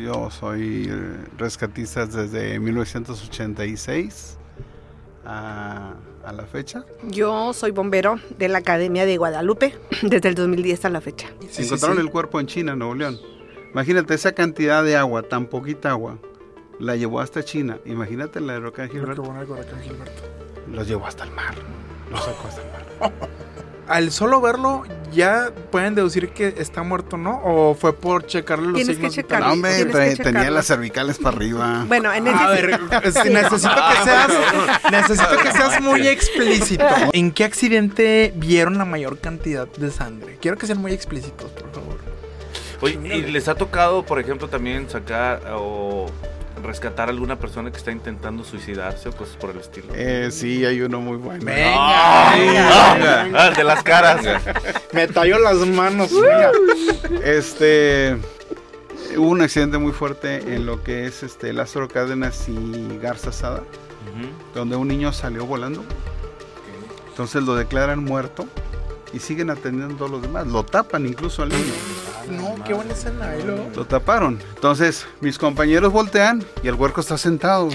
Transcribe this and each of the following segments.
yo soy rescatista desde 1986 a, a la fecha. Yo soy bombero de la Academia de Guadalupe desde el 2010 a la fecha. Se encontraron el cuerpo en China, Nuevo León. Imagínate esa cantidad de agua, tan poquita agua, la llevó hasta China. Imagínate la Lo el huracán Gilberto. Los llevó hasta el mar. Los sacó hasta el mar. Al solo verlo, ¿ya pueden deducir que está muerto, no? ¿O fue por checarle los Tienes que signos checarlo. No, hombre, que tenía las cervicales para arriba. Bueno, en ese A ver, es- necesito que seas necesito que seas muy explícito. ¿En qué accidente vieron la mayor cantidad de sangre? Quiero que sean muy explícitos, por favor. Oye, ¿y les ha tocado, por ejemplo, también sacar o rescatar a alguna persona que está intentando suicidarse o cosas por el estilo? Eh, sí, hay uno muy bueno. Venga, venga. ah, de las caras. Me talló las manos. venga. Este hubo un accidente muy fuerte en lo que es este Lázaro Cárdenas y Garza Sada, Ujú. donde un niño salió volando. Entonces lo declaran muerto y siguen atendiendo a todos los demás. Lo tapan incluso al niño. No, qué buena escena. ¿eh? Lo taparon. Entonces mis compañeros voltean y el huerco está sentado.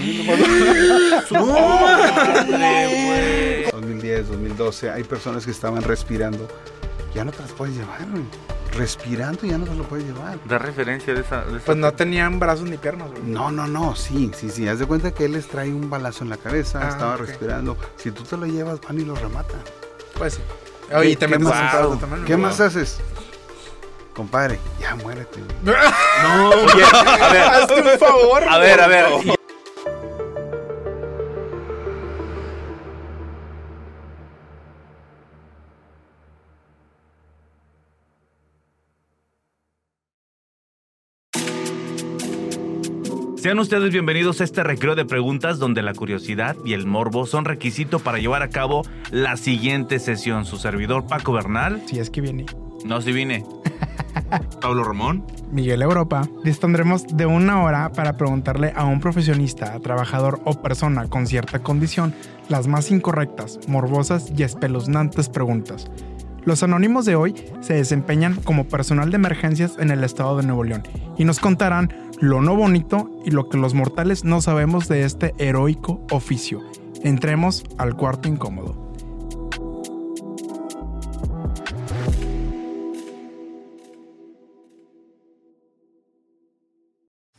2010, 2012, hay personas que estaban respirando. Ya no te las puedes llevar, güey. Respirando ya no te lo puedes llevar. Da referencia de esa. de esa- Pues no tenían brazos ni piernas, güey. No, no, no, sí, sí, sí. Haz de cuenta que él les trae un balazo en la cabeza, Ah, estaba respirando. Si tú te lo llevas, van y lo rematan. Pues sí. Oye, y te qué metes más? también. ¿Qué más haces? Compadre, ya muérete. güey. No, oye, a ver, Hazte un favor. a ver, a ver. y- Sean ustedes bienvenidos a este recreo de preguntas donde la curiosidad y el morbo son requisito para llevar a cabo la siguiente sesión. Su servidor Paco Bernal. Si es que viene. No, si vine. Pablo Ramón. Miguel Europa, dispondremos de una hora para preguntarle a un profesionista, trabajador o persona con cierta condición las más incorrectas, morbosas y espeluznantes preguntas. Los anónimos de hoy se desempeñan como personal de emergencias en el estado de Nuevo León y nos contarán lo no bonito y lo que los mortales no sabemos de este heroico oficio. Entremos al cuarto incómodo.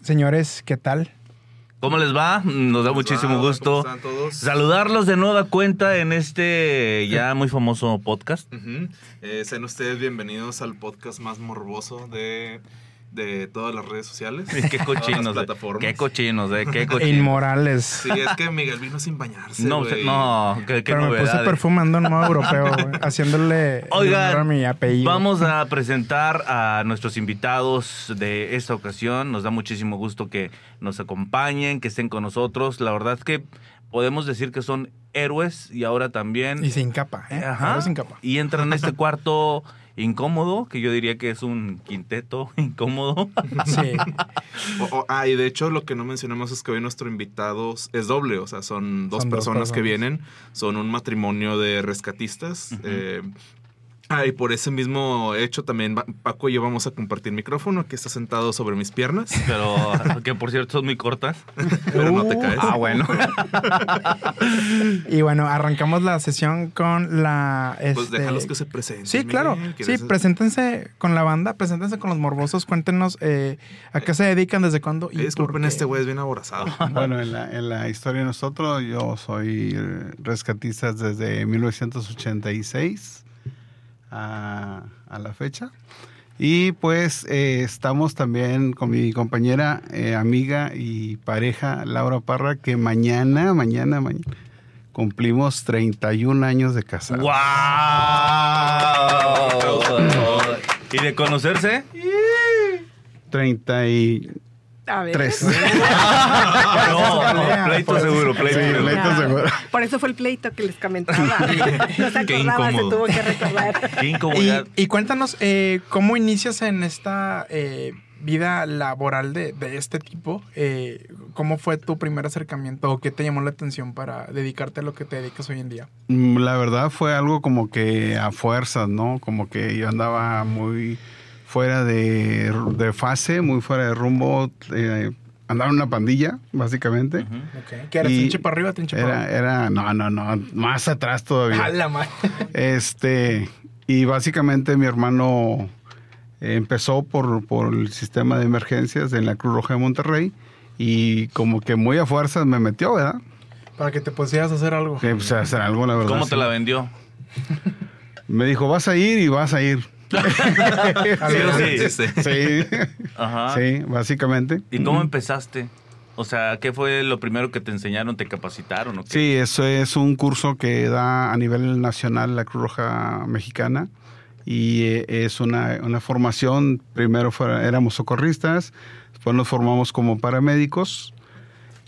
Señores, ¿qué tal? ¿Cómo les va? Nos da muchísimo ¿Cómo gusto están todos? saludarlos de nueva cuenta en este ya muy famoso podcast. Eh, sean ustedes bienvenidos al podcast más morboso de, de todas las redes sociales. Qué cochinos, las eh. plataformas. qué cochinos, eh, qué cochinos. Inmorales. Sí, es que Miguel vino sin bañarse. No, no, qué, qué Pero me puse perfumando en modo europeo, güey, haciéndole Oigan, a mi apellido. Vamos a presentar a nuestros invitados de esta ocasión. Nos da muchísimo gusto que nos acompañen, que estén con nosotros. La verdad que podemos decir que son héroes y ahora también Y sin capa, ¿eh? Ajá. Ahora sin capa. Y entran en este cuarto incómodo, que yo diría que es un quinteto incómodo. Sí. O- o- ah, y de hecho lo que no mencionamos es que hoy nuestro invitado es doble, o sea, son dos Son dos personas que vienen, son un matrimonio de rescatistas. Ujú. eh, ah, y por ese mismo hecho también Paco y yo vamos a compartir micrófono, que está sentado sobre mis piernas, Pero que por cierto son muy cortas. pero no te Uh. caes. Ah, bueno. Y bueno, arrancamos la sesión con la. Pues este, déjalos que se presenten. Sí, claro. Miguel, Sí, ¿quieres- preséntense con la banda, preséntense con los morbosos, cuéntenos eh, a qué se dedican, desde cuándo y disculpen, por qué. este güey es bien aborazado. Bueno, en la, en la historia de nosotros, yo soy rescatista desde 1986 a, a la fecha. Y pues eh, estamos también con mi compañera, eh, amiga y pareja Laura Parra, que mañana, mañana, mañana cumplimos 31 años de casados. ¡Wow! ¿Y de conocerse? 33. A ver. No, pelea, pleito por eso seguro, se pleito Sí, seguro. pleito seguro. Por eso fue el pleito que les comentaba. No se Qué acordaba, se incómodo. tuvo que recordar. Qué incomodidad. y cuéntanos, eh, ¿cómo inicias en esta eh, vida laboral de, de este tipo? Eh, ¿Cómo fue tu primer acercamiento o qué te llamó la atención para dedicarte a lo que te dedicas hoy en día? Mm, La verdad fue algo como que a fuerzas, ¿no? Como que yo andaba muy fuera de, de fase, muy fuera de rumbo. Eh, andaba en una pandilla, básicamente. Ok. ¿Qué era? ¿Trinche para arriba, trinche para abajo? era, no, no, no, más atrás todavía. A la madre. Este, y básicamente mi hermano eh, empezó por, por el sistema de emergencias en la Cruz Roja de Monterrey y como que muy a fuerzas me metió, ¿verdad? Para que te pusieras a hacer algo. Que pues, hacer algo, la verdad. ¿Cómo te sí. la vendió? Me dijo, vas a ir y vas a ir. Sí, ver, sí. Sí. sí, Ajá. sí, básicamente. ¿Y cómo empezaste? O sea, ¿qué fue lo primero que te enseñaron? ¿Te capacitaron o qué? Sí, eso es un curso que da a nivel nacional la Cruz Roja Mexicana y eh, es una, una formación, primero éramos socorristas, después nos formamos como paramédicos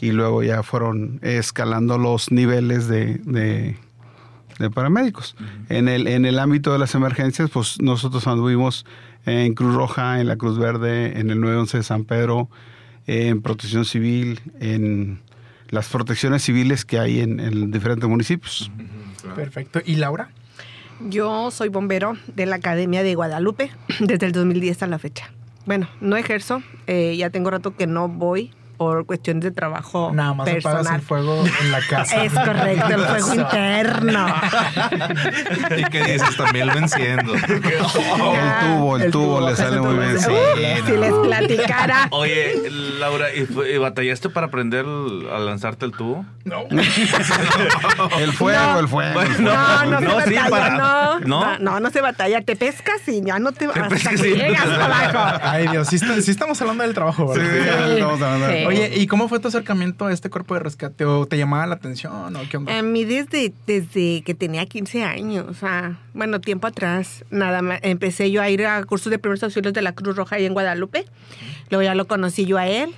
y luego ya fueron escalando los niveles de, de- de paramédicos. en, el, en el ámbito de las emergencias, pues nosotros anduvimos en Cruz Roja, en la Cruz Verde, en el 911 de San Pedro, en protección civil, en las protecciones civiles que hay en, en diferentes municipios. Perfecto. ¿Y Laura? Yo soy bombero de la Academia de Guadalupe desde el 2010 a la fecha. Bueno, no ejerzo, eh, ya tengo rato que no voy por cuestiones de trabajo Nada más apagas personal. el fuego en la casa. Es correcto, el fuego interno. ¿Y qué dices? También lo enciendo. el tubo, el, el tubo, tubo, le sale muy bien. Sí, Uh, si no. les platicara. Oye, Laura, ¿y, batallaste para aprender el- a lanzarte el tubo? No. El fuego, No. el fuego. Bueno. No, no, no, se sí, batalla, para- no, ¿no? no. No, no se batalla. Te pescas y ya no te, hasta pescas que y- llegas abajo. Ay, Dios, sí, está- sí estamos hablando del trabajo, Sí, ¿verdad? estamos hablando de- Sí. Oye, ¿y cómo fue tu acercamiento a este cuerpo de rescate? ¿O te llamaba la atención? ¿O qué onda? A mí desde, desde que tenía 15 años, o sea, bueno, tiempo atrás, nada más, empecé yo a ir a cursos de primeros auxilios de la Cruz Roja ahí en Guadalupe. Luego ya lo conocí yo a él.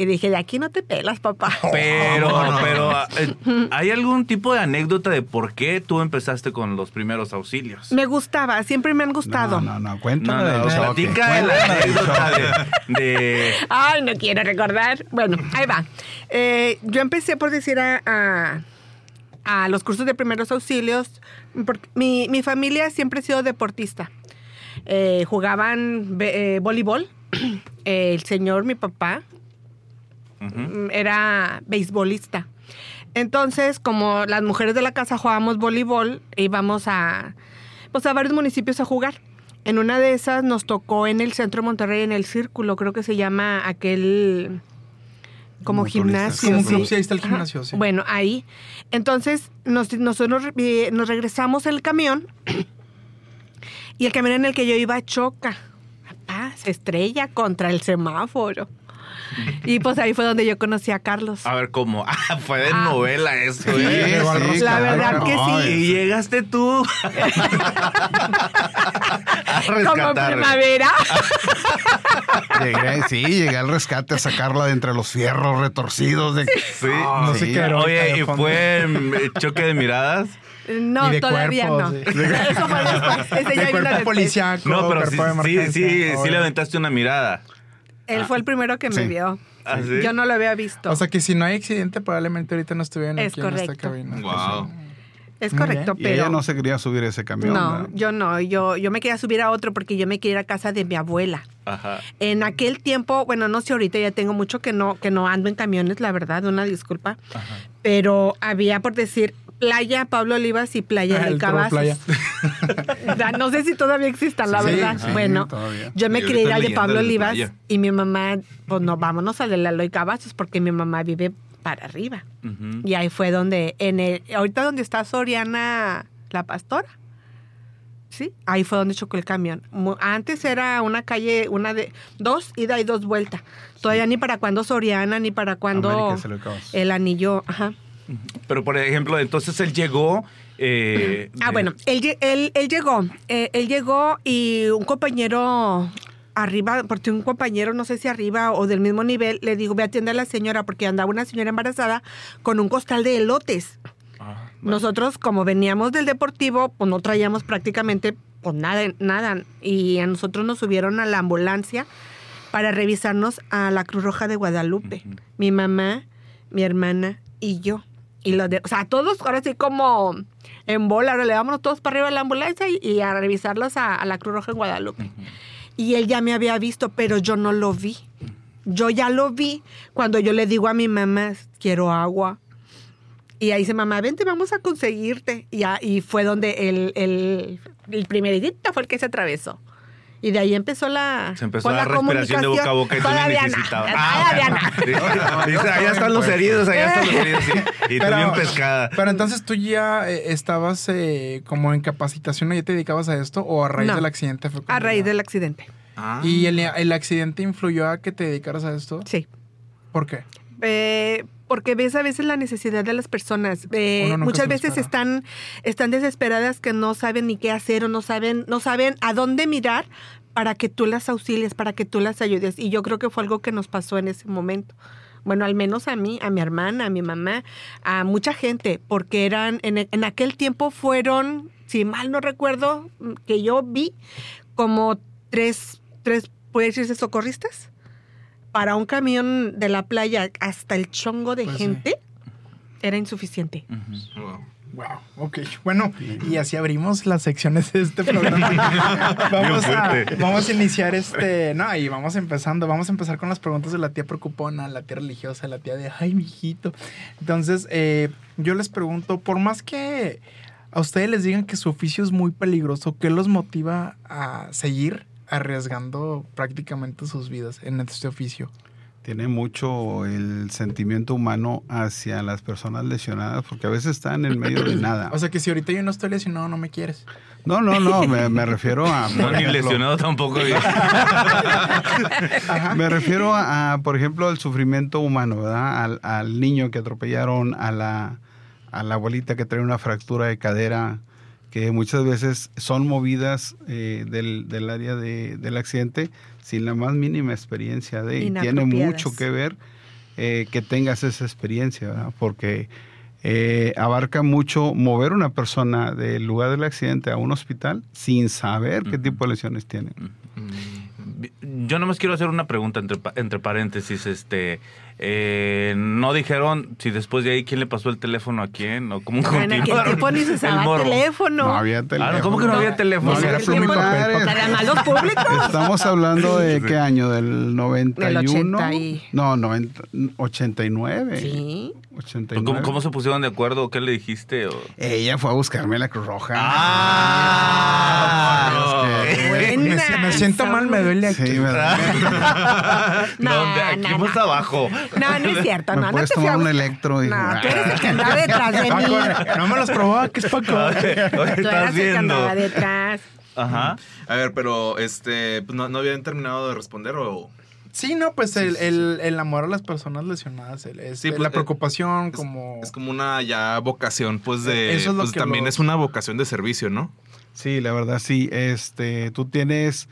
Y dije, de aquí no te pelas, papá. Pero, no. pero, eh, ¿hay algún tipo de anécdota de por qué tú empezaste con los primeros auxilios? Me gustaba, siempre me han gustado. No, no, no, No, cuéntame no, del choque. platica la anécdota de, de- Ay, no quiero recordar. Bueno, ahí va. Eh, yo empecé por decir a, a, a los cursos de primeros auxilios. porque mi, mi familia siempre ha sido deportista. Eh, jugaban eh, voleibol. El señor, mi papá, Mm, era beisbolista. Entonces, como las mujeres de la casa jugábamos voleibol, íbamos a, pues, a varios municipios a jugar. En una de esas nos tocó en el centro de Monterrey, en el Círculo, creo que se llama aquel como gimnasio. Como un sí. club, sí, ahí está el gimnasio, sí. Bueno, ahí. Entonces, nos- nosotros eh, nos regresamos el camión y el camión en el que yo iba choca. Papá, se estrella contra el semáforo. Y pues ahí fue donde yo conocí a Carlos. A ver, ¿cómo? Ah, fue de Ah. novela eso, Sí, ¿eh? llegó al sí. La verdad que no, sí. Y llegaste tú a Como primavera. Llegué, sí, llegué al rescate a sacarla de entre los fierros retorcidos. De... Sí. no sé qué Oye, ¿y fue mm, choque de miradas? No, todavía cuerpos, no. sí. Eso fue después. Ese ya De vino cuerpo después. policiaco, No, pero sí, sí, sí, sí le aventaste una mirada. Él fue el primero que me Sí. vio. ¿Ah, sí? Yo no lo había visto. O sea que si no hay accidente, probablemente ahorita no estuvieran Es aquí en esta correcto. cabina. Wow. es muy correcto, Y pero. ella no se quería subir a ese camión. No, ¿verdad? yo no. Yo, yo me quería subir a otro porque yo me quería ir a casa de mi abuela. Ajá. En aquel tiempo, bueno, no sé ahorita, ya tengo mucho que no, que no ando en camiones, la verdad, una disculpa. Pero había, por decir, Playa Pablo Olivas y Playa Ah, del sea, no sé si todavía existan, la Sí, verdad. sí, bueno, todavía. yo me Y quería ir ahorita al de Pablo Olivas Playa. y mi mamá, pues no, vámonos al de Laloy Cavazos porque mi mamá vive para arriba. Y ahí fue donde, en el, ahorita donde está Soriana la Pastora. Sí, ahí fue donde chocó el camión. Antes era una calle, una de dos ida y dos vuelta. Todavía ni para cuando Soriana, ni para cuando el anillo. Ajá. Pero, por ejemplo, entonces él llegó... eh, Ah, de- bueno, él, él, él llegó, eh, él llegó y un compañero arriba, porque un compañero, no sé si arriba o del mismo nivel, le dijo, ve a atender a la señora, porque andaba una señora embarazada con un costal de elotes. Ah, Nosotros, como veníamos del deportivo, pues no traíamos prácticamente pues nada, nada. Y a nosotros nos subieron a la ambulancia para revisarnos a la Cruz Roja de Guadalupe. Mi mamá, mi hermana y yo. Y los de, o sea, todos ahora sí como en bola, ahora le vámonos todos para arriba de la ambulancia y, y a revisarlos a, a la Cruz Roja en Guadalupe. y él ya me había visto, pero yo no lo vi. Yo ya lo vi cuando yo le digo a mi mamá, quiero agua. Y ahí dice, mamá, vente, vamos a conseguirte. Y, ahí fue donde el, el, el primeritito fue el que se atravesó. Y de ahí empezó la. Se empezó la, respiración de boca a boca y tú ni necesitabas. todavía no. Dice, allá están los heridos, allá están los heridos. sí. Y tú Pero- bien pescada. Pero entonces tú ya eh, estabas eh, como en capacitación. ¿ya te dedicabas a esto? ¿O a raíz No. del accidente fue A raíz ya? del accidente. Ah. ¿Y el, el accidente influyó a que te dedicaras a esto? Sí. ¿Por qué? Eh, porque ves a veces la necesidad de las personas. Eh, muchas veces están, están desesperadas que no saben ni qué hacer o no saben, no saben a dónde mirar para que tú las auxilies, para que tú las ayudes. Y yo creo que fue algo que nos pasó en ese momento. Bueno, al menos a mí, a mi hermana, a mi mamá, a mucha gente, porque eran, en, en aquel tiempo fueron, si mal no recuerdo, que yo vi como tres, tres, puede decirse socorristas, para un camión de la playa hasta el chongo de Pues sí. gente, era insuficiente. Wow. Wow, ok. Bueno, y así abrimos las secciones de este programa. vamos, a, fuerte. vamos a iniciar este. No, y vamos empezando. Vamos a empezar con las preguntas de la tía preocupona, la tía religiosa, la tía de ay, mijito. Entonces, eh, yo les pregunto, por más que a ustedes les digan que su oficio es muy peligroso, ¿qué los motiva a seguir arriesgando prácticamente sus vidas en este oficio? Tiene mucho el sentimiento humano hacia las personas lesionadas porque a veces están en medio de nada. O sea, que si ahorita yo no estoy lesionado, no me quieres. No, no, no, me, me refiero a... No, ni ejemplo, lesionado tampoco. Me refiero a, a, por ejemplo, al sufrimiento humano, ¿verdad? Al, al niño que atropellaron, a la, a la abuelita que trae una fractura de cadera, que muchas veces son movidas eh, del, del área de- del accidente sin la más mínima experiencia de... Y tiene mucho que ver eh, que tengas esa experiencia, ¿verdad? Porque eh, abarca mucho mover una persona del lugar del accidente a un hospital sin saber qué tipo de lesiones tiene. Yo nomás quiero hacer una pregunta entre, pa- entre paréntesis. Este, eh, no dijeron si después de ahí quién le pasó el teléfono a quién o cómo En aquel continuaron tiempo ni se el usaba teléfono. No había teléfono. Ah, ¿cómo que no había No, teléfono? No, en más los públicos. Estamos hablando de qué año, del 91. 80 y- No, 90, 89. Sí. 89. ¿Cómo, cómo se pusieron de acuerdo? ¿Qué le dijiste? o- Ella fue a buscarme la Cruz Roja. Ah, es que-. Me, me siento mal, me duele aquí. Sí, me da- No, ¿Dónde? Aquí no, más no. abajo. No, no es cierto. ¿Me No, no te tomar un electro? No, tú eres el que andaba detrás de mí. Paco, no me los provoques, Paco. Oye, Tú estás eras el que viendo. andaba detrás. Ajá. A ver, pero este, pues, no, no habían terminado de responder o. Sí, no, pues el, Sí, el- el amor a las personas lesionadas, el- es, Sí, eh, pues, la eh, preocupación Es como... es como una ya vocación, pues de. Eso es lo pues, que también lo- es una vocación de servicio, ¿no? Sí, la verdad sí. Este, tú tienes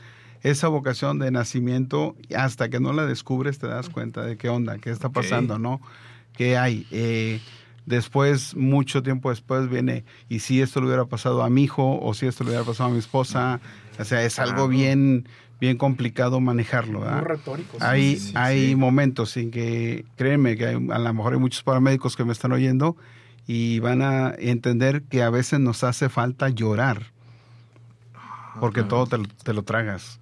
esa vocación de nacimiento hasta que no la descubres te das cuenta de qué onda, qué está pasando, ¿no? ¿Qué hay? Eh, después, mucho tiempo después viene, y si esto le hubiera pasado a mi hijo o si esto le hubiera pasado a mi esposa, o sea, es algo bien, bien complicado manejarlo, muy ¿verdad? retórico. sí, Hay, sí, sí, hay sí. momentos en que, créeme que hay- a lo mejor hay muchos paramédicos que me están oyendo y van a entender que a veces nos hace falta llorar. Porque todo te, lo- te lo tragas.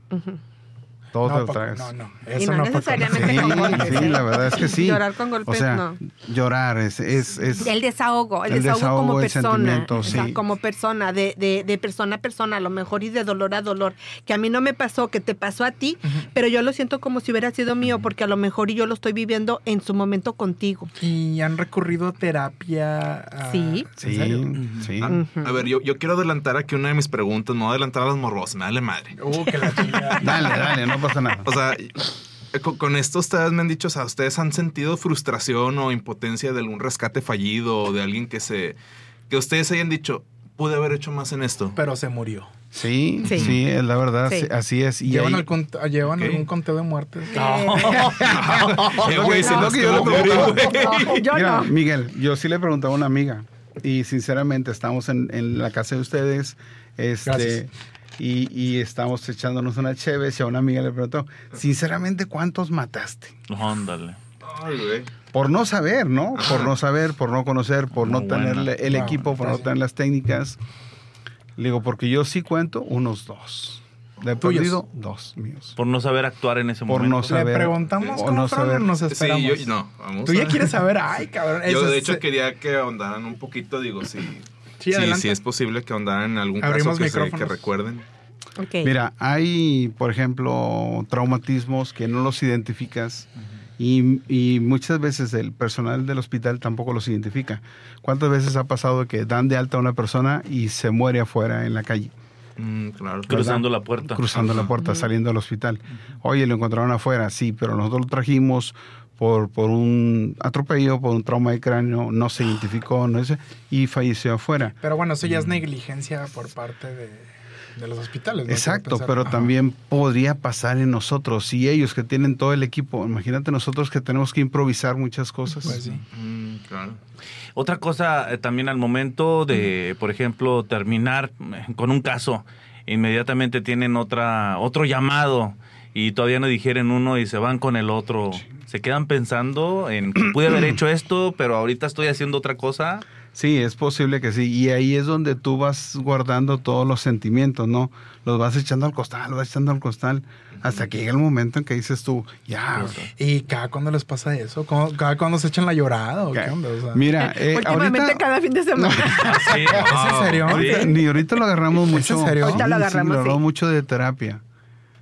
Te No, tragas. no, no. Y Eso no no, no. necesariamente Sí, con golpes, sí, ¿eh? la verdad es que sí. Llorar con golpes, o sea, no. llorar es, es, es- El desahogo, el, El desahogo, desahogo, como persona. o sea, sí. como persona, de, de, de persona a persona, a lo mejor y de dolor a dolor. Que a mí no me pasó, que te pasó a ti, pero yo lo siento como si hubiera sido mío, porque a lo mejor y yo lo estoy viviendo en su momento contigo. Y han recurrido a terapia. a- Sí. ¿En sí. Ah. A ver, yo, yo quiero adelantar aquí una de mis preguntas. A adelantar a las morbosas, me dale madre. Uh, que la chingada. Dale, dale, no pasa nada. O sea, eh, con, con esto ustedes me han dicho, o sea, ¿ustedes han sentido frustración o impotencia de algún rescate fallido o de alguien que se... que ustedes hayan dicho, pude haber hecho más en esto? Pero se murió. Sí, Sí. sí, es la verdad, Sí. sí, así es. Y ¿Llevan, ahí- algún, ¿llevan algún conteo de muertes? Eh, güey, no, nos que yo güey. No, yo Mira, no. Miguel, yo sí le preguntaba a una amiga y sinceramente estamos en, en la casa de ustedes este, Gracias. Y, y estamos echándonos una chévere y a una amiga le preguntó, sinceramente, ¿cuántos mataste? Ándale. Ay, güey. Por no saber, ¿no? Por no saber, por no conocer, por no Muy tener buena. el equipo, por no tener las técnicas. Le digo, porque yo sí cuento unos dos. De Tuyos. perdido, dos míos. Por no saber actuar en ese Por momento. no ¿Le saber- preguntamos o cómo no saber- nos Sí, esperamos? yo no. Vamos Tú ya a- quieres saber, ay, cabrón. Yo, de es- hecho, quería que ahondaran un poquito, digo, si, Sí, adelante. si es posible que ahondaran en algún Abrimos caso que, se- que recuerden. Ok. Mira, hay, por ejemplo, traumatismos que no los identificas y, y muchas veces el personal del hospital tampoco los identifica. ¿Cuántas veces ha pasado que dan de alta a una persona y se muere afuera en la calle? Mm, claro. Cruzando la puerta. Cruzando la puerta, saliendo del hospital. Oye, lo encontraron afuera, sí, pero nosotros lo trajimos por, por un atropello, por un trauma de cráneo, no se identificó, no sé, y falleció afuera. Pero bueno, eso ya Mm. es negligencia por parte de, de los hospitales. ¿no? Exacto, pero Ajá. también podría pasar en nosotros. Y ellos que tienen todo el equipo, imagínate nosotros que tenemos que improvisar muchas cosas. Pues sí. Mm, claro. Otra cosa eh, también al momento de, por ejemplo, terminar eh, con un caso, inmediatamente tienen otra otro llamado y todavía no digieren uno y se van con el otro. Se quedan pensando en que pude haber hecho esto, pero ahorita estoy haciendo otra cosa. Sí, es posible que sí. Y ahí es donde tú vas guardando todos los sentimientos, ¿no? Los vas echando al costal, los vas echando al costal, hasta que llega el momento en que dices tú, ya. ¿Y cada cuándo les pasa eso? ¿Cómo- ¿Cada cuándo se echan la llorada o qué onda? O sea, Mira, eh, Últimamente ahorita, cada fin de semana. Sí, ¿Es en serio? ahorita- ni ahorita lo agarramos mucho. en serio? Ahorita lo Sí, sí, agarramos, lo agarramos sí. mucho de terapia.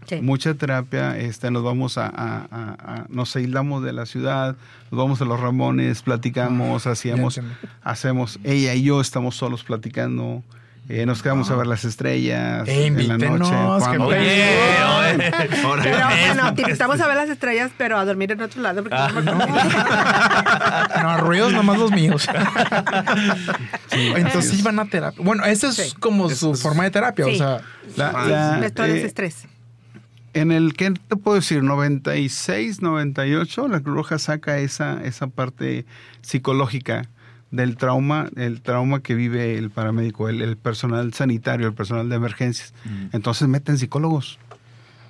Sí. mucha terapia, este, nos vamos a, a- a- a- nos aislamos de la ciudad, nos vamos a los Ramones, platicamos, hacíamos, entiendo. hacemos, ella y yo estamos solos platicando, eh, nos quedamos a ver las estrellas Eh, en la noche. qué cuando- pedo. Oye, oye. Pero bueno, te invitamos a ver las estrellas, pero a dormir en otro lado. Porque no me No, ruidos nomás los míos. Sí, Entonces sí es. van a terapia. Bueno, esa es Sí. como su forma de terapia. O sea, La- Ah, la- eh, desestrés. En el que te puedo decir, 96, 98, la Cruz Roja saca esa, esa parte psicológica del trauma, el trauma que vive el paramédico, el, el personal sanitario, el personal de emergencias. Entonces meten psicólogos.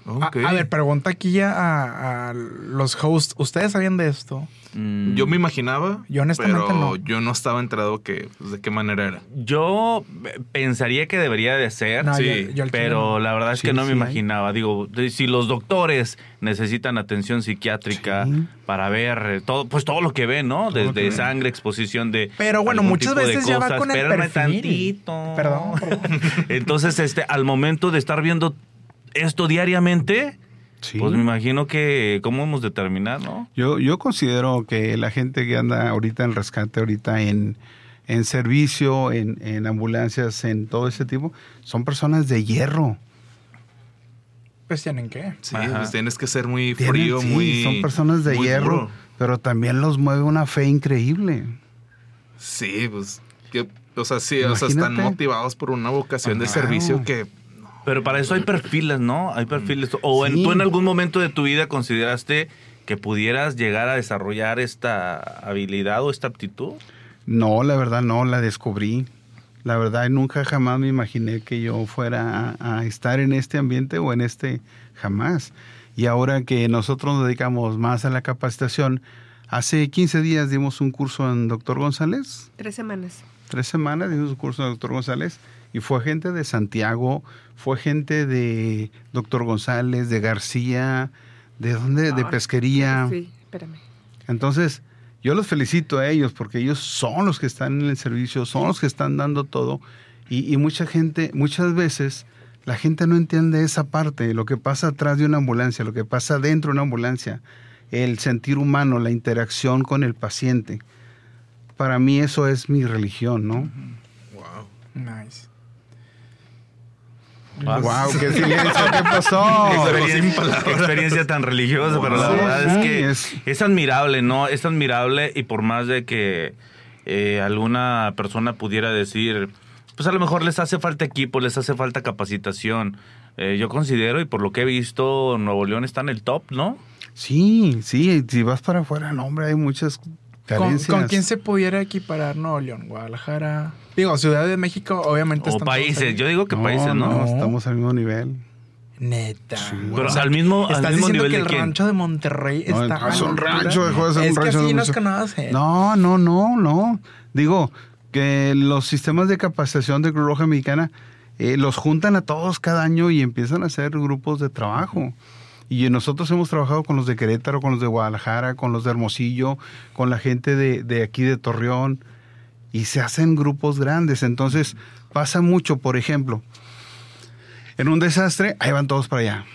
A, ver, pregunta aquí ya a, a los hosts. ¿Ustedes sabían de esto? Mm, Yo me imaginaba, Yo honestamente pero no. yo no estaba enterado que, pues, de qué manera era. Yo eh, pensaría que debería de ser, No, sí, yo- yo pero la verdad es Sí, que no sí me imaginaba. Digo, si los doctores necesitan atención psiquiátrica Sí. para ver eh, todo, pues todo lo que ven, ¿no? Desde sangre, exposición de. Pero bueno, muchas veces ya va con el perfil. tantito. Perdón, perdón. Entonces, este, al momento de estar viendo esto diariamente, Sí. pues me imagino que cómo hemos de terminar, ¿no? Yo, yo considero que la gente que anda ahorita en rescate, ahorita en, en servicio, en, en ambulancias, en todo ese tipo, son personas de hierro. Pues tienen que. Sí, Ajá. pues tienes que ser muy Tienen- frío, sí, muy. son personas de hierro, duro. pero también los mueve una fe increíble. Sí, pues. que- o sea, sí, o sea, están motivados por una vocación de Claro. servicio que. Pero para eso hay perfiles, ¿no? Hay perfiles. O en, Sí. tú en algún momento de tu vida consideraste que pudieras llegar a desarrollar esta habilidad o esta aptitud. No, la verdad no, la descubrí. La verdad nunca jamás me imaginé que yo fuera a, a estar en este ambiente o en este jamás. Y ahora que nosotros nos dedicamos más a la capacitación, hace 15 días dimos un curso en Doctor González, Tres semanas. tres semanas dimos un curso en Doctor González y fue gente de Santiago, fue gente de Doctor González, de García, de dónde, de pesquería. Sí, espérame. Entonces, yo los felicito a ellos porque ellos son los que están en el servicio, son los que están dando todo. Y, y mucha gente, muchas veces, la gente no entiende esa parte, lo que pasa atrás de una ambulancia, lo que pasa dentro de una ambulancia, el sentir humano, la interacción con el paciente. Para mí eso es mi religión, ¿no? Wow. Nice. ¡Wow! ¡Qué silencio! ¿Qué pasó? Experiencia, qué experiencia tan religiosa, pero la Sí, verdad es que es- es, admirable, ¿no? Es admirable y por más de que eh, alguna persona pudiera decir, pues a lo mejor les hace falta equipo, les hace falta capacitación. Eh, yo considero, y por lo que he visto, Nuevo León está en el top, ¿no? Sí, sí, si vas para afuera, no, hombre, hay muchas ¿Con, carencias. con quién se pudiera equiparar Nuevo León? Guadalajara. Digo, Ciudad de México, obviamente. O países, ahí. yo digo que países, ¿no? no, estamos al mismo nivel. Neta. Pero al mismo, al Estás mismo diciendo nivel que de el quién. rancho de Monterrey No, está. es un rancho, dejó de ser un Es que así no nos conocen. No, no, no, no. Digo que los sistemas de capacitación de Cruz Roja Mexicana eh, los juntan a todos cada año y empiezan a hacer grupos de trabajo. Y nosotros hemos trabajado con los de Querétaro, con los de Guadalajara, con los de Hermosillo, con la gente de, de aquí de Torreón, y se hacen grupos grandes. Entonces pasa mucho, por ejemplo, en un desastre, ahí van todos para allá.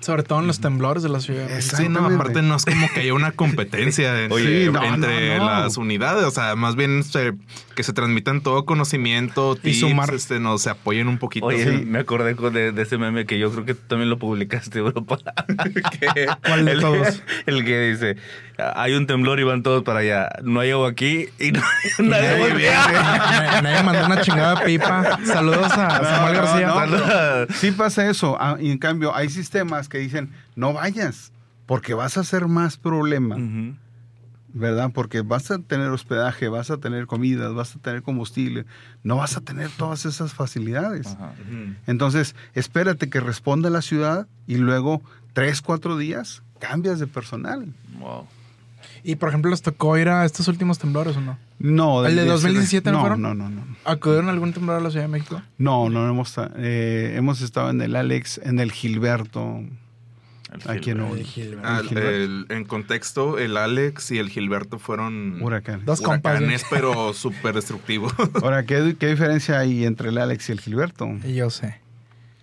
Sobre todo en los temblores de la ciudad. Sí, no, aparte no es como que haya una competencia en- Oye, en- no, entre no, no. las unidades. O sea, más bien se- que se transmitan todo conocimiento, Y tips, sumar. este, no, se apoyen un poquito. Oye, Sí. me acordé de, de ese meme que yo creo que tú también lo publicaste. Que- ¿Cuál de el, todos? El que dice, hay un temblor y van todos para allá. No hay agua aquí y no Y nadie Nadie, voltea. nadie- nadie mandó una chingada pipa. Saludos a Samuel no, García. no. Saludos. Sí pasa eso. Ah, y en cambio, hay sistemas que dicen, no vayas, porque vas a hacer más problema. ¿verdad? Porque vas a tener hospedaje, vas a tener comidas, vas a tener combustible, no vas a tener todas esas facilidades. Entonces, espérate que responda la ciudad y luego, tres, cuatro días, cambias de personal. Wow. Y por ejemplo, ¿les tocó ir a estos últimos temblores o no? No, ¿El de del- 2017 no no fueron? No, no, no. ¿Acudieron a algún temblor a la Ciudad de México? No, no hemos, eh, hemos estado en el Alex, en el Gilberto, El aquí en. Ah, el- en contexto, el Alex y el Gilberto fueron Huracán. Dos compas. huracanes, pero súper destructivos. Ahora, ¿qué, ¿qué diferencia hay entre el Alex y el Gilberto? Yo sé.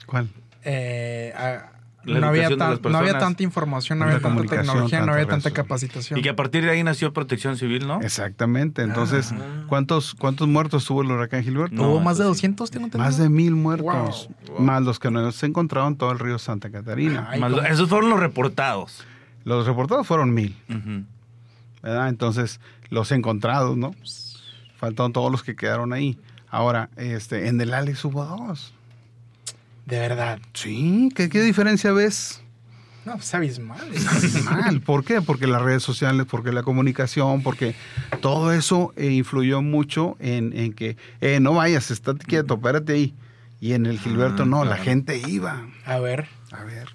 ¿Cuál? Eh, no, había tan- no había tanta información, no había tanta tecnología, no había tanta capacitación. Y que a partir de ahí nació Protección Civil, ¿no? Exactamente. Entonces, Ah. ¿cuántos, ¿cuántos muertos tuvo el huracán Gilberto? No, Hubo más de eso sí. 200, tengo entendido. Más de mil muertos. Wow, wow. Más los que nos encontraron en todo el río Santa Catarina. Esos fueron los reportados. Los reportados fueron mil. ¿verdad? Entonces, los encontrados, ¿no? Faltaron todos los que quedaron ahí. Ahora, este, en el Alex hubo dos. De verdad. Sí, ¿qué, qué diferencia ves? No, pues abismal. Mal. ¿Por qué? Porque las redes sociales, porque la comunicación, porque todo eso eh, influyó mucho en, en que, eh, no vayas, estate quieto, párate ahí. Y en el Gilberto Ah, no, la gente iba. A ver. A ver.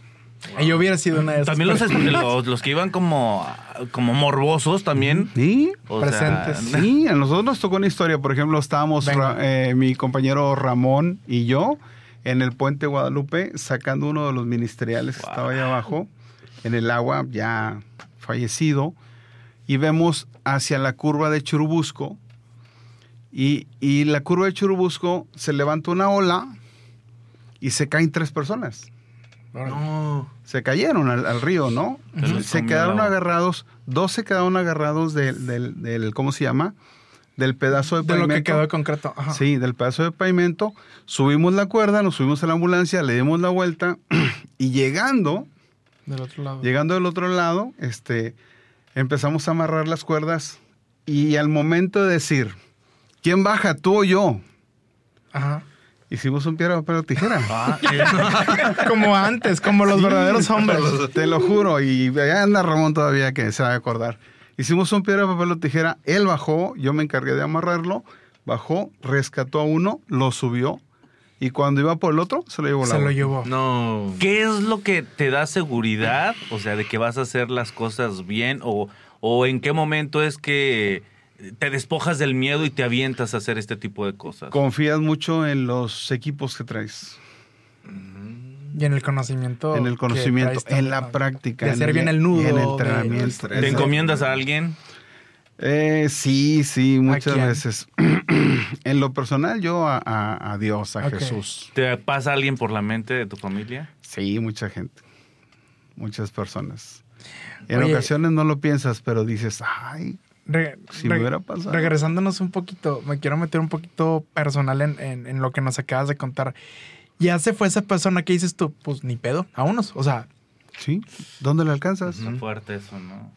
Yo hubiera sido una de esas. También los, los, los que iban como, como morbosos también. Sí, O sea, Presentes. sí, a nosotros nos tocó una historia. Por ejemplo, estábamos eh, mi compañero Ramón y yo en el puente Guadalupe sacando uno de los ministeriales que estaba ahí abajo, en el agua, ya fallecido, y vemos hacia la curva de Churubusco. Y, y la curva de Churubusco se levanta una ola y se caen tres personas. No. Se cayeron al, al río, ¿no? Se quedaron agarrados, dos se quedaron agarrados del, del, del- ¿cómo se llama? Del pedazo de De lo pavimento. que quedó de concreto. Ajá. Sí, del pedazo de pavimento. Subimos la cuerda, nos subimos a la ambulancia, le dimos la vuelta y llegando, Del otro lado. llegando del otro lado, este, empezamos a amarrar las cuerdas y al momento de decir, ¿quién baja, tú o yo? Ajá. Hicimos un piedra, papel o tijera. Ah, Como antes, como los Sí, verdaderos hombres. Te lo juro. Y anda Ramón todavía que se va a acordar. Hicimos un piedra, papel o tijera. Él bajó, yo me encargué de amarrarlo. Bajó, rescató a uno, lo subió. Y cuando iba por el otro, se lo llevó la Se lo llevó. No. ¿Qué es lo que te da seguridad? O sea, de que vas a hacer las cosas bien o, o en qué momento es que te despojas del miedo y te avientas a hacer este tipo de cosas. Confías mucho en los equipos que traes, Y en el conocimiento. en el conocimiento, en la práctica. De en hacer bien el nudo, En el de- entrenamiento. estrés. ¿Te Ese- encomiendas a alguien? Eh, sí, sí, muchas veces. en lo personal, yo a, a- a Dios, a. Jesús. ¿Te pasa alguien por la mente de tu familia? Sí, mucha gente. Muchas personas. En Oye. ocasiones no lo piensas, pero dices, ay, Re- Si re- me hubiera pasado. Regresándonos un poquito, me quiero meter un poquito personal en, en- en lo que nos acabas de contar. Ya se fue esa persona que dices tú, pues ni pedo, a unos. O sea, ¿sí? ¿Dónde le alcanzas? Está fuerte eso, ¿no?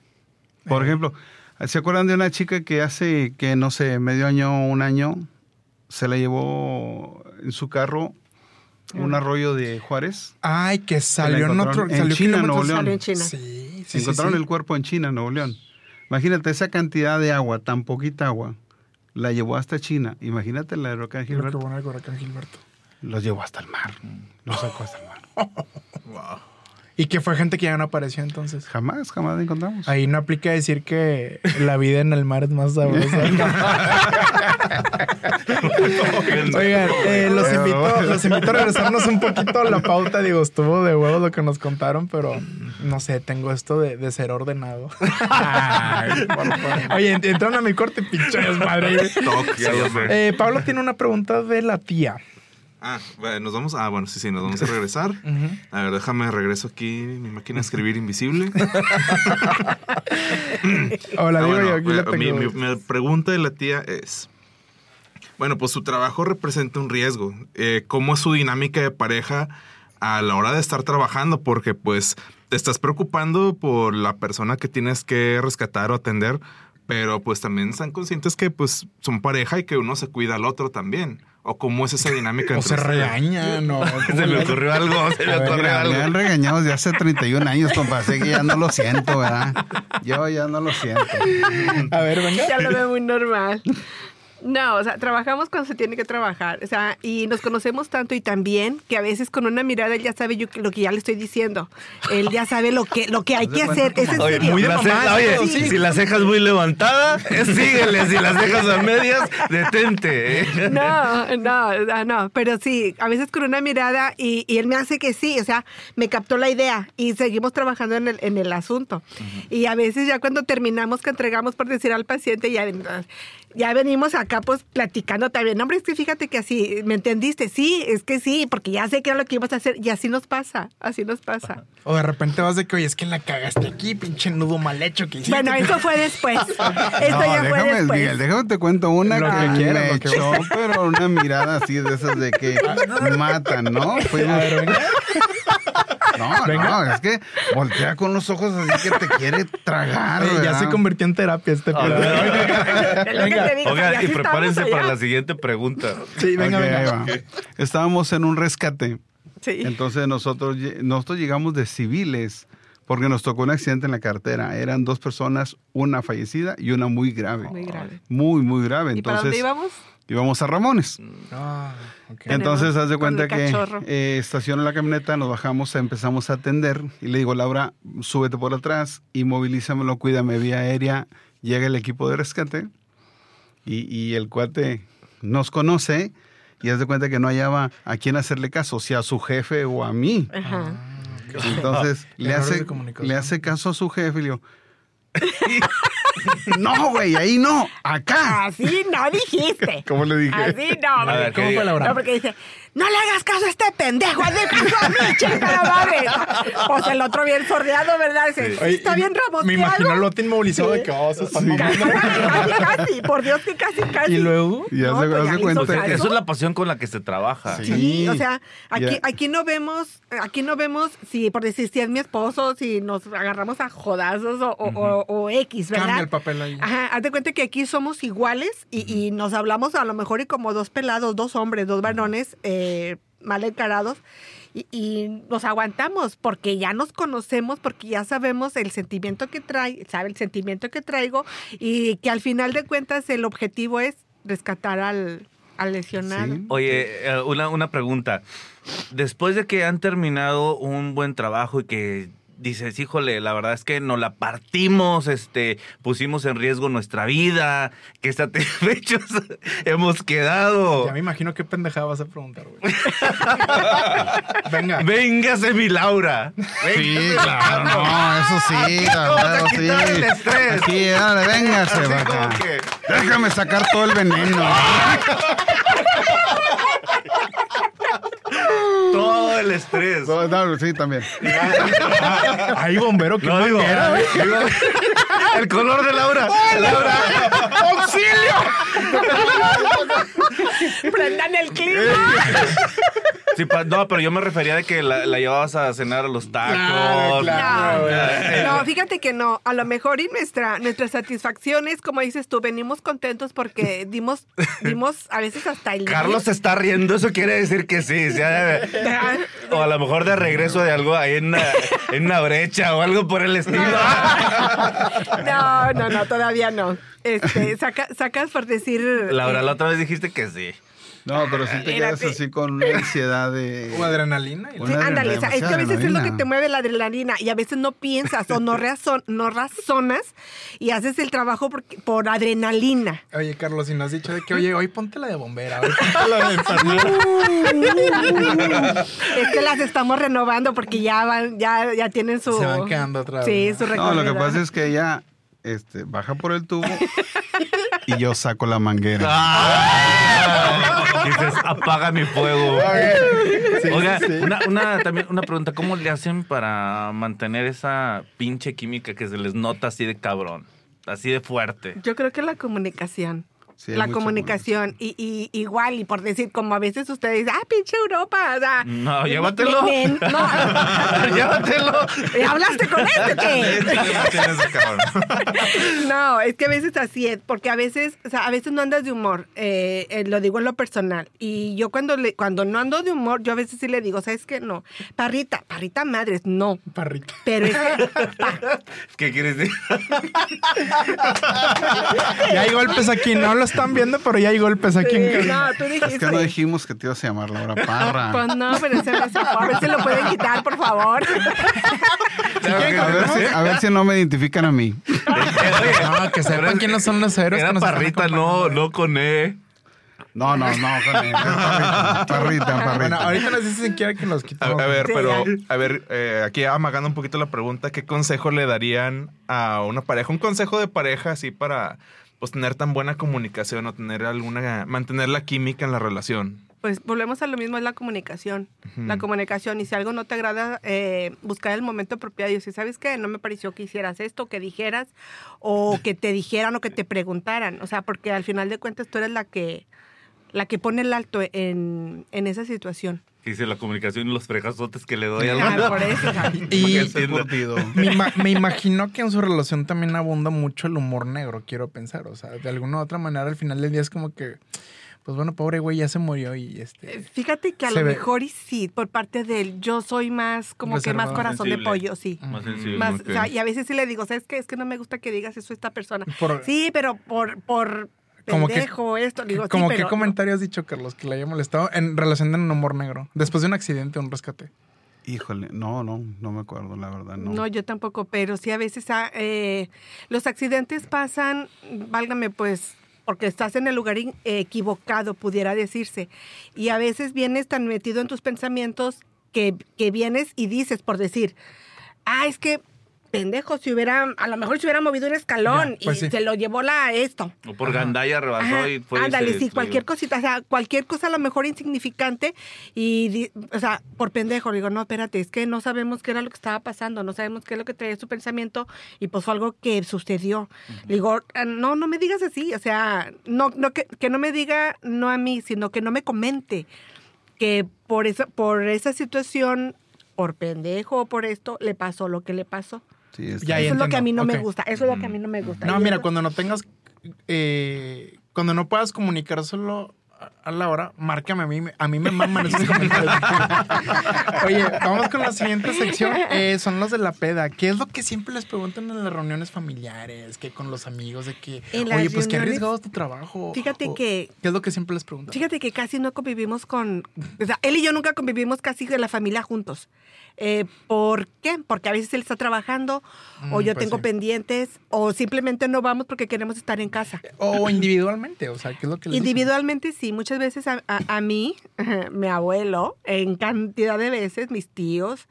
Por Eh. ejemplo, ¿se acuerdan de una chica que hace, que no sé, medio año, un año, se la llevó en su carro un arroyo de Juárez? ay, que salió en otro. en salió China, Nuevo León. Salió en China. Sí, sí, sí, Encontraron sí. el cuerpo en China, Nuevo León. Imagínate esa cantidad de agua, tan poquita agua, la llevó hasta China. Imagínate la de huracán Lo que Gilberto. bueno el huracán Gilberto. Los llevó hasta el mar. Los sacó hasta el mar. Wow. ¿Y que fue gente que ya no apareció entonces? Jamás, jamás la encontramos. Ahí no aplica decir que la vida en el mar es más sabrosa. Oigan, eh, los, invito, los invito a regresarnos un poquito a la pauta. Digo, estuvo de huevos lo que nos contaron, pero no sé, tengo esto de, de ser ordenado. Ay, favor. Oye, ent- entraron a mi corte, pinche llama. Eh, Pablo tiene una pregunta de la tía. Ah, bueno, nos vamos. Ah, bueno, sí, sí, nos vamos a regresar. A ver, déjame regreso aquí mi máquina de escribir invisible. O la Ah, bueno, yo, aquí la mi, mi- mi pregunta de la tía es: Bueno, pues su trabajo representa un riesgo. Eh, ¿Cómo es su dinámica de pareja a la hora de estar trabajando? Porque, pues, te estás preocupando por la persona que tienes que rescatar o atender, pero pues también están conscientes que, pues, son pareja y que uno se cuida al otro también. ¿O cómo es esa dinámica? O se regañan, o... Se le ocurrió algo, se le ocurrió Mira, me han algo. regañado desde hace 31 años, compa. Así que ya no lo siento, ¿verdad? Yo ya no lo siento. A ver, venga. Ya lo veo muy normal. No, o sea, trabajamos cuando se tiene que trabajar. O sea, y nos conocemos tanto y tan bien que a veces con una mirada él ya sabe yo lo que ya le estoy diciendo. Él ya sabe lo que, lo que hay que hacer. Es en Oye, serio. muy de la mamá, ceja- oye, sí. si la ceja es muy levantada, eh, síguele. Si las cejas a medias, detente. eh. No, no, no, no, pero sí, a veces con una mirada y, y él me hace que sí, o sea, me captó la idea y seguimos trabajando en el, en el asunto. Y a veces ya cuando terminamos, que entregamos por decir al paciente, ya, ya venimos acá pues platicando también, hombre, es que fíjate que así, ¿me entendiste? Sí, es que sí, porque ya sé que era lo que íbamos a hacer y así nos pasa, así nos pasa. O de repente vas de que, oye, es que la cagaste aquí, pinche nudo mal hecho que hiciste. Bueno, eso fue después. Eso No, ya fue déjame, después. Miguel, déjame te cuento una Lo que, me lo que- echó, pero una mirada así de esas de que matan, ¿no? Fuimos-. No, venga. no, es que voltea con los ojos así que te quiere tragar, Oye, ya se convirtió en terapia este pedo. Es lo que te digo, o sea, Oigan, ya y prepárense para la siguiente pregunta. Sí, venga, venga. ahí va. Estábamos en un rescate. Sí. Entonces nosotros, nosotros llegamos de civiles porque nos tocó un accidente en la cartera. Eran dos personas, una fallecida y una muy grave. Muy grave. Muy, muy grave. ¿Y para Entonces dónde íbamos? íbamos a Ramones. Ah, ok. Entonces, haz de cuenta que eh, estaciona la camioneta, nos bajamos, empezamos a atender y le digo, Laura, súbete por atrás, inmovilízamelo, cuídame vía aérea. Llega el equipo de rescate y, y el cuate nos conoce y haz de cuenta que no hallaba a quién hacerle caso, si a su jefe o a mí. Ajá. Entonces le Errores de hace, le hace caso a su jefe y le digo, no, güey, ahí no, acá. Así no dijiste. ¿Cómo le dije? Así no. A ver, ¿Cómo ¿qué fue, diga? Laura? No, porque dice, no le hagas caso a este pendejo, hazle caso a mí, chingada madre. Pues el otro bien sordeado, ¿verdad? Dice, está bien, Ramos. Me ¿qué imagino hago?" al lote inmovilizado de que, oh, eso está Casi, casi, casi, por Dios que casi, casi. Y luego, Y No, pues le cuenta. O sea, eso es la pasión con la que se trabaja. Sí. Sí, o sea, aquí, aquí no vemos, aquí no vemos si, por decir, si es mi esposo, si nos agarramos a jodazos o, o, o- o X, ¿verdad? cambia el papel ahí. Ajá, haz de cuenta que aquí somos iguales y, y nos hablamos a lo mejor y como dos pelados, dos hombres, dos varones eh, mal encarados y, nos aguantamos porque ya nos conocemos, porque ya sabemos el sentimiento que trae, sabe el sentimiento que traigo y que al final de cuentas el objetivo es rescatar al, lesionado. Oye, eh, una, una pregunta. Después de que han terminado un buen trabajo y que dices, híjole, la verdad es que nos la partimos, este, pusimos en riesgo nuestra vida, que satisfechos hemos quedado. Ya me imagino qué pendejada vas a preguntar, güey. Venga. Véngase mi Laura. Sí, claro, no, eso sí, claro, sí. quitar el estrés. Aquí, dale, véngase, Así va como acá. que- Déjame sacar todo el veneno. El estrés. No, no, sí, también. Ahí, bombero, qué No, digo, el color de Laura. Laura. Prendan el clima. Sí, pa- no, pero yo me refería de que la, la llevabas a cenar a los tacos. Claro, claro. No, fíjate que no. A lo mejor y nuestra, nuestra satisfacción es, como dices tú, venimos contentos porque dimos, dimos a veces hasta el... Carlos se está riendo, eso quiere decir que sí. sí, o a lo mejor de regreso de algo ahí en una, en una brecha o algo por el estilo. No, no, no, todavía no. este, saca- sacas por decir... Laura, eh, la otra vez dijiste que sí. No, pero si te quedas así con una ansiedad de... O adrenalina. y- Una Sí, ándale, o sea, es que a veces es lo que te mueve la adrenalina y a veces no piensas o no, razon- no razonas y haces el trabajo por, por adrenalina. Oye, Carlos, si nos has dicho de que, oye, hoy ponte la de bombera, hoy ponte la de enfermera. es que las estamos renovando porque ya van, ya, ya tienen su. Se van quedando atrás, Sí, su No, lo que recorrido. pasa es que ella este, baja por el tubo y yo saco la manguera. Ah. Dices, apaga mi fuego. Sí, Oiga, sí, sí. Una, una, también una pregunta, ¿cómo le hacen para mantener esa pinche química que se les nota así de cabrón? Así de fuerte. Yo creo que la comunicación. Sí, la comunicación. Y, y igual, y por decir, como a veces ustedes dicen, ah, pinche Europa. O sea, No, llévatelo. me- me- no, Llévatelo. ¿Hablaste con este qué? No, es que a veces así es, porque a veces, o sea, a veces no andas de humor, eh, eh, lo digo en lo personal. Y yo cuando le, cuando no ando de humor, yo a veces sí le digo, ¿sabes qué? No, parrita, parrita madres, no. Parrita. Pero es que, pa, ¿Qué quieres decir? Ya hay golpes aquí, no lo están viendo, pero ya hay golpes aquí en sí, casa. no, tú dijiste. Es que no dijimos que te ibas a llamar Laura Parra. Pues no, pero ese no se fue. A ver si lo pueden quitar, por favor. a, ver si, a ver si no me identifican a mí. No, que sepan quiénes son los héroes. Era que parrita, no, no con E. No, no, no, con él. Parrita, parrita. Bueno, ahorita nos dicen si quieren que los A, quitemos. a ver, pero, a ver, eh, aquí amagando un poquito la pregunta, ¿qué consejo le darían a una pareja? Un consejo de pareja así para pues tener tan buena comunicación o tener alguna, mantener la química en la relación. Pues volvemos a lo mismo, es la comunicación. La comunicación. Y si algo no te agrada, eh, buscar el momento apropiado y decir, ¿sabes qué? No me pareció que hicieras esto, que dijeras, o que te dijeran o que te preguntaran. O sea, porque al final de cuentas tú eres la que, la que pone el alto en, en esa situación. Dice la comunicación y los fregazotes que le doy al Ah, por eso. hija. Y me, ima- me imagino que en su relación también abunda mucho el humor negro, quiero pensar. O sea, de alguna u otra manera, al final del día es como que, pues bueno, pobre güey, ya se murió y este. Fíjate que a lo ve- mejor y sí, por parte de él, yo soy más, como que más corazón de pollo, sí. Más sensible. Más, ok. o sea, y a veces sí le digo, ¿sabes qué? Es que no me gusta que digas eso a esta persona. Por- sí, pero por, por Como que- pendejo esto. Digo, sí, Como pero qué comentario has dicho, Carlos, que le haya molestado en relación de un humor negro, después de un accidente o un rescate. Híjole, no, no, no me acuerdo, la verdad, no. No. yo tampoco, pero sí a veces ah, eh, los accidentes pasan, válgame pues, porque estás en el lugar equivocado, pudiera decirse. Y a veces vienes tan metido en tus pensamientos que, que vienes y dices, por decir, ah, es que pendejo, si hubiera, a lo mejor se hubiera movido un escalón Ya, pues y sí. se lo llevó la esto. O por Gandaya rebasó Ajá, y fue. Ándale, sí, cualquier cosita, o sea, cualquier cosa a lo mejor insignificante y, o sea, por pendejo, digo, no, espérate, es que no sabemos qué era lo que estaba pasando, no sabemos qué es lo que traía su pensamiento y pues fue algo que sucedió. Le Digo, "Ah, no, no me digas así, o sea, no, no que, que no me diga no a mí, sino que no me comente que por esa, por esa situación, por pendejo o por esto, le pasó lo que le pasó. Sí, eso es lo que a mí no me ok. gusta, eso es lo que a mí no me gusta. No, Y mira, cuando no tengas, eh, cuando no puedas comunicárselo a- a la hora, márcame a mí, a mí me maman esos comentarios. Oye, vamos con la siguiente sección, eh, son los de la peda. ¿Qué es lo que siempre les preguntan en las reuniones familiares, que con los amigos, de que, En oye, pues qué arriesgado es tu trabajo? Fíjate O- que- ¿Qué es lo que siempre les preguntan? Fíjate que casi no convivimos con, o sea, él y yo nunca convivimos casi con la familia juntos. Eh, ¿Por qué? Porque a veces él está trabajando o Mm, yo pues tengo sí. pendientes o simplemente no vamos porque queremos estar en casa. O individualmente, o sea, ¿qué es lo que les dicen? Individualmente sí, muchas veces a, a- a mí, mi abuelo, en cantidad de veces, mis tíos,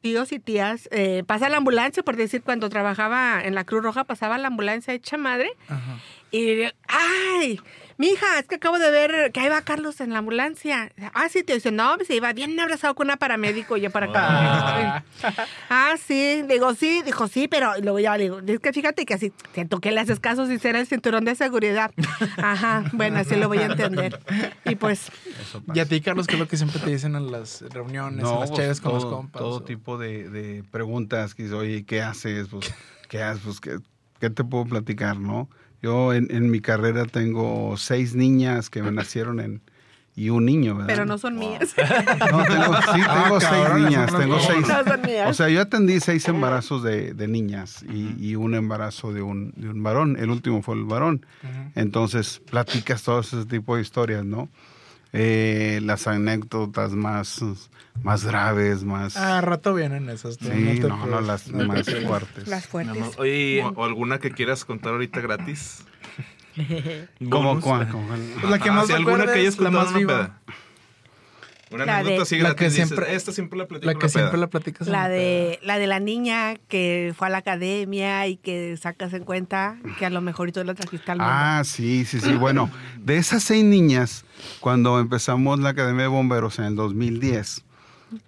tíos y tías, eh, pasa la ambulancia, por decir, cuando trabajaba en la Cruz Roja, pasaba la ambulancia hecha madre Ajá. y, ay, mija, es que acabo de ver que ahí va Carlos en la ambulancia. Ah, sí, te dice, no, se iba bien abrazado con una paramédico y yo para acá. ah, sí, digo, sí, dijo, sí, pero y luego ya le digo, es que fíjate que así, siento que le haces caso si será el cinturón de seguridad. Ajá, bueno, así lo voy a entender. Y pues, eso pasa. Y a ti, Carlos, ¿qué es lo que siempre te dicen en las reuniones, en las pues, chaves con los compas? Todo o- tipo de, de preguntas que dice, oye, ¿qué haces? Pues, ¿qué haces? Pues, ¿qué, qué te puedo platicar, no? Yo en, en mi carrera tengo seis niñas que me nacieron en y un niño, ¿verdad? Pero no son mías. No, tengo, sí, Ah, tengo seis cabrón, niñas, tengo es seis. No son mías. O sea, yo atendí seis embarazos de, de niñas y, y un embarazo de un, de un varón. El último fue el varón. Entonces, platicas todo ese tipo de historias, ¿no? Eh, las anécdotas más, más graves, más... Ah, rato vienen esas. tú, sí, no, no, preocupes, las no más fuertes. Las fuertes. No, no, Oye, O, o alguna que quieras contar ahorita gratis. ¿Cómo cuál? ¿Cómo cuál? Pues la que Ah, más sí, alguna que hayas la más viva. Una La anécdota de- así La que dices, siempre- esta siempre la platico La en que una peda". siempre la platicas. en La de, la de la niña que fue a la academia y que sacas en cuenta que a lo mejor y tú la trajiste al mundo. Ah, sí, sí, sí. Bueno, de esas seis niñas, cuando empezamos la Academia de Bomberos en el 2010,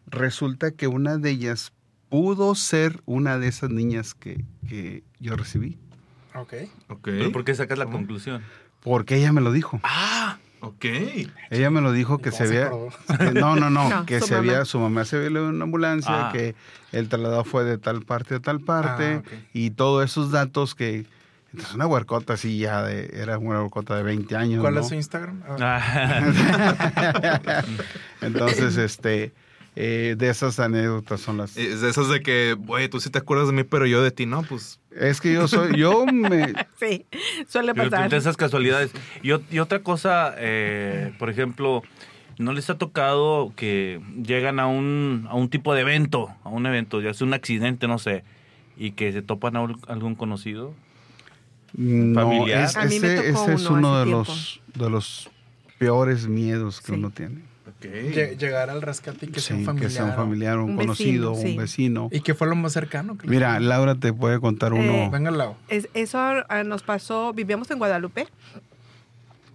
resulta que una de ellas pudo ser una de esas niñas que, que yo recibí. Ok. Ok. ¿Pero por qué sacas la conclusión? Porque ella me lo dijo. Ah, ok. Ella me lo dijo que ¿Cómo se había... que- no, no, no, No, que su se mamá. había, su mamá se había ido en una ambulancia, Ah. que el traslado fue de tal parte a tal parte, Ah, y todos esos datos que... Entonces una huercota así ya de... Era una huercota de 20 años, ¿Cuál ¿no? es su Instagram? Ah, Entonces, este, eh, de esas anécdotas son las. Es de esas de que, güey, tú sí te acuerdas de mí, pero yo de ti no, pues. Es que yo soy, yo me, Sí, suele pasar. de esas casualidades. Y, ot- y otra cosa, eh, por ejemplo, ¿no les ha tocado que llegan a un, a un tipo de evento, a un evento, ya sea un accidente, no sé, y que se topan a algún conocido? no, Familiar. es- A mí me ese, tocó ese es uno de tiempo. los, de los peores miedos que Sí. uno tiene. Lle- Llegar al rescate y que sea un familiar. que sea un familiar, un, Un conocido, vecino, sí. un vecino. ¿Y qué fue lo más cercano? que Mira, Laura te puede contar uno. Eh, Venga al lado. Es- eso ah, nos pasó, vivíamos en Guadalupe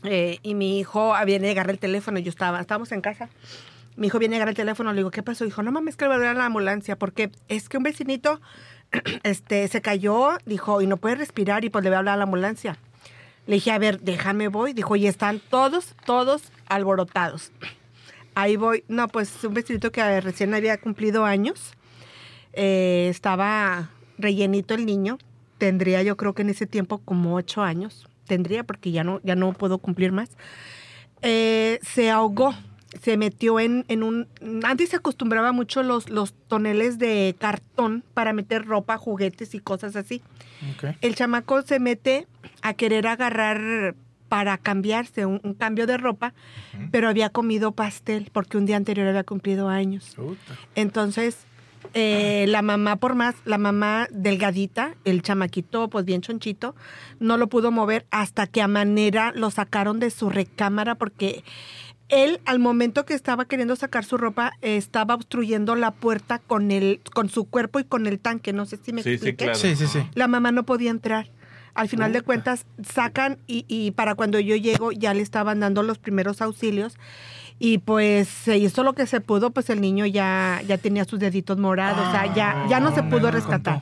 eh, y mi hijo viene a agarrar el teléfono, yo estaba, estábamos en casa. Mi hijo viene a agarrar el teléfono, le digo, ¿qué pasó? Dijo, no mames, que le voy a dar a la ambulancia, porque es que un vecinito este, se cayó, dijo, y no puede respirar, y pues le voy a hablar a la ambulancia. Le dije, a ver, déjame voy. Dijo, y están todos, todos alborotados. Ahí voy. No, pues un vecinito que eh, recién había cumplido años. Eh, estaba rellenito el niño. Tendría yo creo que en ese tiempo como ocho años. Tendría porque ya no, ya no puedo cumplir más. Eh, se ahogó. Se metió en, en un... Antes se acostumbraba mucho los, los toneles de cartón para meter ropa, juguetes y cosas así. El chamaco se mete a querer agarrar para cambiarse un, un cambio de ropa, pero había comido pastel porque un día anterior había cumplido años. Entonces, eh, la mamá, por más, la mamá delgadita, el chamaquito, pues bien chonchito, no lo pudo mover hasta que a manera lo sacaron de su recámara porque él, al momento que estaba queriendo sacar su ropa, eh, estaba obstruyendo la puerta con, el, con su cuerpo y con el tanque. No sé si me Sí, sí, expliqué. claro. Sí, sí, sí. La mamá no podía entrar. Al final de cuentas, sacan y, y para cuando yo llego ya le estaban dando los primeros auxilios. Y pues se hizo lo que se pudo, pues el niño ya, ya tenía sus deditos morados, o sea, ya, ya no se Ah, pudo rescatar.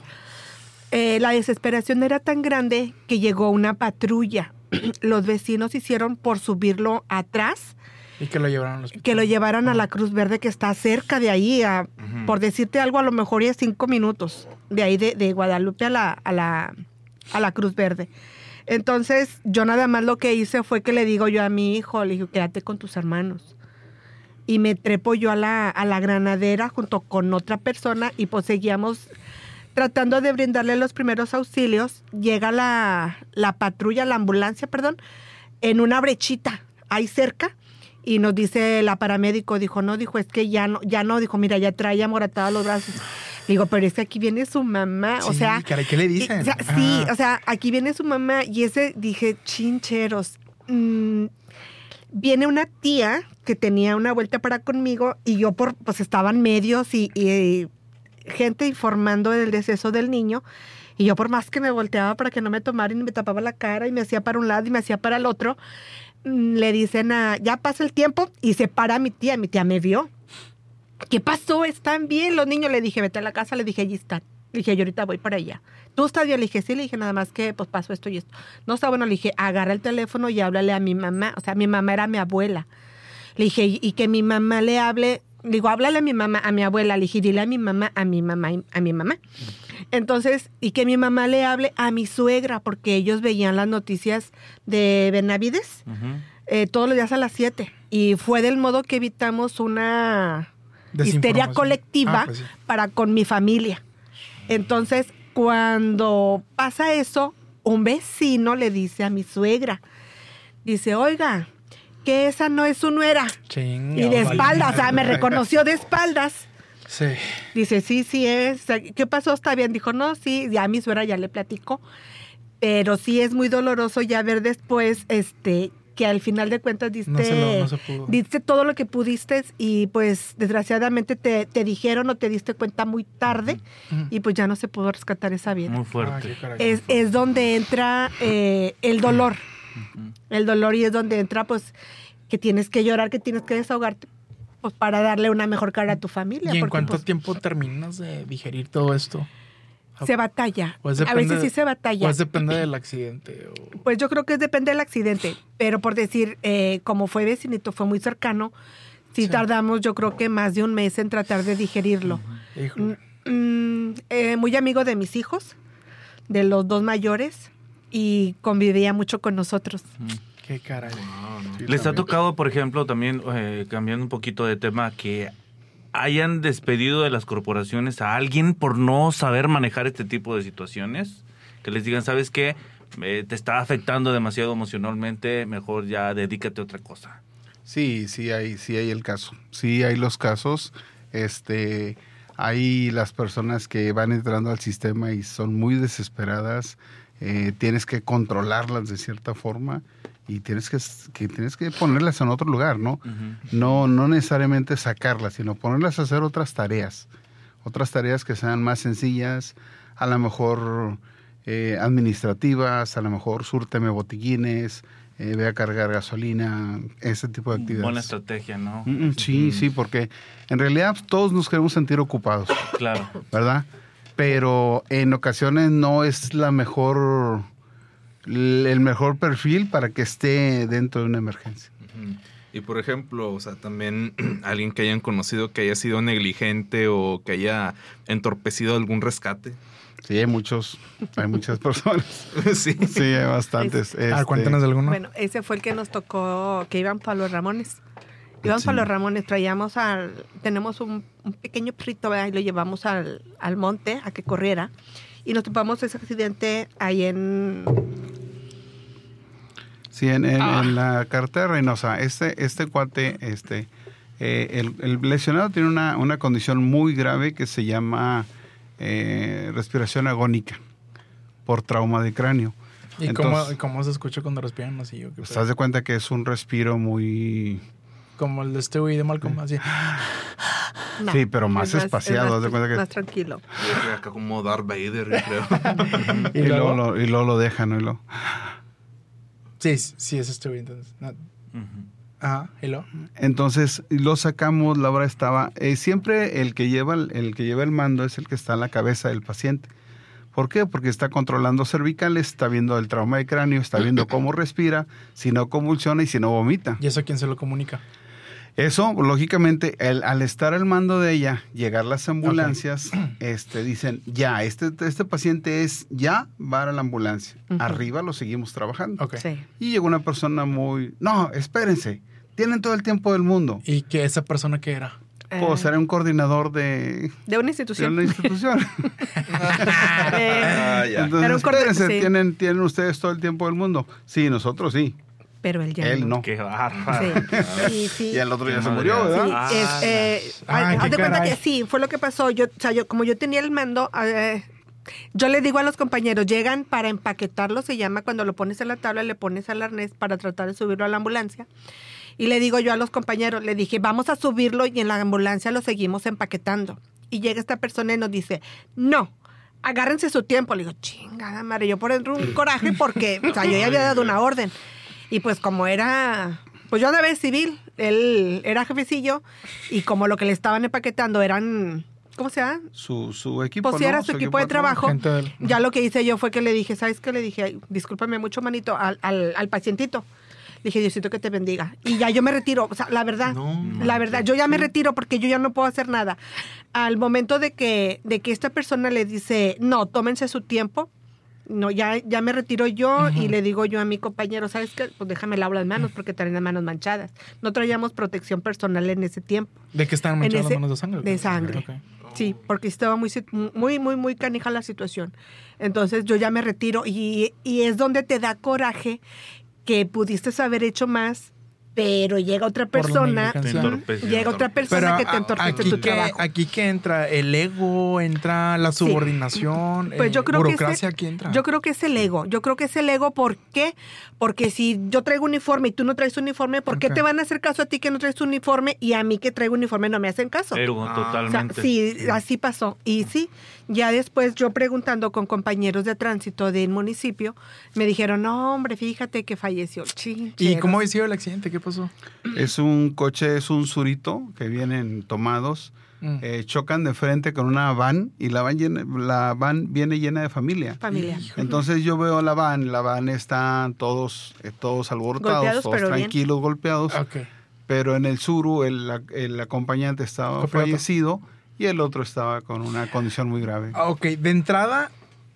Eh, la desesperación era tan grande que llegó una patrulla. Los vecinos hicieron por subirlo atrás, Y que lo hospital. que lo llevaran a la Cruz Verde que está cerca de ahí, a- por decirte algo, a lo mejor ya cinco minutos, de ahí de, de Guadalupe a la, a, la, a la Cruz Verde. Entonces, yo nada más lo que hice fue que le digo yo a mi hijo, le digo, quédate con tus hermanos. Y me trepo yo a la, a la granadera junto con otra persona y pues seguíamos tratando de brindarle los primeros auxilios. Llega la, la patrulla, la ambulancia, perdón, en una brechita ahí cerca y nos dice la paramédico, dijo, no, dijo, es que ya no, ya no, dijo, mira, ya trae amoratados los brazos. Digo, pero es que aquí viene su mamá, o sea... caray, ¿qué le dicen? o sea, sí, Ah. o sea, aquí viene su mamá y ese, dije, chincheros. mm, viene una tía que tenía una vuelta para conmigo y yo por, pues estaban medios y, y gente informando del deceso del niño. Y yo por más que me volteaba para que no me tomaran y me tapaba la cara y me hacía para un lado y me hacía para el otro, mm, le dicen a, ya pasa el tiempo y se para mi tía. Mi tía me vio. ¿Qué pasó? ¿Están bien los niños? Le dije, vete a la casa. Le dije, allí están. Le dije, yo ahorita voy para allá. ¿Tú estás bien? Le dije, sí. Le dije, nada más que pues pasó esto y esto. No está bueno. Le dije, agarra el teléfono y háblale a mi mamá. O sea, mi mamá era mi abuela. Le dije, y, que mi mamá le hable. Digo, háblale a mi mamá, a mi abuela. Le dije, dile a mi mamá, a mi mamá, a mi mamá. Entonces, y que mi mamá le hable a mi suegra, porque ellos veían las noticias de Benavides eh, todos los días a las 7. Y fue del modo que evitamos una histeria colectiva Ah, pues sí. para con mi familia. Entonces, cuando pasa eso, un vecino le dice a mi suegra, dice, oiga, que esa no es su nuera. Y de vale. espaldas, o sea, me reconoció de espaldas. Sí. Dice, sí, sí es. ¿Qué pasó? ¿Está bien? Dijo, no, sí, ya mi suegra ya le platicó. Pero sí es muy doloroso ya ver después, este, que al final de cuentas diste, No se lo- no se pudo. diste todo lo que pudiste y pues desgraciadamente te, te dijeron o te diste cuenta muy tarde y pues ya no se pudo rescatar esa vida. Muy Ah, fuerte. caray. Es, es donde entra eh, el dolor. El dolor y es donde entra pues que tienes que llorar, que tienes que desahogarte pues para darle una mejor cara a tu familia. ¿Y en porque, cuánto pues, tiempo terminas de digerir todo esto? Se batalla. Pues a veces sí se batalla. Pues depende del accidente. o- Pues yo creo que depende del accidente, pero por decir, eh, como fue vecinito, fue muy cercano, sí, Sí. tardamos yo creo que más de un mes en tratar de digerirlo. Híjole. Mm, mm, eh, muy amigo de mis hijos, de los dos mayores, y convivía mucho con nosotros. Qué caray. Sí, ¿Les ha tocado, por ejemplo, también eh, cambiando un poquito de tema, que hayan despedido de las corporaciones a alguien por no saber manejar este tipo de situaciones? Que les digan, ¿sabes qué? Eh, te está afectando demasiado emocionalmente, mejor ya dedícate a otra cosa. Sí, sí hay, sí hay el caso. Sí hay los casos. Este, hay las personas que van entrando al sistema y son muy desesperadas. eh, tienes que controlarlas de cierta forma y tienes que, que tienes que ponerlas en otro lugar, ¿no? No, no necesariamente sacarlas, sino ponerlas a hacer otras tareas. Otras tareas que sean más sencillas, a lo mejor eh, administrativas, a lo mejor súrteme botiquines, eh, ve a cargar gasolina, ese tipo de actividades. Buena estrategia, ¿no? Mm, mm, Sí, sí, porque en realidad todos nos queremos sentir ocupados, Claro. ¿verdad? Pero en ocasiones no es la mejor, el mejor perfil para que esté dentro de una emergencia. Y por ejemplo, o sea, también alguien que hayan conocido que haya sido negligente o que haya entorpecido algún rescate. Sí, hay muchos, hay muchas personas. sí. Sí, hay bastantes. Este, cuéntanos de alguno. Bueno, ese fue el que nos tocó, que iban para los Ramones. Íbamos Sí. para los Ramones, traíamos al, tenemos un, un pequeño perrito, ¿verdad? y lo llevamos al, al monte a que corriera. Y nos topamos ese accidente ahí en... Sí, en, en- Ah. en la carretera Reynosa, este, este cuate, este, eh, el, el lesionado tiene una, una condición muy grave que se llama eh, respiración agónica por trauma de cráneo. ¿Y Entonces- cómo, y cómo se escucha cuando respiran así? ¿O qué Estás de cuenta que es un respiro muy... Como el de este güey de Malcolm, así. no, Sí, pero más es espaciado, es de cuenta que- Más tranquilo. Acá como Darth Vader, yo creo. Y, luego, lo, y luego lo dejan, ¿no? Y luego- Sí, sí, es este güey entonces. No. Ajá, ¿y luego? Entonces lo sacamos, la hora estaba. eh, siempre el que lleva el, el que lleva el mando es el que está en la cabeza del paciente. ¿Por qué? Porque está controlando cervicales, está viendo el trauma de cráneo, está viendo cómo respira, si no convulsiona y si no vomita. ¿Y eso a quién se lo comunica? Eso, lógicamente, el- al estar al mando de ella, llegar las ambulancias, este, dicen, ya, este, este paciente es, ya, va a la ambulancia. Arriba lo seguimos trabajando. Sí. Y llegó una persona muy, no, espérense, tienen todo el tiempo del mundo. ¿Y que esa persona que era? Puedo Eh, ser un coordinador de, de una de institución. una institución. Eh, Ah, ya. Entonces, Era un espérense, sí. ¿tienen, tienen ustedes todo el tiempo del mundo. Sí, nosotros sí. Pero él ya Él no. Qué bárbaro. Sí, sí, sí. Y el otro ya Qué se murió, ¿verdad? Sí, Ah, es, eh, Ah, haz qué de cuenta caray. que sí, fue lo que pasó. Yo, o sea, yo, como yo tenía el mando, eh, yo le digo a los compañeros, llegan para empaquetarlo, se llama cuando lo pones en la tabla, le pones al arnés para tratar de subirlo a la ambulancia. Y le digo yo a los compañeros, le dije, vamos a subirlo y en la ambulancia lo seguimos empaquetando. Y llega esta persona y nos dice, no, agárrense su tiempo. Le digo, chingada madre, yo por dentro un coraje porque, o sea, yo ya había dado una orden. Y pues como era, pues yo andaba de civil, él era jefecillo y como lo que le estaban empaquetando eran, ¿cómo se llama? Su, su equipo, Pues si ¿no? era su equipo de trabajo. Del- Ya lo que hice yo fue que le dije, ¿sabes qué? Le dije, "Ay, discúlpame mucho, manito, al, al, al pacientito. dije, Diosito que te bendiga. Y ya yo me retiro, o sea, la verdad, la verdad, yo ya me retiro porque yo ya no puedo hacer nada. Al momento de que, de que esta persona le dice, no, tómense su tiempo, no, ya, ya me retiro yo y le digo yo a mi compañero, ¿sabes qué? Pues déjame lavar las manos porque traen las manos manchadas. No traíamos protección personal en ese tiempo. ¿De qué estaban manchadas las manos de sangre? de sangre. Sí, porque estaba muy, muy, muy, muy canija la situación. Entonces yo ya me retiro y, y es donde te da coraje que pudiste haber hecho más, pero llega otra persona, llega otra persona que te entorpece aquí tu que, trabajo. aquí que entra el ego, entra la subordinación, Pues eh, yo creo que burocracia, ese- aquí entra. Yo creo que es el ego. Yo creo que es el ego. ¿Por qué? Porque si yo traigo uniforme y tú no traes uniforme, ¿por qué te van a hacer caso a ti que no traes uniforme y a mí que traigo uniforme no me hacen caso? Ergo, Ah. O sea, totalmente. sí, así pasó. Y sí, ya después yo preguntando con compañeros de tránsito del municipio, me dijeron, no, hombre, fíjate que falleció. ¿Y Chincheros. cómo había sido el accidente? ¿Qué pasó? Es un coche, es un surito que vienen tomados. Mm. eh, chocan de frente con una van y la van, llena- la van viene llena de familia. Familia. Entonces yo veo la van, la van están todos, eh, todos alborotados, Golpeados, todos pero bien. tranquilos, golpeados. Ok. Pero en el suru el, el acompañante estaba Copiloto. fallecido y el otro estaba con una condición muy grave. Ah, Ok, de entrada,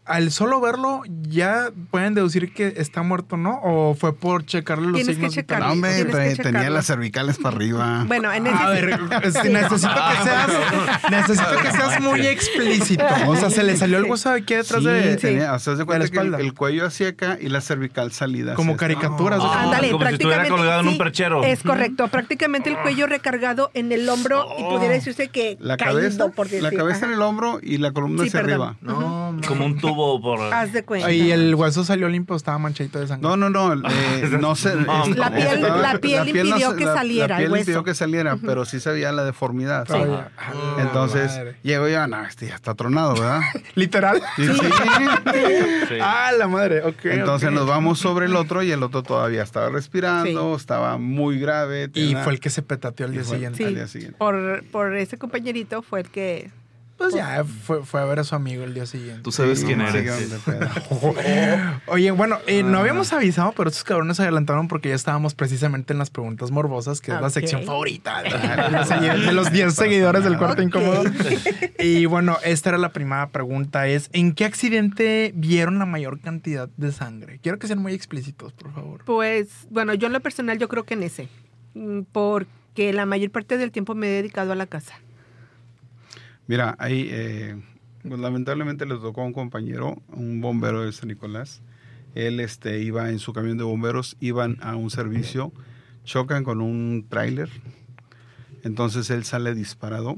al solo verlo, ¿ya pueden deducir que está muerto no? ¿O fue por checarle los Tienes que signos checarlo. No, vitales? hombre, que tenía las cervicales para arriba. Bueno, en ese... A ver, que necesito que seas, necesito que seas muy explícito. O sea, se le salió el hueso de aquí detrás Sí, de, tenía, o sea, de cuenta la que el, espalda. el cuello hacia acá y la cervical salida. como caricaturas. Ah, Ándale, como si estuviera colgado en un perchero. Es correcto, prácticamente el cuello recargado en el hombro y pudiera decirse que La caído, cabeza, por la cabeza Ajá. en el hombro y la columna Sí, hacia perdón. arriba. No, Como un tubo por... Haz de cuenta. Y el hueso salió limpio, estaba manchadito de sangre. No, no, no, eh, no se... No, es- La piel- la piel impidió que la- saliera La el piel impidió hueso. que saliera, pero sí se veía la deformidad. Sí. Ah, Entonces, madre. llego yo, no, este ya está tronado, ¿verdad? Literal. Sí, sí. Sí. Ah, la madre. Entonces nos vamos sobre el otro y el otro todavía estaba respirando, estaba muy grave. Y fue el que se petateó al día siguiente. al día siguiente. por, por ese compañerito fue el que... Pues ya, fue, fue a ver a su amigo el día siguiente. Tú sabes Sí, quién eres. Oye, bueno, eh, no habíamos avisado, pero estos cabrones se adelantaron porque ya estábamos precisamente en las preguntas morbosas, que es la sección favorita de, de los, de los 10 seguidores del cuarto incómodo. Y bueno, esta era la primera pregunta, es ¿en qué accidente vieron la mayor cantidad de sangre? Quiero que sean muy explícitos, por favor. Pues, bueno, yo en lo personal yo creo que en ese. Mm, Porque la mayor parte del tiempo me he dedicado a la casa. Mira, ahí eh, pues, lamentablemente le tocó a un compañero, un bombero de San Nicolás. Él este, iba en su camión de bomberos, iban a un servicio, chocan con un tráiler. Entonces él sale disparado.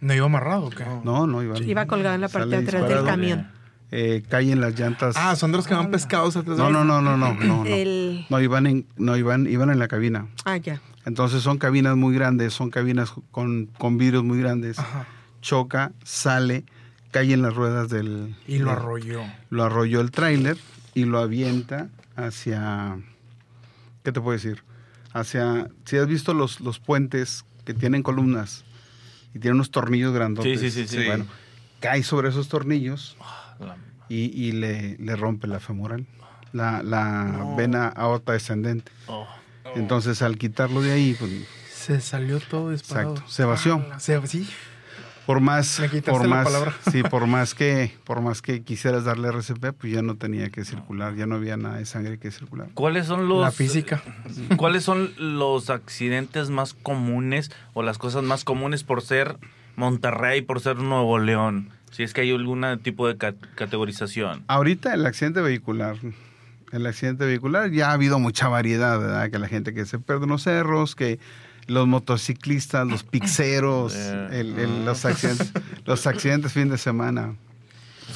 ¿No iba amarrado o qué? No, no, iba. Iba colgado en la parte de atrás del camión. Eh, caen las llantas. Ah, son de los que van pescados atrás de no, no, no, no, no, no. No, El... No, iban en, no iban, iban en la cabina. Ah, ya. Entonces son cabinas muy grandes, son cabinas con, con vidrios muy grandes. Ajá. Choca, sale, cae en las ruedas del... Y lo arrolló. Lo arrolló el tráiler y lo avienta hacia... ¿Qué te puedo decir? Hacia... Si has visto los, los puentes que tienen columnas y tienen unos tornillos grandotes. Sí, sí, sí, sí. Bueno, cae sobre esos tornillos La- y, y le, le rompe la femoral, la, la No. vena aorta descendente. oh. Entonces al quitarlo de ahí, pues, Se salió todo disparado. Exacto, se vació. Ah, se- sí. Por más, Me quitaste por la más, palabra. sí, por más que, por más que quisieras darle RCP, pues ya no tenía que circular, ya no había nada de sangre que circular. ¿Cuáles son los... La física. ¿Cuáles son los accidentes más comunes o las cosas más comunes por ser Monterrey, por ser Nuevo León? Si es que hay algún tipo de ca- categorización. Ahorita el accidente vehicular, el accidente vehicular ya ha habido mucha variedad, ¿verdad? Que la gente que se pierde en los cerros, que los motociclistas, los pixeros, Eh. el- el- los accidentes, los accidentes fin de semana.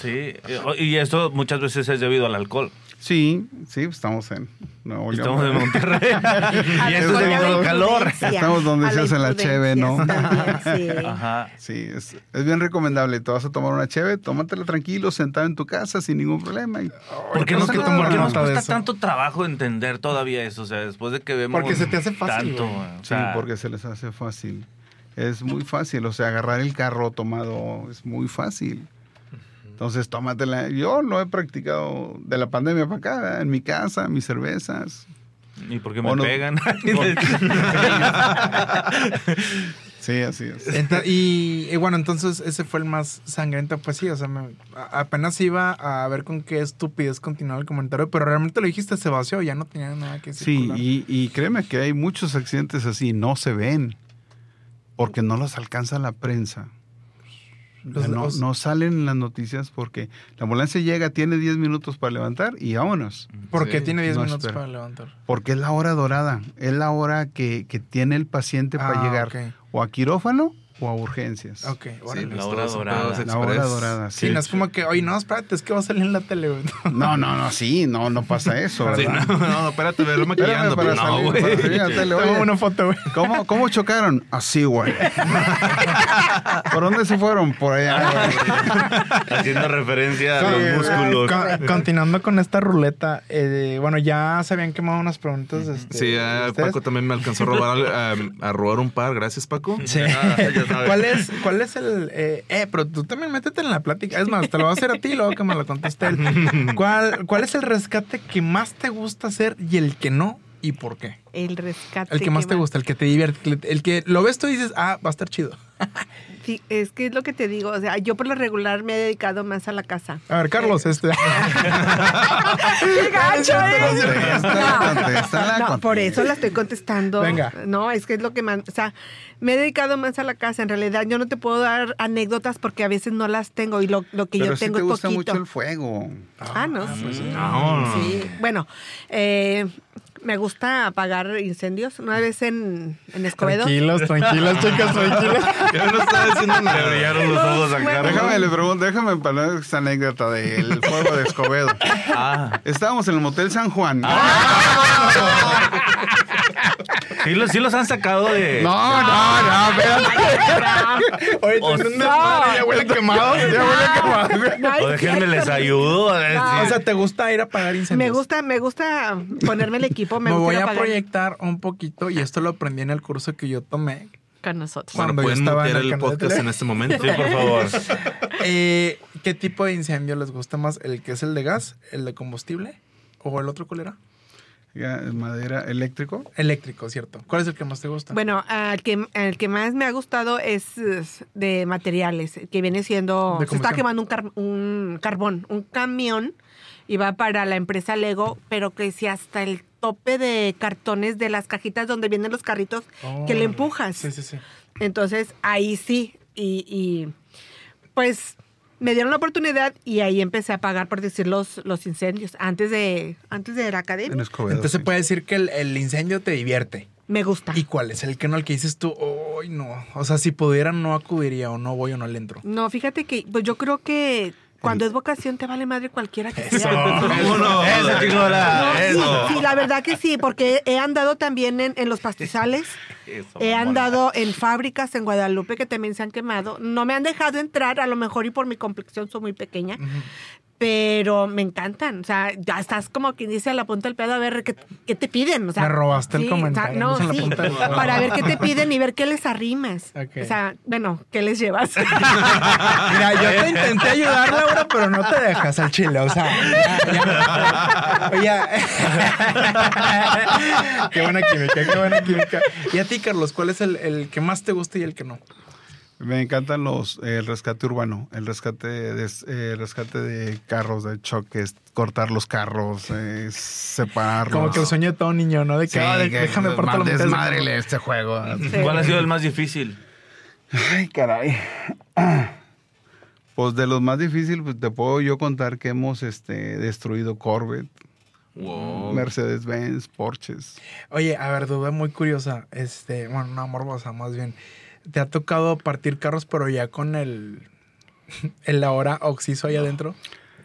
Sí, y esto muchas veces es debido al alcohol. Sí, sí, estamos en Nuevo León. Estamos en Monterrey. y esto es al calor. Estamos donde A se hace la cheve, ¿no? también, sí. Ajá. Sí, es, es bien recomendable. Te vas a tomar una cheve, tómatela tranquilo, sentado en tu casa sin ningún problema. y- ¿Por qué, Tengo nos, por qué cuesta eso. tanto trabajo entender todavía eso? O sea, después de que vemos Porque se te hace fácil, tanto. Sí, porque se les hace fácil. Es muy fácil, o sea, agarrar el carro tomado es muy fácil. Entonces, tómatela. Yo lo he practicado de la pandemia para acá, ¿verdad? en mi casa, mis cervezas. ¿Y por qué me no- pegan? Sí, así es. Y, y bueno, entonces ese fue el más sangriento. Pues sí, o sea, me- apenas iba a ver con qué estupidez continuaba el comentario, pero realmente lo dijiste, se vació, ya no tenía nada que decir. Sí, y, y créeme que hay muchos accidentes así, no se ven, porque no los alcanza la prensa. Los- no, los- no salen en las noticias porque la ambulancia llega, tiene 10 minutos para levantar y vámonos. Porque Sí, tiene 10 no minutos espera. para levantar. Porque es la hora dorada, es la hora que, que tiene el paciente para Ah, llegar o a quirófano o a urgencias. Ok, Sí, órale. la todos hora dorada. La hora dorada, Sí, sí. no es como que, oye, no, espérate, es que va a salir en la tele, güey. No, no, no, sí, no, no pasa eso, Sí, no, no, espérate, verlo maquillando. para pues, no, salir, güey. para la Toma oye. una foto, güey. ¿Cómo, ¿Cómo chocaron? Así, güey. ¿Por dónde se fueron? Por allá. güey. Haciendo referencia a los músculos. con- continuando con esta ruleta, eh, bueno, ya se habían quemado unas preguntas. Este, Sí. Paco también me alcanzó a robar, a, a robar un par. Gracias, Paco. Sí. Ah, ya ¿Cuál es, ¿Cuál es el...? Eh, eh, pero tú también métete en la plática. Es más, te lo voy a hacer a ti y luego que me lo conteste él. ¿Cuál, ¿Cuál es el rescate que más te gusta hacer y el que no? ¿Y por qué? El rescate. El que más te gusta, el que te divierte, el que lo ves tú y dices, ah, va a estar chido. Sí, es que es lo que te digo. O sea, yo por lo regular me he dedicado más a la casa. A ver, Carlos, este... ¡Qué gacho, eh! Contéstala, contéstala, No, por eso la estoy contestando. Venga. No, es que es lo que más, o sea, me he dedicado más a la casa. En realidad, yo no te puedo dar anécdotas porque a veces no las tengo y lo, lo que Pero yo sí tengo te es gusta poquito. mucho el fuego. Ah, no. No. Sí, bueno, eh, me gusta apagar incendios. Una vez en, en Escobedo. Tranquilos, tranquilos, chicas, tranquilos. Yo no estaba diciendo Le nada. brillaron los ojos a Bueno. Carlos. Déjame, le pregunto, déjame para esa anécdota del fuego de Escobedo. Ah, Estábamos en el Motel San Juan. ¿sí, los, sí los han sacado de... No, no, no, espérate. Oye, O tiene un sea- desmadre, ya huele quemado, ya huele quemado. No, O déjenme les ayudo. a ver No. O sea, ¿te gusta ir a apagar incendios? Me gusta, me gusta ponerme el equipo. Me, voy a proyectar un poquito y esto lo aprendí en el curso que yo tomé. con nosotros. Bueno, Cuando yo pueden estaba en el el podcast en este momento. Sí, por favor. Eh, ¿Qué tipo de incendio les gusta más? ¿El que es el de gas, el de combustible o el otro cuál era? Ya, Madera eléctrico. Eléctrico, cierto. ¿Cuál es el que más te gusta? Bueno, al que, al que más me ha gustado es, es de materiales, que viene siendo... Se está quemando un, car- un carbón, un camión, y va para la empresa Lego, pero que si hasta el tope de cartones de las cajitas donde vienen los carritos, que le empujas. Sí, sí, sí. Entonces, ahí sí, y, y, pues me dieron la oportunidad y ahí empecé a pagar, por decir, los, los incendios, antes de, antes de la academia. En Escobedo. Entonces se sí. puede decir que el, el incendio te divierte. Me gusta. ¿Y cuál es el que no, el que dices tú, hoy no? O sea, si pudiera, no acudiría o no voy o no le entro. No, fíjate que pues yo creo que cuando es vocación te vale madre cualquiera que sea. Eso. No, sí, Eso. sí, la verdad que sí, porque he andado también en, en los pastizales, Eso, he andado en fábricas en Guadalupe que también se han quemado. No me han dejado entrar, a lo mejor y por mi complexión soy muy pequeña, pero me encantan. O sea, ya estás como quien dice a la punta del pedo a ver qué, qué te piden. O sea, Me robaste el comentario, no, andas en la sí, punta del pedo. para ver qué te piden y ver qué les arrimas. O sea, bueno, qué les llevas. Mira, yo te intenté ayudar, Laura, pero no te dejas al chile. O sea, ya, ya. Oye, qué buena química, qué buena química. Y a ti, Carlos, ¿cuál es el, el que más te gusta y el que no? Me encantan los el rescate urbano, el rescate de eh, el rescate de carros, de choques, cortar los carros, eh, separarlos. Como que el sueño de todo niño, ¿no? De que, Sí, ah, de- que déjame más mitad. desmadrele este juego. ¿Cuál ha sido el más difícil? Ay, caray. Pues de los más difíciles, pues te puedo yo contar que hemos este, destruido Corvette, Wow. Mercedes-Benz, Porsches. Oye, a ver, duda muy curiosa. Este, bueno, no morbosa, más bien. ¿Te ha tocado partir carros, pero ya con el, el ahora oxiso ahí adentro?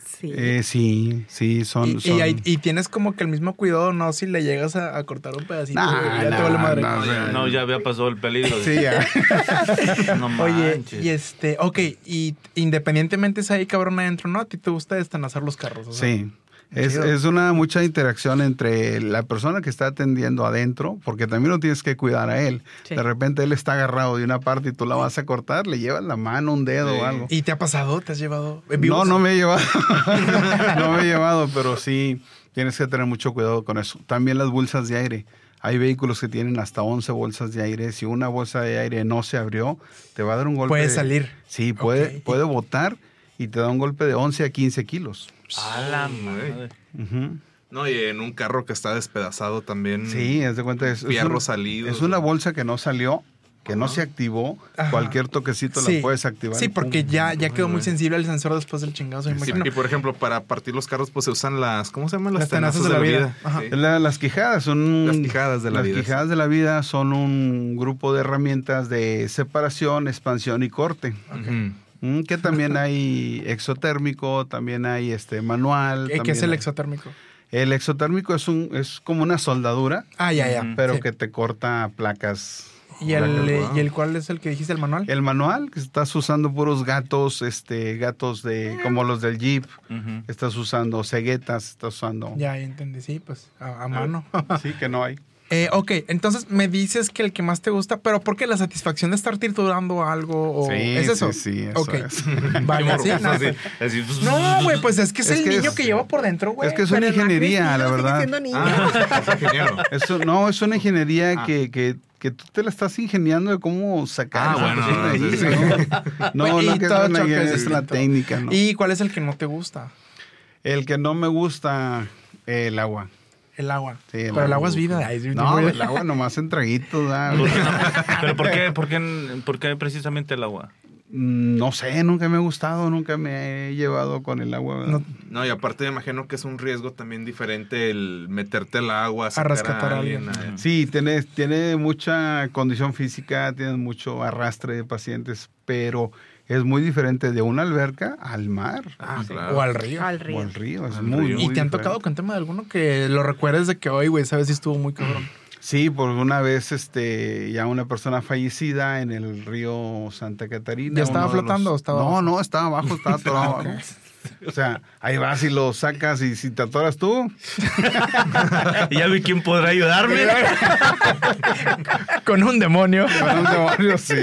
Sí. Eh, sí, sí, son... Y, y son- hay- y tienes como que el mismo cuidado, ¿no? Si le llegas a, a cortar un pedacito, Nah, ya te nah, vale madre. nah, No, ya, No, ya había pasado el peligro. Sí, ya. No Oye, manches. y este, ok, y independientemente si hay cabrón adentro, ¿no? A ti te gusta destanazar los carros, o sea, Sí. Es, es una mucha interacción entre la persona que está atendiendo adentro, porque también lo tienes que cuidar a él. Sí. De repente él está agarrado de una parte y tú la vas a cortar, le llevas la mano, un dedo Sí. o algo. ¿Y te ha pasado? ¿Te has llevado? No, no me he llevado. no me he llevado, pero sí. Tienes que tener mucho cuidado con eso. También las bolsas de aire. Hay vehículos que tienen hasta 11 bolsas de aire. Si una bolsa de aire no se abrió, te va a dar un golpe. Puede de- salir. Sí, puede, puede botar y te da un golpe de 11 a 15 kilos. A la Sí, madre. No, y en un carro que está despedazado también. Sí, es de cuenta. Es, salidos. Es una bolsa que no salió, que no se activó. Ajá. Cualquier toquecito Sí. la puedes activar. Sí, pum. porque ya, ya quedó muy sensible el sensor después del chingazo, me Sí, imagino. y por ejemplo, para partir los carros, pues se usan las. ¿Cómo se llaman? Las tenazas de la vida. Ajá. Sí. La- las quijadas son Las quijadas de la las vida, quijadas de la vida son un grupo de herramientas de separación, expansión y corte. Mm, que también hay exotérmico, también hay este manual. ¿Qué- ¿Qué también es el hay- exotérmico? El exotérmico es un es como una soldadura, Ah, ya, ya. Pero Sí. que te corta placas. ¿Y el, eh, ¿Y el cuál es el que dijiste, el manual? El manual que estás usando puros gatos, este gatos de como los del Jeep. Estás usando ceguetas, estás usando. Ya, ya entendí, sí, pues a, a mano. Sí, que no hay. Eh, ok, entonces me dices que el que más te gusta, pero ¿por qué la satisfacción de estar triturando algo? O, Sí, ¿Es eso? sí, sí, eso Ok. es. Vale, así, pues- así, No, güey, pues es que es, Es el que niño es- que lleva por dentro, güey. Es que es una ingeniería, la verdad. Ah, es ingeniero. Eso, no, es una ingeniería Ah. que, que, que tú te la estás ingeniando de cómo sacar Ah, bueno, ahí, sí. ¿no? No, no, que es una es es la distinto. técnica, ¿no? ¿Y cuál es el que no te gusta? El que no me gusta, el agua. El agua. Sí, el pero el agua. es vida. Ay, No, el agua nomás en traguitos, ¿verdad? Pero ¿por qué, por, qué, ¿por qué precisamente el agua? Mm, No sé, nunca me ha gustado, nunca me he llevado con el agua. No, No, y aparte me imagino que es un riesgo también diferente el meterte al agua, sacar rescatar a alguien. a- Sí, tiene, tiene mucha condición física, tiene mucho arrastre de pacientes, pero es muy diferente de una alberca al mar Ah, claro. O al río. Al o al río. Es Al muy, río. muy ¿Y te han diferente. tocado con tema de alguno que lo recuerdes de que hoy, güey, sabes si estuvo muy cabrón? Sí, por una vez este ya una persona fallecida en el río Santa Catarina. ¿Ya estaba flotando o estaba No, no, estaba abajo, estaba todo Ah, abajo. O sea, ahí vas y lo sacas y si te atoras tú, Y ya vi quién podrá ayudarme. con un demonio. bueno, un demonio, sí.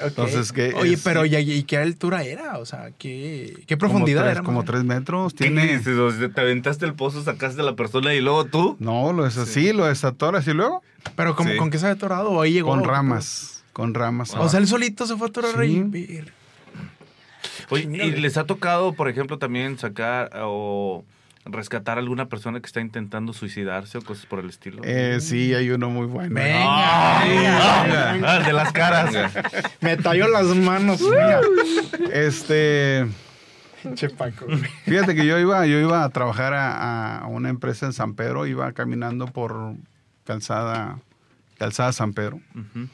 Ok. Entonces, ¿qué Oye, es? pero ¿y, y qué altura era? O sea, ¿qué, qué Como profundidad tres- era? Como madre? tres metros. ¿Qué Tiene. Te aventaste el pozo, sacaste a la persona y luego tú. No, lo es así, lo desatoras y luego Pero como, Sí. ¿con qué se había atorado? ¿O ahí llegó? con ramas. Con ramas. O sea, él solito se fue a atorar Sí. ahí. Oye, ¿y les ha tocado, por ejemplo, también sacar o rescatar a alguna persona que está intentando suicidarse o cosas por el estilo? Eh, sí, hay uno muy bueno. Venga, Ah, venga. ah, el de las caras. Me talló las manos. Venga. Este, Che Paco. fíjate que yo iba, yo iba a trabajar a, a una empresa en San Pedro, iba caminando por calzada, calzada San Pedro. Ujú.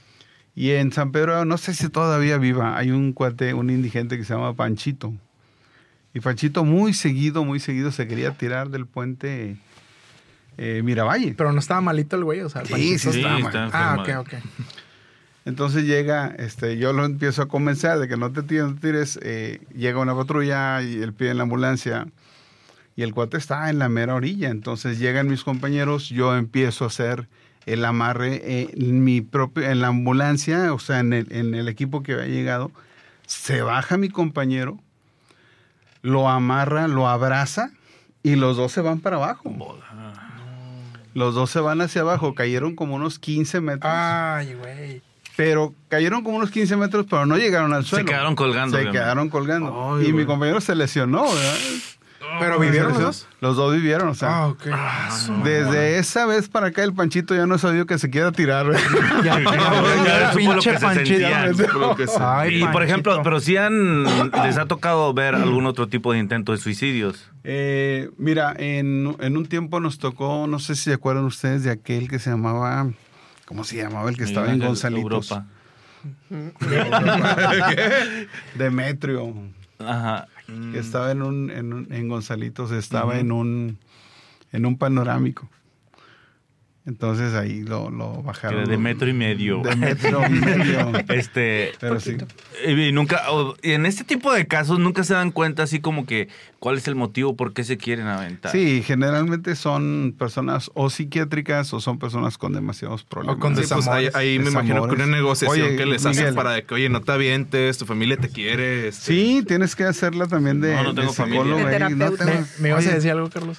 Y en San Pedro, no sé si todavía viva, hay un cuate, un indigente que se llama Panchito. Y Panchito muy seguido, muy seguido se quería tirar del puente eh, Miravalle. Pero no estaba malito el güey, o sea, el Sí, Panchito. sí, Sí, mal. Ah, ok, ok. Entonces llega, este, yo lo empiezo a convencer de que no te tires, no te tires, eh, llega una patrulla y él pide la ambulancia y el cuate está en la mera orilla. Entonces llegan mis compañeros, yo empiezo a hacer el amarre eh, en mi propio, en la ambulancia, o sea, en el, en el equipo que había llegado. Se baja mi compañero, lo amarra, lo abraza y los dos se van para abajo. Los dos se van hacia abajo, cayeron como unos 15 metros. Ay, güey. Pero cayeron como unos 15 metros, pero no llegaron al Se suelo. quedaron colgando. Se obviamente. quedaron colgando. Ay, y mi compañero se lesionó, ¿verdad? ¿Pero vivieron los dos? Los dos vivieron, o sea. Ah, ok. Desde esa vez para acá, el Panchito ya no sabía que se quiera tirar. Ya, Ya, ya supo lo pinche se que sí. Ay, Y por ejemplo, pero si han, les ha tocado ver algún otro tipo de intento de suicidios. Eh, mira, en, en un tiempo nos tocó, no sé si se acuerdan ustedes de aquel que se llamaba, ¿cómo se llamaba? El que estaba en Gonzalitos. Europa. Demetrio. Ajá. Que estaba en un, en, un- en Gonzalitos, estaba en un en un panorámico. Entonces ahí lo, lo bajaron. era de metro y medio. De metro y medio. Este, Pero sí. y nunca, o- y en este tipo de casos nunca se dan cuenta así como que cuál es el motivo por qué se quieren aventar. Sí, generalmente son personas o psiquiátricas o son personas con demasiados problemas. O con Sí, pues ahí, desamores. ahí me imagino que una Desamores. negociación Oye, que les hacen para de que, oye, no te avientes, tu familia te quiere. este, Sí, tienes que hacerla también de, No, no de tengo familia. psicólogo. De ahí, no ¿Me ibas a decir algo, Carlos?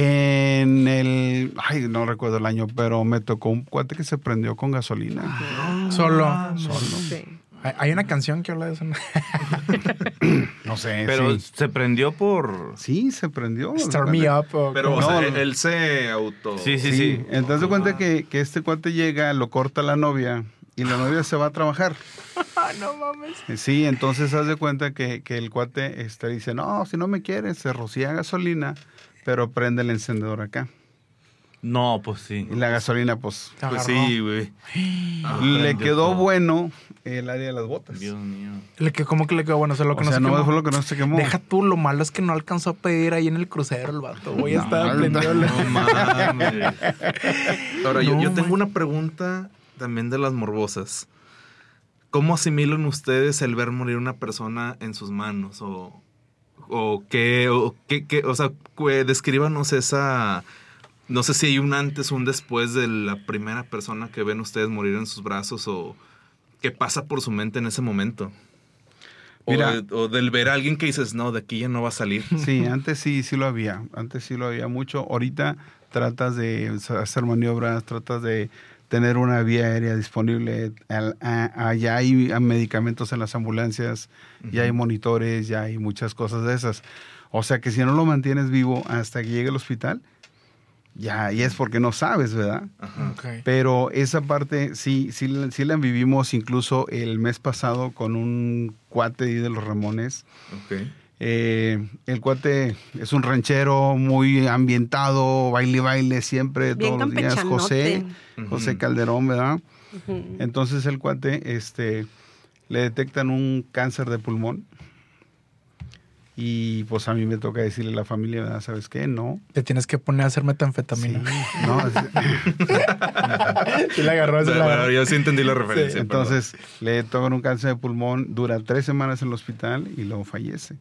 En el, ay, no recuerdo el año, pero me tocó un cuate que se prendió con gasolina. Solo. Sí. Hay- una canción que habla de eso. ¿no? Sé, Pero sí. se prendió por... Sí, se prendió. Start me up. o- Pero, o No, sea, no. él, se auto. Sí, sí, Sí, sí. entonces de cuenta que, que este cuate llega, lo corta la novia y la novia se va a trabajar. no mames. Eh, Sí, entonces haz de cuenta que, que el cuate este, dice, no, si no me quieres, se rocía gasolina, pero prende el encendedor acá. No, pues sí. Y la gasolina, pues, Pues sí, güey. Ah, le quedó todo. bueno el área de las botas. Dios mío. Le ¿Cómo que le quedó bueno? O sea, lo que O no sea, se no quemó. fue lo que no se quemó. Deja tú, lo malo es que no alcanzó a pedir ahí en el crucero el vato. Voy a No, estar no, prendido. No mames. Ahora, yo, No, yo tengo una pregunta también de las morbosas. ¿Cómo asimilan ustedes el ver morir una persona en sus manos? ¿O, o qué? O, qué, qué- o sea, cu- descríbanos esa... No sé si hay un antes o un después de la primera persona que ven ustedes morir en sus brazos o qué pasa por su mente en ese momento. O, Mira. de- o del ver a alguien que dices, no, de aquí ya no va a salir. Sí, antes sí, sí lo había. Antes sí lo había mucho. Ahorita tratas de hacer maniobras, tratas de tener una vía aérea disponible. Al- a- Allá hay medicamentos en las ambulancias, ya hay monitores, ya hay muchas cosas de esas. O sea que si no lo mantienes vivo hasta que llegue al hospital, ya, y es porque no sabes, ¿verdad? Ajá. Ok. Pero esa parte sí, sí, la- sí la vivimos incluso el mes pasado con un cuate de los Ramones. Ok. Eh, el cuate es un ranchero muy ambientado, baile, baile siempre, Bien todos los días. José, José. Calderón, ¿verdad? Entonces el cuate, este, le detectan un cáncer de pulmón. Y pues a mí me toca decirle a la familia, ¿verdad? ¿Sabes qué? No. Te tienes que poner a hacer Sí, metanfetamina. no, es- Sí, la agarró, sí la Bueno, agarró. yo sí entendí la referencia. Entonces le tocan un cáncer de pulmón, dura tres semanas en el hospital y luego fallece.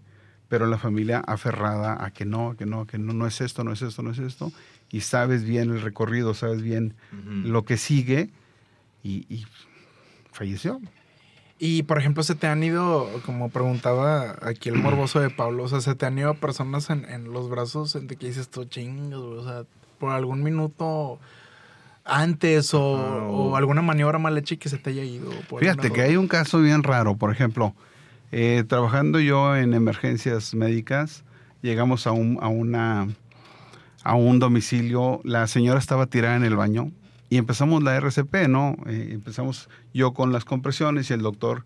Pero la familia aferrada a que no, que no, que no, no es esto, no es esto, no es esto. Y sabes bien el recorrido, sabes bien lo que sigue y, y falleció. Y por ejemplo, se te han ido, como preguntaba aquí el morboso de Pablo, o sea, se te han ido personas en, en los brazos de que dices tú chingas, o sea, por algún minuto antes o, alguna maniobra mal hecha y que se te haya ido. Fíjate que hay un caso bien raro, por ejemplo, eh, trabajando yo en emergencias médicas, llegamos a un, a una a un domicilio, la señora estaba tirada en el baño y empezamos la RCP, ¿no? Eh, empezamos yo con las compresiones y el doctor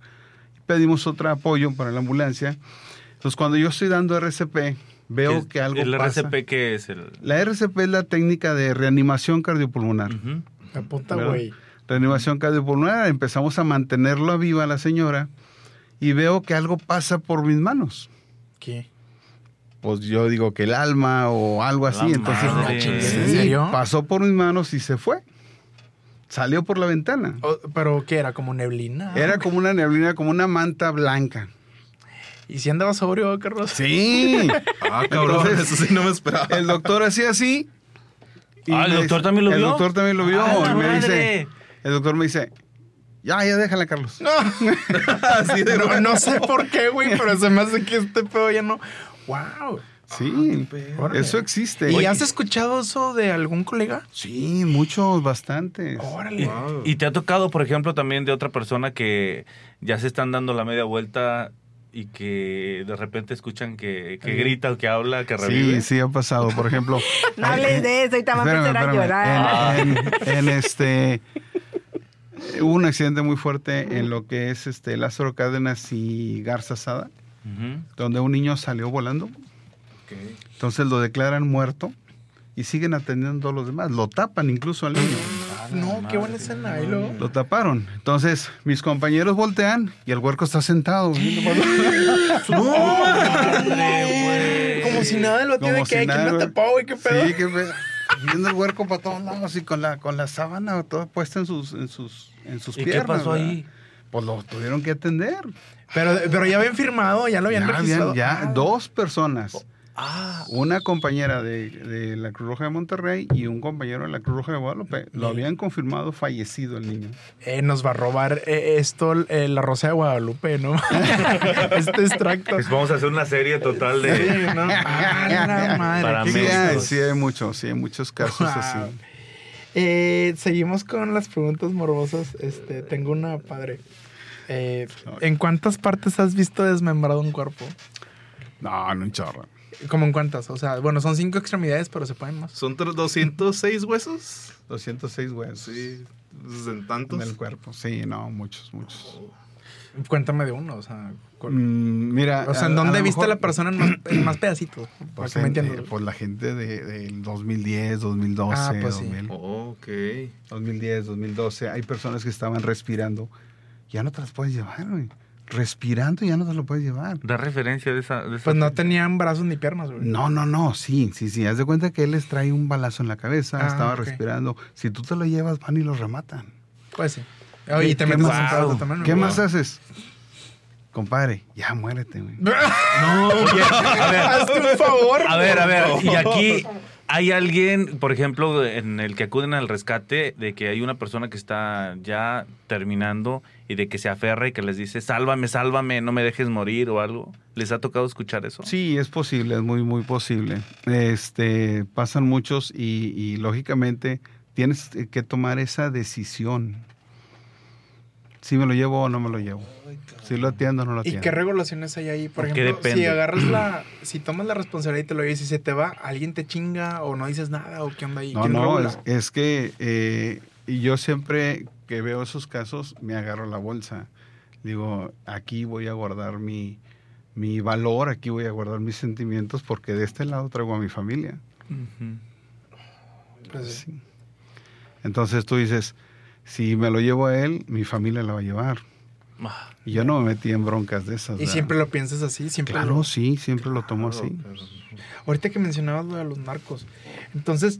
pedimos otro apoyo para la ambulancia. Entonces, cuando yo estoy dando RCP, veo ¿Qué- que algo ¿El pasa. RCP qué es? El... La RCP es la técnica de reanimación cardiopulmonar. La puta, güey. reanimación cardiopulmonar, empezamos a mantenerla viva la señora y veo que algo pasa por mis manos. ¿Qué? Pues yo digo que el alma o algo así, La entonces madre. sí, ¿En serio? pasó por mis manos y se fue. Salió por la ventana. ¿Pero qué era? ¿Como neblina? Era como una neblina, como una manta blanca. ¿Y si andaba sobrio, Carlos? Sí. Ah, cabrón, Entonces, eso sí no me esperaba. El doctor hacía así. y Ah, ¿el doctor dice- también lo El vio? doctor también lo vio. ¡Ah, y me dice, el doctor me dice, ya, ya déjala, Carlos. Así de No, no sé por qué, güey, pero se me hace que este pedo ya no. ¡Wow! Sí, Órale. eso existe. ¿Y Oye, has escuchado eso de algún colega? Sí, muchos, bastantes. Órale. Wow. Y te ha tocado, por ejemplo, también de otra persona que ya se están dando la media vuelta y que de repente escuchan que, que grita o que habla, que revive. Sí, sí ha pasado. Por ejemplo. No hables de eso, ahorita va a empezar a llorar. En, en- en este. Hubo un accidente muy fuerte en lo que es este Lázaro Cárdenas y Garza Sada, Ujú. donde un niño salió volando. Entonces lo declaran muerto y siguen atendiendo a los demás. Lo tapan incluso al niño. No, qué buena escena. Luego- Lo taparon. Entonces mis compañeros voltean y el huerco está sentado. para- Como si nada lo tiene que si ¿quién nada, lo güey. tapó, güey? ¿Qué pedo? Sí, que pe- viendo el huerco para todos lados y con la, con la sábana toda puesta en sus, en sus, en sus ¿Y qué piernas. pasó ¿verdad? ahí? Pues lo tuvieron que atender. Pero, pero ya habían firmado, ya lo habían Ya, registrado. habían- ya Ah, dos personas Ah, Una compañera de, de la Cruz Roja de Monterrey y un compañero de la Cruz Roja de Guadalupe. Lo habían confirmado fallecido el niño. Eh, nos va a robar eh, esto eh, la Rosa de Guadalupe, ¿no? este extracto. pues vamos a hacer una serie total de... Sí, ¿no? Ah, la madre, Para Sí hay, sí hay muchos, sí hay muchos casos Wow. así. Eh, seguimos con las preguntas morbosas. Este, tengo una padre. Eh, ¿En cuántas partes has visto desmembrado un cuerpo? No, no un chorro. ¿Cómo en cuántas? O sea, bueno, son cinco extremidades, pero se pueden más. ¿Son tr- 206 huesos? 206 huesos Sí. pues, ¿En en tantos? el cuerpo. Sí, no, muchos, muchos. Cuéntame de uno, o sea. Mm, mira, o sea, ¿en a dónde viste a la persona en más, en más pedacitos? Para Pues, en- eh, pues la gente de- del 2010, 2012, Ah, pues sí. 2000, Oh, ok. 2010, 2012. Hay personas que estaban respirando. Ya no te las puedes llevar, güey. Respirando ya no te lo puedes llevar. Da referencia de esa... de esa- Pues no tenían brazos ni piernas, güey. No, no, no, sí, sí, sí. Haz de cuenta que él les trae un balazo en la cabeza, Ah, estaba respirando. Si tú te lo llevas, van y los rematan. Pues sí. Oye, y ¿Qué te metes más? un pedazo también. ¿Qué más haces? Compadre, ya muérete, güey. Oye, a ver, Hazte un favor. A ver, a ver, y aquí hay alguien, por ejemplo, en el que acuden al rescate, de que hay una persona que está ya terminando y de que se aferra y que les dice, sálvame, sálvame, no me dejes morir o algo. ¿Les ha tocado escuchar eso? Sí, es posible, es muy, muy posible. Este, pasan muchos y, y, lógicamente tienes que tomar esa decisión. Si me lo llevo o no me lo llevo. Si lo atiendo o no lo ¿Y atiendo. qué regulaciones hay ahí? Por ¿De qué ejemplo, si agarras la. Si tomas la responsabilidad y te lo dices y se te va, alguien te chinga o no dices nada o qué onda ahí. No, ¿Quién no, es, es que eh, y yo siempre que veo esos casos me agarro la bolsa. Digo, aquí voy a guardar mi, mi valor, aquí voy a guardar mis sentimientos porque de este lado traigo a mi familia. Pues sí. Sí. Entonces tú dices, si me lo llevo a él, mi familia la va a llevar. Ah, Y yo no me metí en broncas de esas. Y ¿verdad? siempre lo piensas así, siempre Claro, lo- sí, siempre lo tomo así. Ahorita que mencionabas lo de los narcos. Entonces,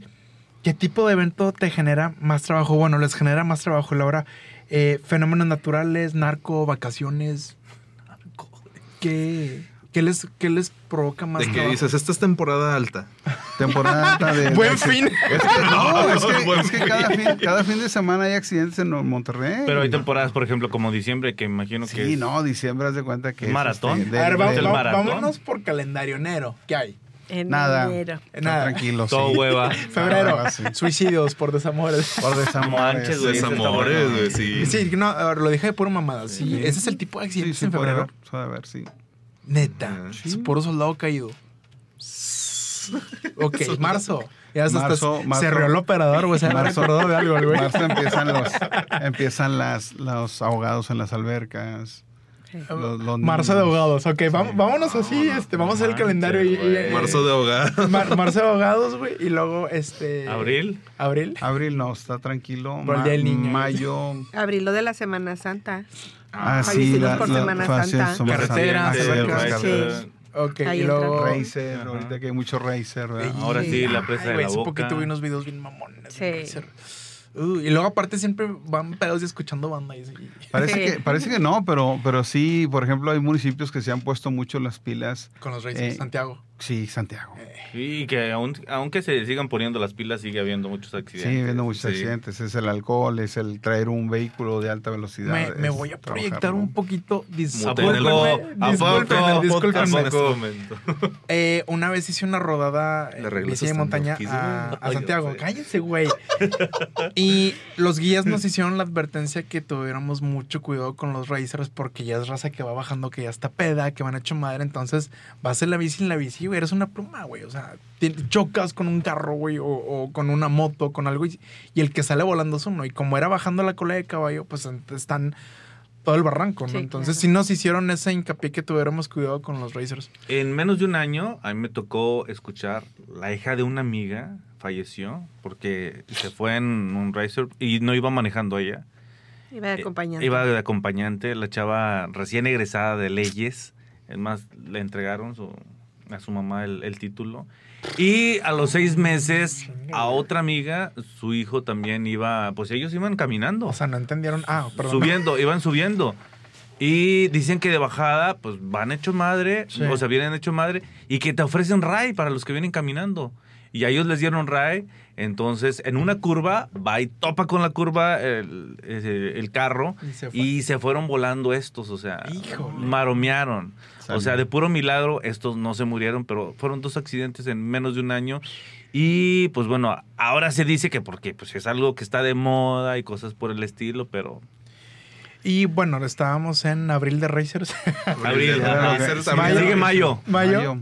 ¿qué tipo de evento te genera más trabajo? Bueno, les genera más trabajo, Laura. Eh, fenómenos naturales, narco, vacaciones. ¿Qué, qué, les, qué les provoca más De que trabajo? dices, esta es temporada alta. Temporada alta de... Buen de- fin. Es que, no, es que, Buen es que cada, fin, cada fin de semana hay accidentes en Monterrey. Pero hay temporadas, por ejemplo, como diciembre, que imagino que Sí, es- no, diciembre haz de cuenta que... ¿Es maratón? este, A ver, del- vamos, del del- vamos- maratón. vámonos por calendario enero. ¿Qué hay? En Nada. enero. Nada. tranquilos. todo sí. hueva. Febrero. Sí. Suicidios por desamores. Por desamores. Manches, güey, Desamores, güey, sí. Sí, no, lo dije de pura mamada. Sí, ese es el tipo de accidentes sí, en puede febrero. haber, puede haber, sí. Neta. Es puro soldado caído. Ok, marzo. Ya Marzo, se marzo. rió el operador, güey. Se Marzo. de algo, güey. marzo empiezan los, empiezan las, los ahogados en las albercas. Sí. Los, los Marzo de ahogados. Ok, vamos, vámonos así. este, vamos a hacer el calendario. Y. Marzo de ahogada. Mar- marzo de ahogados, güey. Y luego, este. ¿Abril? Abril. Abril no, está tranquilo. Por el Día del Niño. Mayo. Abril lo de la Semana Santa. Ah, sí, la, por la- Semana Santa. Semana Carreteras, Santa. albercas. Carreteras. Sí. Ok, Ahí y luego. Racer, Ajá. ahorita que hay mucho racer, ¿verdad? Ahora sí, la presa Ay, de la hace boca. poquito vi unos videos bien mamones. Sí. de Razer. Uh, y luego aparte siempre van pedos y escuchando banda. Y, y- Parece, Sí. que, parece que no, pero, pero sí, por ejemplo, hay municipios que se han puesto mucho las pilas. con los Racers Eh, Santiago. Sí, Santiago. Sí, que aun- aunque se sigan poniendo las pilas, sigue habiendo muchos accidentes. Sí, viendo muchos sí. accidentes. Es el alcohol, es el traer un vehículo de alta velocidad. Me, voy a proyectar un poquito. ¿A Discúlpenme, poco? ¿A discúlpenme, poco? discúlpenme. ¿A en este. Eh, una vez hice una rodada en bici de montaña a, a Ay, Santiago. sé. Cállense, güey. y los guías nos hicieron la advertencia que tuviéramos mucho cuidado con los racers porque ya es raza que va bajando, que ya está peda, que van hecho madre. Entonces vas en la bici en la bici, güey. Eres una pluma, güey. O sea, chocas con un carro, güey, o, o con una moto, con algo. Y, y el que sale volando es uno. Y como era bajando la cola de caballo, pues están todo el barranco, ¿no? Sí, Entonces claro. sí nos hicieron ese hincapié que tuviéramos cuidado con los racers. En menos de un año, a mí me tocó escuchar la hija de una amiga falleció porque se fue en un racer y no iba manejando ella. Iba de Eh, acompañante. Iba de acompañante, la chava recién egresada de leyes. Es más, le entregaron su- a su mamá el, el título. Y a los seis meses, a otra amiga, su hijo también iba, pues ellos iban caminando. O sea, no entendieron. Ah, perdón. Subiendo, iban subiendo. Y dicen que de bajada, pues van hecho madre, Sí. o sea, vienen hecho madre, y que te ofrecen ray para los que vienen caminando. Y a ellos les dieron ray, entonces en una curva va y topa con la curva el, carro Y se fue. y se fueron volando estos, o sea, Híjole. maromearon. O Salió. sea, de puro milagro, estos no se murieron, pero fueron dos accidentes en menos de un año. Y pues bueno, ahora se dice que porque pues es algo que está de moda y cosas por el estilo, pero Y bueno, estábamos en abril de Racers. Abril, ya, ya, Mayo. sigue mayo. Mayo.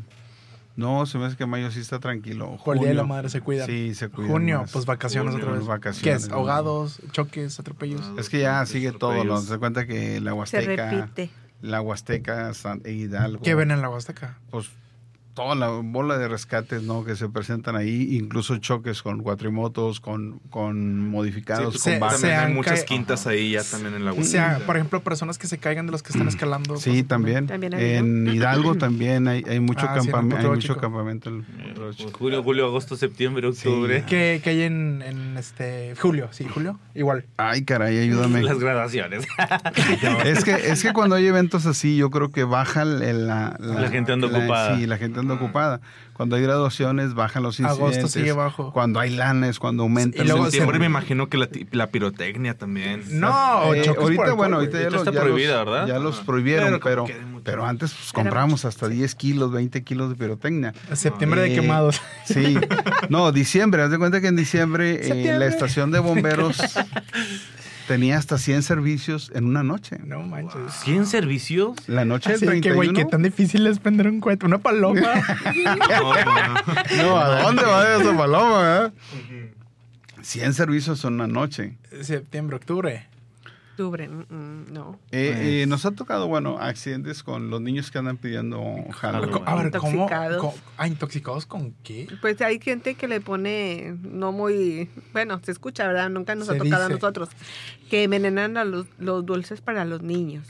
No, se me hace que mayo sí está tranquilo. Por el Día de la Junio. Madre se cuidan. Sí, se cuidan. Junio, más. pues vacaciones Junio, otra vez. vacaciones. ¿Qué es? Ahogados, choques, atropellos. Es que ya sigue todo, ¿no? Se cuenta que la Se Huasteca, repite. La Huasteca, San e Hidalgo. ¿Qué ven en la Huasteca? Pues toda la bola de rescates, ¿no? Que se presentan ahí, incluso choques con cuatrimotos, con, con modificados, Sí, Se- con se también hay muchas quintas ahí ya también en la O sea, por ejemplo, personas que se caigan de los que están escalando. Sí, también. También en Hidalgo también hay, hay mucho, Ah, sí, el campamento, hay mucho campamento. en el. Julio, julio, agosto, septiembre, octubre. ¿Qué, qué hay en, en este julio? Sí, julio. Igual. Ay, caray, ayúdame. Las graduaciones. Es que, es que cuando hay eventos así, yo creo que baja el- la, La gente anda ocupada. Sí, la gente anda ocupada. Cuando hay graduaciones, bajan los Agosto incidentes. sigue bajo. Cuando hay lanes, cuando aumenta Y luego Septiembre se- me imagino que la, la pirotecnia también. No, Eh, por ahorita, alcohol, bueno, ahorita ya, los, está ya prohibida, los- ¿verdad? ya los prohibieron, Pero pero, antes pues, compramos hasta 10 kilos, 20 kilos de pirotecnia. Septiembre de Eh, quemados. Sí. No, diciembre. Haz de cuenta que en diciembre eh, la estación de bomberos tenía hasta 100 servicios en una noche. No manches. ¿100 servicios? La noche del de que, 31. güey, qué tan difícil es prender un cohete. Una paloma. No, no. No, ¿a dónde va esa paloma? eh? 100 servicios en una noche. Septiembre, octubre. Octubre, mm, mm, no. Eh, Pues eh, nos ha tocado, bueno, accidentes con los niños que andan pidiendo jalo. Jalo. A ver, ¿cómo? Intoxicados. cómo- Ah, ¿intoxicados con qué? Pues hay gente que le pone no muy, bueno, se escucha, ¿verdad? Nunca nos Se ha tocado a nosotros, que envenenan a los, los dulces para los niños.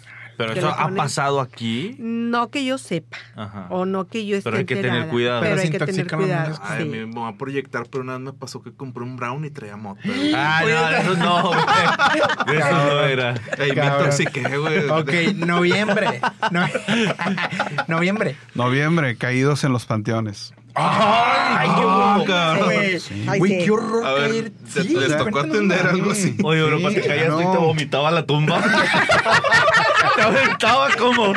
¿Pero eso ha pasado aquí? No que yo sepa, Ajá. o no que yo esté Pero hay que tener cuidado. Pero, Pero hay se que tener cuidado. niños Ay, sí. me va a proyectar, pero una vez me pasó que compré un brown y traía mota. Ah, no, eso no, güey. Eso no era. Ahí me intoxiqué, güey. Ok, noviembre. No- noviembre. Noviembre, caídos en los panteones. ¡Ay, qué Ah, bueno! cabrón. Güey, Ay, Güey, sí. qué horror. A ver, caer. ¿te- Sí, les tocó atender algo así? Oye, bro, cuando te caías tú y no. te vomitaba la tumba. te aventaba como.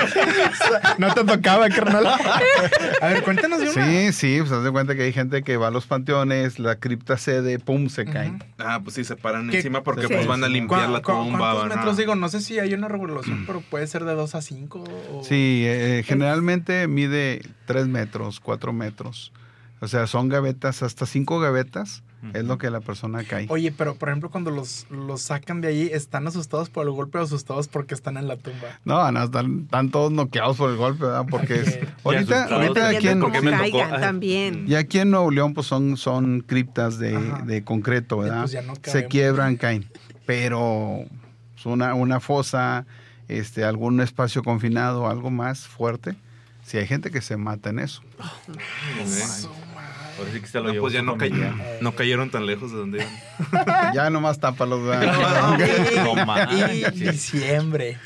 No te tocaba, carnal. A ver, cuéntanos de una. Sí, sí, pues haz de cuenta que hay gente que va a los panteones, la cripta cede, pum, se cae. Ah, pues sí, se paran ¿Qué- encima porque Sí. pues van a limpiar la ¿Cu- cu- tumba. ¿Cuántos a- metros digo? No sé si hay una regulación, pero puede ser de 2 a 5. O... Sí, eh, generalmente mide 3 metros, 4 metros. O sea, son gavetas, hasta 5 gavetas es lo que la persona cae. Oye, pero por ejemplo, cuando los, los sacan de ahí, ¿están asustados por el golpe o asustados porque están en la tumba? No, no, están, están todos noqueados por el golpe, ¿verdad? Porque es, ahorita, ahorita aquí en, Dependiendo porque cómo me tocó- caigan también. y aquí en Nuevo León pues son, son criptas de, de concreto, ¿verdad? pues, ya no Se quiebran, caen. Pero pues, una, una fosa, este, algún espacio confinado, algo más fuerte, si hay gente que se mata en eso. Ahora sí que se lo No, llevó pues ya no, cay- no cayeron tan lejos de donde iban. ya nomás tápalos. No Y manches. diciembre.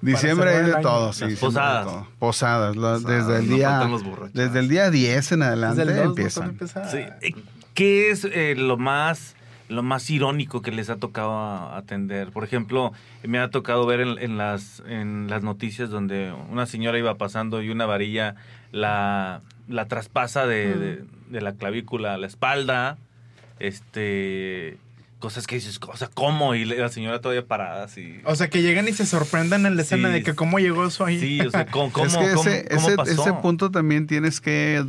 Diciembre cerrar de todo, sí. Las siempre de posadas. todo. Posadas, lo- Posadas, desde el día desde el día 10 en adelante Desde el 2 empiezan. empieza. Sí. Eh, ¿Qué es eh, lo más lo más irónico que les ha tocado atender? Por ejemplo, me ha tocado ver en, en las en las noticias donde una señora iba pasando y una varilla la, la traspasa de, de- de la clavícula a la espalda, este cosas que dices, o sea, ¿cómo? Y la señora todavía parada así. O sea, que llegan y se sorprendan en la escena Sí. de que cómo llegó eso ahí. Sí, o sea, ¿cómo, cómo, es que cómo- ese, cómo ese- pasó? ese punto también tienes que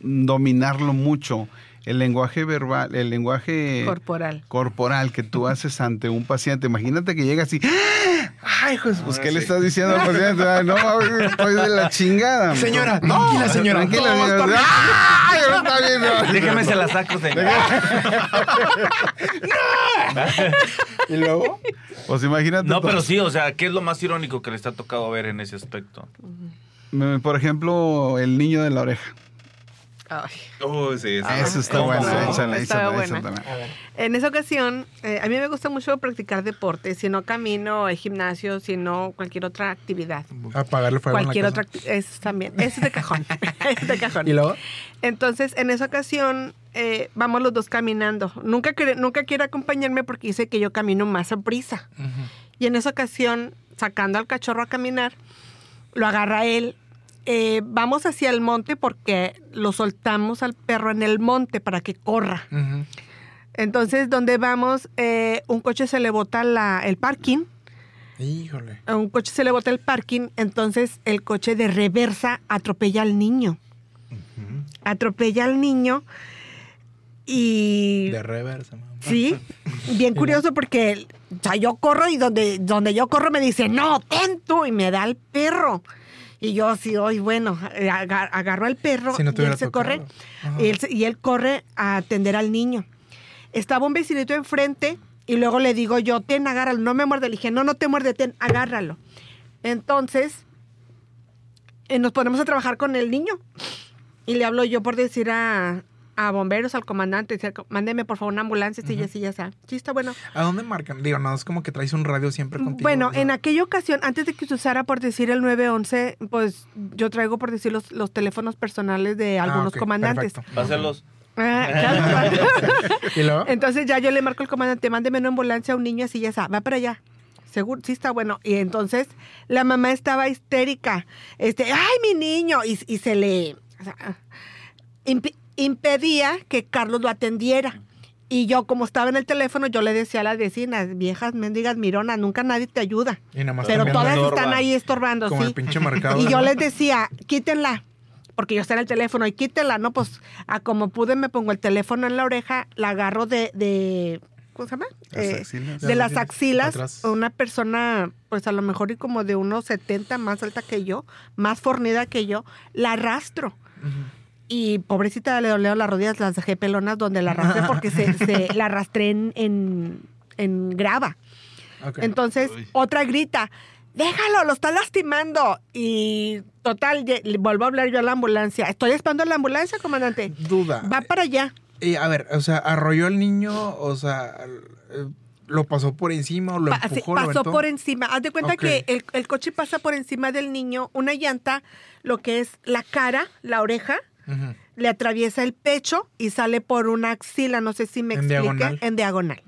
dominarlo mucho. El lenguaje verbal, el lenguaje Corporal. corporal que tú haces ante un paciente. Imagínate que llega así. Ay, pues, pues ¿qué Ah, le sí. estás diciendo al paciente? Ay, no, estoy de la chingada. Señora, tranquila, señora. Tranquila, estar señora. bien. Ay, no está bien. no. Déjeme se la saco, señor. Y luego, Pues imagínate. No, pero sí, o sea, ¿qué es lo más irónico que les ha tocado ver en ese aspecto? Me- Por ejemplo, el niño de la oreja. Ay. Oh, sí, sí. Eso está bueno, échale, Estaba échale, buena. échale. A ver. En esa ocasión, eh, a mí me gusta mucho practicar deporte, si no camino, el gimnasio, si no cualquier otra actividad. Apagarle fuego en la Cualquier casa. otra acti- Eso también. Eso es de cajón. Es de cajón. Y luego, Entonces, en esa ocasión, eh, vamos los dos caminando. Nunca, quiere- nunca quiere acompañarme porque dice que yo camino más a prisa. Y en esa ocasión, sacando al cachorro a caminar, lo agarra él. Eh, vamos hacia el monte porque lo soltamos al perro en el monte para que corra. Entonces, donde vamos, eh, un coche se le bota la- el parking. híjole. A un coche se le bota el parking, entonces el coche de reversa atropella al niño. Atropella al niño y... De reversa, mamá. Sí, bien curioso porque o sea, yo corro y donde, donde yo corro me dice, no, ten tú, y me da el perro. Y yo así, hoy bueno, eh, aga- agarro al perro Si no te y él se tocado. corre él, y él corre a atender al niño. Estaba un vecinito enfrente y luego le digo yo, ten, agárralo, no me muerde. Le dije, no, no te muerde, ten, agárralo. Entonces, eh, nos ponemos a trabajar con el niño y le hablo yo por decir a, a bomberos, al comandante, decir, mándeme por favor una ambulancia, sí, ya, sí, ya está. Sí, está bueno. ¿A dónde marcan? Digo, no, es como que traes un radio siempre contigo. Bueno, sea. en aquella ocasión, antes de que se usara por decir el 911, pues yo traigo por decir los, los teléfonos personales de Ah, algunos ok, comandantes. perfecto. Páselos. Ah, claro. ¿Y luego? Entonces ya yo le marco al comandante, mándeme una ambulancia a un niño así ya está, va para allá. Seguro, sí está bueno. Y entonces la mamá estaba histérica. Este, ay, mi niño. Y, y se le o sea, impedía que Carlos lo atendiera. Y yo, como estaba en el teléfono, yo le decía a las vecinas, viejas mendigas mironas, nunca nadie te ayuda. Y nada más Pero todas están ahí estorbando, Como el sí. pinche mercado. Y yo les decía, quítenla, porque yo estaba en el teléfono, y quítenla, ¿no? Pues a como pude me pongo el teléfono en la oreja, la agarro de, de ¿cómo se llama? Las Eh, axilas. de las Las axilas, atrás. una persona, pues a lo mejor y como de unos 70 más alta que yo, más fornida que yo, la arrastro. Y pobrecita le dolieron las rodillas, las dejé pelonas donde la arrastré porque se, se- la arrastré en, en, en grava. Entonces, Uy. otra grita, déjalo, lo está lastimando. Y total, vuelvo a hablar yo a la ambulancia. Estoy esperando a la ambulancia, comandante. Duda. Va para allá. Y, a ver, o sea, arrolló al niño, o sea, eh, lo pasó por encima o lo Pa- sí, empujó, lo pasó por encima. Haz de cuenta que el, el coche pasa por encima del niño, una llanta, lo que es la cara, la oreja, Le atraviesa el pecho y sale por una axila, no sé si me En explique, diagonal. en diagonal.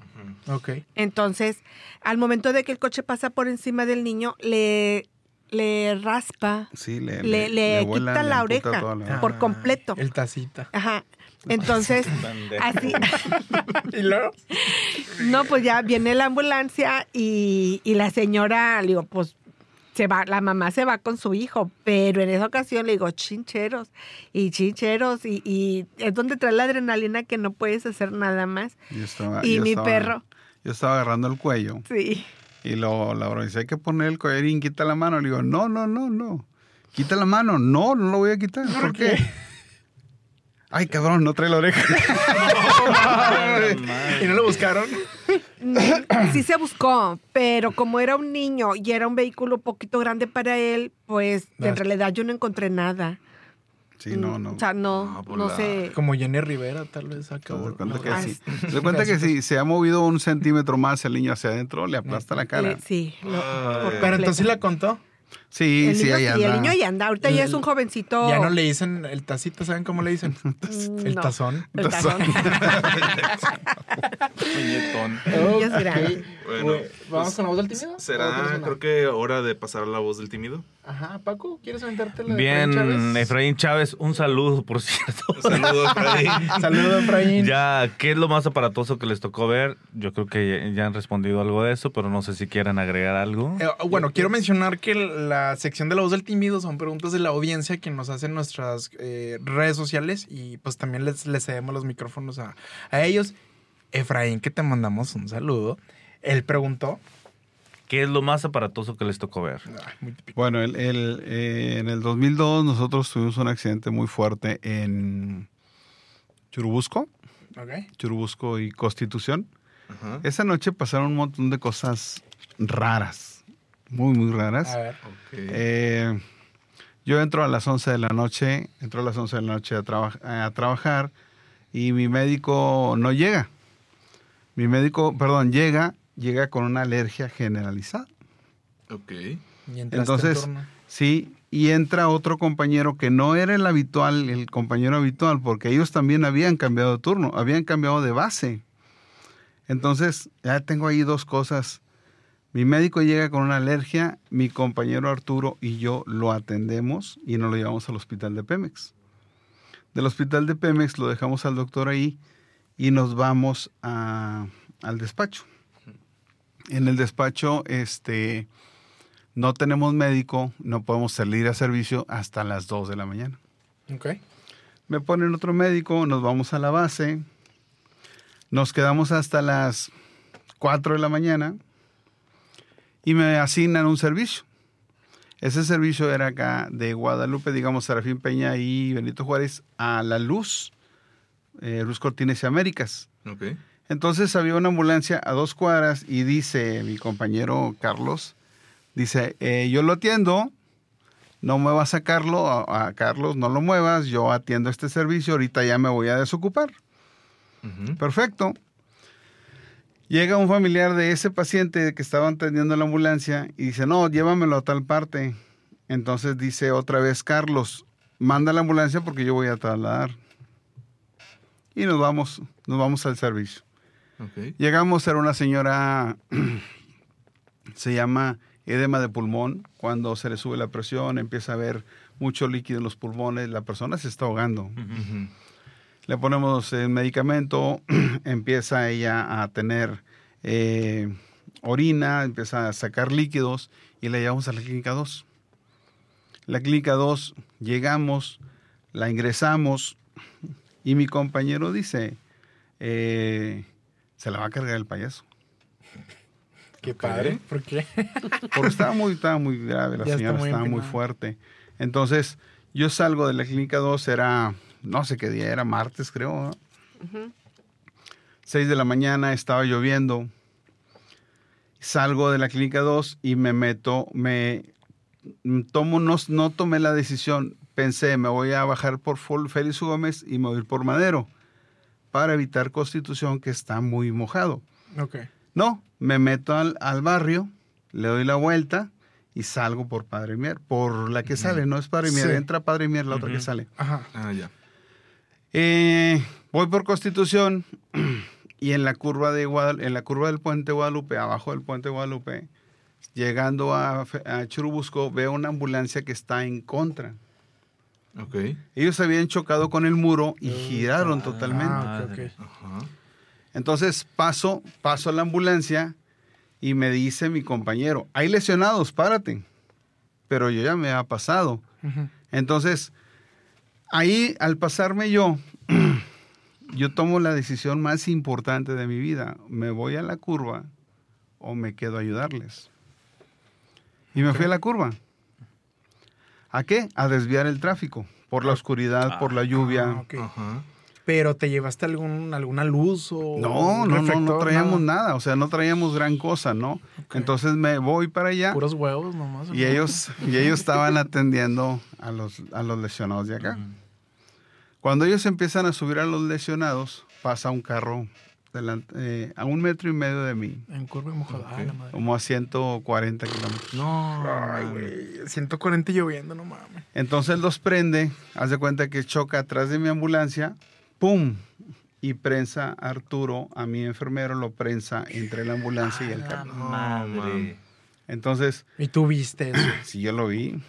Ok. Entonces, al momento de que el coche pasa por encima del niño, le, le raspa Sí, le, le, le vuela, quita le la oreja la- por completo. El tacita. Ajá. Entonces, así, ¿Y luego? no, pues ya viene la ambulancia y, y la señora, digo, pues se va, la mamá se va con su hijo, pero en esa ocasión le digo, chincheros y chincheros y, y es donde trae la adrenalina que no puedes hacer nada más. Yo estaba- Y yo mi estaba- perro. Yo estaba agarrando el cuello Sí. y lo, la dice, hay que poner el collarín, quita la mano. Le digo, no, no, no, no. Quita la mano. No, no lo voy a quitar. ¿Por, qué? Ay, cabrón, no trae la oreja. ¿Y no lo buscaron? Sí se buscó, pero como era un niño y era un vehículo poquito grande para él, pues en realidad yo no encontré nada. Sí, no, no. O sea, no, No, pues sé. Como Jenny Rivera, tal vez ¿Te acabó. das cuenta que Ah, sí? ¿Te das cuenta que si se ha movido un centímetro más el niño hacia adentro, le aplasta la cara? Sí. Pero entonces sí la contó. Sí, el sí, niño, ahí anda. el niño ahí anda. Ahorita ya es un jovencito. Ya no le dicen el tacito, ¿saben cómo le dicen? Mm, El no. tazón. El tazón. Puñetón. Niño es grande. Bueno, ¿Vamos pues, con la voz del tímido? ¿O Será, creo que hora de pasar a la voz del tímido. Ajá, Paco, ¿quieres aventarte la Bien, Efraín Chávez? Efraín Chávez, un saludo, por cierto. Saludos, Freddy. Saludos, Efraín. Ya, ¿qué es lo más aparatoso que les tocó ver? Yo creo que ya, ya han respondido algo de eso, pero no sé si quieran agregar algo. Eh, bueno, quiero mencionar que la sección de la voz del tímido son preguntas de la audiencia que nos hacen nuestras eh, redes sociales y pues también les, les cedemos los micrófonos a, a ellos. Efraín, que te mandamos un saludo. Él preguntó. ¿Qué es lo más aparatoso que les tocó ver? Ay, muy típico. Bueno, el, el, eh, en el 2002 nosotros tuvimos un accidente muy fuerte en Churubusco. Churubusco y Constitución. Esa noche pasaron un montón de cosas raras, muy, muy raras. A ver. Ok. Eh, Yo entro a las 11 de la noche, entro a las 11 de la noche a, traba- a trabajar y mi médico no llega. Mi médico, perdón, llega, llega con una alergia generalizada. Ok. Y entraste en Entonces, sí, y entra otro compañero que no era el habitual, el compañero habitual, porque ellos también habían cambiado de turno, habían cambiado de base. Entonces, ya tengo ahí dos cosas. Mi médico llega con una alergia, mi compañero Arturo y yo lo atendemos y nos lo llevamos al hospital de Pemex. Del hospital de Pemex lo dejamos al doctor ahí y nos vamos a- al despacho. En el despacho, este, no tenemos médico, no podemos salir a servicio hasta las 2 de la mañana. Ok. Me ponen otro médico, nos vamos a la base, nos quedamos hasta las 4 de la mañana y me asignan un servicio. Ese servicio era acá de Guadalupe, digamos, Serafín Peña y Benito Juárez a La Luz, eh, Luz Cortines y Américas. Ok. Entonces había una ambulancia a dos cuadras y dice mi compañero Carlos, dice, eh, yo lo atiendo, no muevas a sacarlo, a, a Carlos, no lo muevas, yo atiendo este servicio, ahorita ya me voy a desocupar. Perfecto. Llega un familiar de ese paciente que estaba atendiendo la ambulancia y dice, no, llévamelo a tal parte. Entonces dice otra vez, Carlos, manda la ambulancia porque yo voy a trasladar. Y nos vamos, nos vamos al servicio. Ok. Llegamos, era una señora, se llama edema de pulmón, cuando se le sube la presión, empieza a haber mucho líquido en los pulmones, la persona se está ahogando. Ujú. Le ponemos el medicamento, empieza ella a tener eh, orina, empieza a sacar líquidos y la llevamos a la clínica 2. La clínica 2 llegamos, la ingresamos y mi compañero dice, eh, se la va a cargar el payaso. Qué padre. ¿Por qué? Porque estaba muy, estaba muy grave, la Ya señora muy estaba muy fuerte. Entonces, yo salgo de la clínica 2, era, no sé qué día, era martes creo. ¿no? 6 de la mañana, estaba lloviendo. Salgo de la clínica 2 y me meto, me tomo, no, no tomé la decisión, pensé, me voy a bajar por Félix Gómez y me voy a ir por Madero para evitar Constitución que está muy mojado. Ok. No, me meto al, al barrio, le doy la vuelta y salgo por Padre Mier, por la que sale, no es Padre Mier, Sí. entra Padre Mier, la otra que sale. Ajá. Ah, ya. Eh, voy por Constitución y en la curva de Guadal- en la curva del puente Guadalupe, abajo del puente Guadalupe, llegando a, Churubusco, veo una ambulancia que está en contra. Ok. Ellos habían chocado con el muro y giraron totalmente. Ah, ok, ok. Ajá. Entonces paso, paso a la ambulancia y me dice mi compañero, hay lesionados, párate. Pero yo ya me ha pasado. Entonces, ahí al pasarme yo, yo tomo la decisión más importante de mi vida. ¿Me voy a la curva o me quedo a ayudarles? Y me fui a la curva. ¿A qué? A desviar el tráfico. Por la oscuridad, por la lluvia. Ah. Ajá. Pero te llevaste algún, alguna luz o. No, no, no, no traíamos nada. o sea, no traíamos gran cosa, ¿no? Entonces me voy para allá Puros huevos nomás. y ellos, y ellos estaban atendiendo a los, a los lesionados de acá. Cuando ellos empiezan a subir a los lesionados, pasa un carro delante- eh, a un metro y medio de mí, En curva y mojada. Madre. como a 140 kilómetros. No. Ay, güey. 140 lloviendo, no mames. Entonces los prende, haz de cuenta que choca atrás de mi ambulancia, ¡pum! Y prensa a Arturo, a mi enfermero, lo prensa entre la ambulancia y el La carro. madre. Entonces, Y tú viste eso. si yo lo vi.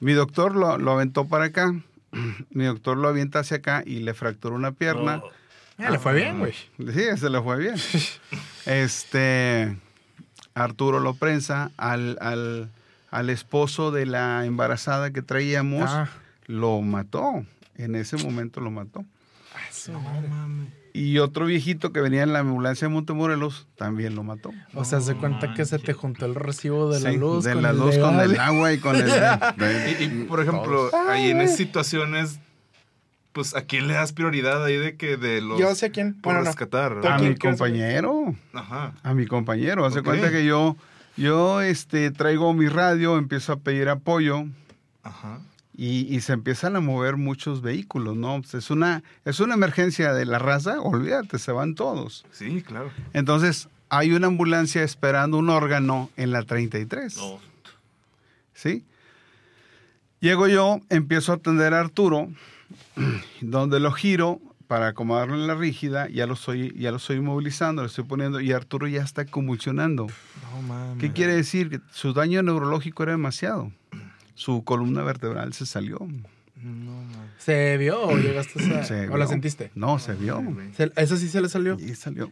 Mi doctor lo, lo aventó para acá. Mi doctor lo avienta hacia acá y le fracturó una pierna. Ah, le fue bien, güey. Sí, se le fue bien. Este Arturo lo prensa al, al, al esposo de la embarazada que traíamos, Ah, lo mató. En ese momento lo mató. ah, su madre. Y otro viejito que venía en la ambulancia de Montemorelos también lo mató. O sea, se cuenta que se te juntó el recibo de la Sí, luz. de con la el luz de con el agua y con el. de- Y, y, por ejemplo, ahí en esas situaciones, pues, ¿a quién le das prioridad ahí de que de los Yo sé quién. por Bueno, no. rescatar? ¿Tú a mi compañero. Ajá. A mi compañero. Hace Ok. cuenta que yo, yo este, traigo mi radio, empiezo a pedir apoyo. Ajá. Y, y se empiezan a mover muchos vehículos, ¿no? Pues es, una, es una emergencia de la raza, olvídate, se van todos. Sí, claro. Entonces, hay una ambulancia esperando un órgano en la 33. No. ¿Sí? Llego yo, empiezo a atender a Arturo, donde lo giro para acomodarlo en la rígida, ya lo estoy, ya lo estoy movilizando, lo estoy poniendo, y Arturo ya está convulsionando. No mames. ¿Qué quiere decir? Que su daño neurológico era demasiado. Su columna vertebral se salió. No, mames. ¿Se vio o llegaste a... Se o la sentiste? No, se vio. ¿Se- ¿Eso sí se le salió? Y salió.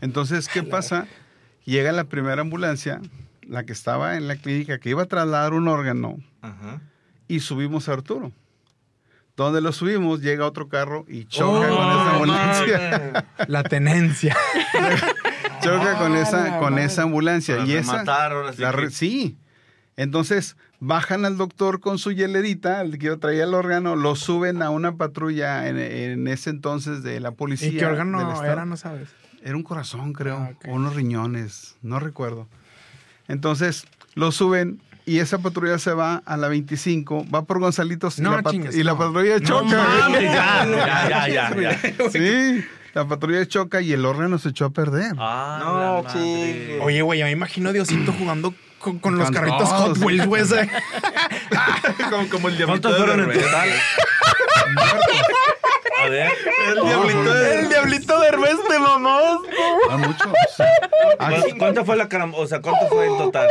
Entonces, ¿qué pasa? Llega la primera ambulancia, la que estaba en la clínica, que iba a trasladar un órgano, Ajá. y subimos a Arturo. Donde lo subimos, llega otro carro y choca Oh, con esa ambulancia. La tenencia. choca con Ah, esa, con madre. esa ambulancia. Para y esa, sí la que- sí. Entonces, bajan al doctor con su hielerita, el que traía el órgano, lo suben a una patrulla en, en ese entonces de la policía. ¿Y qué del órgano estado. era? No sabes. Era un corazón, creo, Ah, o unos riñones, no recuerdo. Entonces, lo suben y esa patrulla se va a la 25, va por Gonzalitos y, No, la, pat- chingues, y la patrulla No choca. mames, ya, ya, ya, ya, ya. Sí, la patrulla choca y el órgano se echó a perder. Ah, No, la madre. chingue. Oye, güey, ya me imagino a Diosito jugando con, con los carritos. Hot Wheels, güey. como, como el diablito ¿Cuántos de fueron en Derbez. total? A ver. El diablito de El diablito de Herbes te mamás. Ah, mucho. ¿Cu- ¿Cuánto fue la caram... O sea, ¿cuánto fue en total?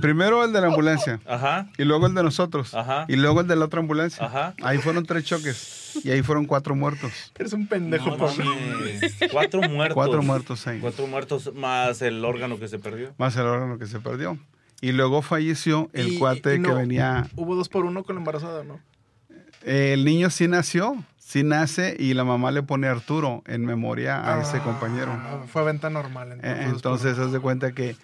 Primero el de la ambulancia. Ajá. Y luego el de nosotros. Ajá. Y luego el de la otra ambulancia. Ajá. Ahí fueron tres choques. Y ahí fueron cuatro muertos. Eres un pendejo, No Pablo. Cuatro muertos. Cuatro muertos ahí. Cuatro muertos más el órgano que se perdió. Más el órgano que se perdió. Y luego falleció el Y- cuate y no, que venía. Hubo dos por uno con la embarazada, ¿no? El niño sí nació. Sí nace y la mamá le pone Arturo en memoria a ese Ah, compañero. Fue venta normal. Entonces, Entonces, haz de cuenta que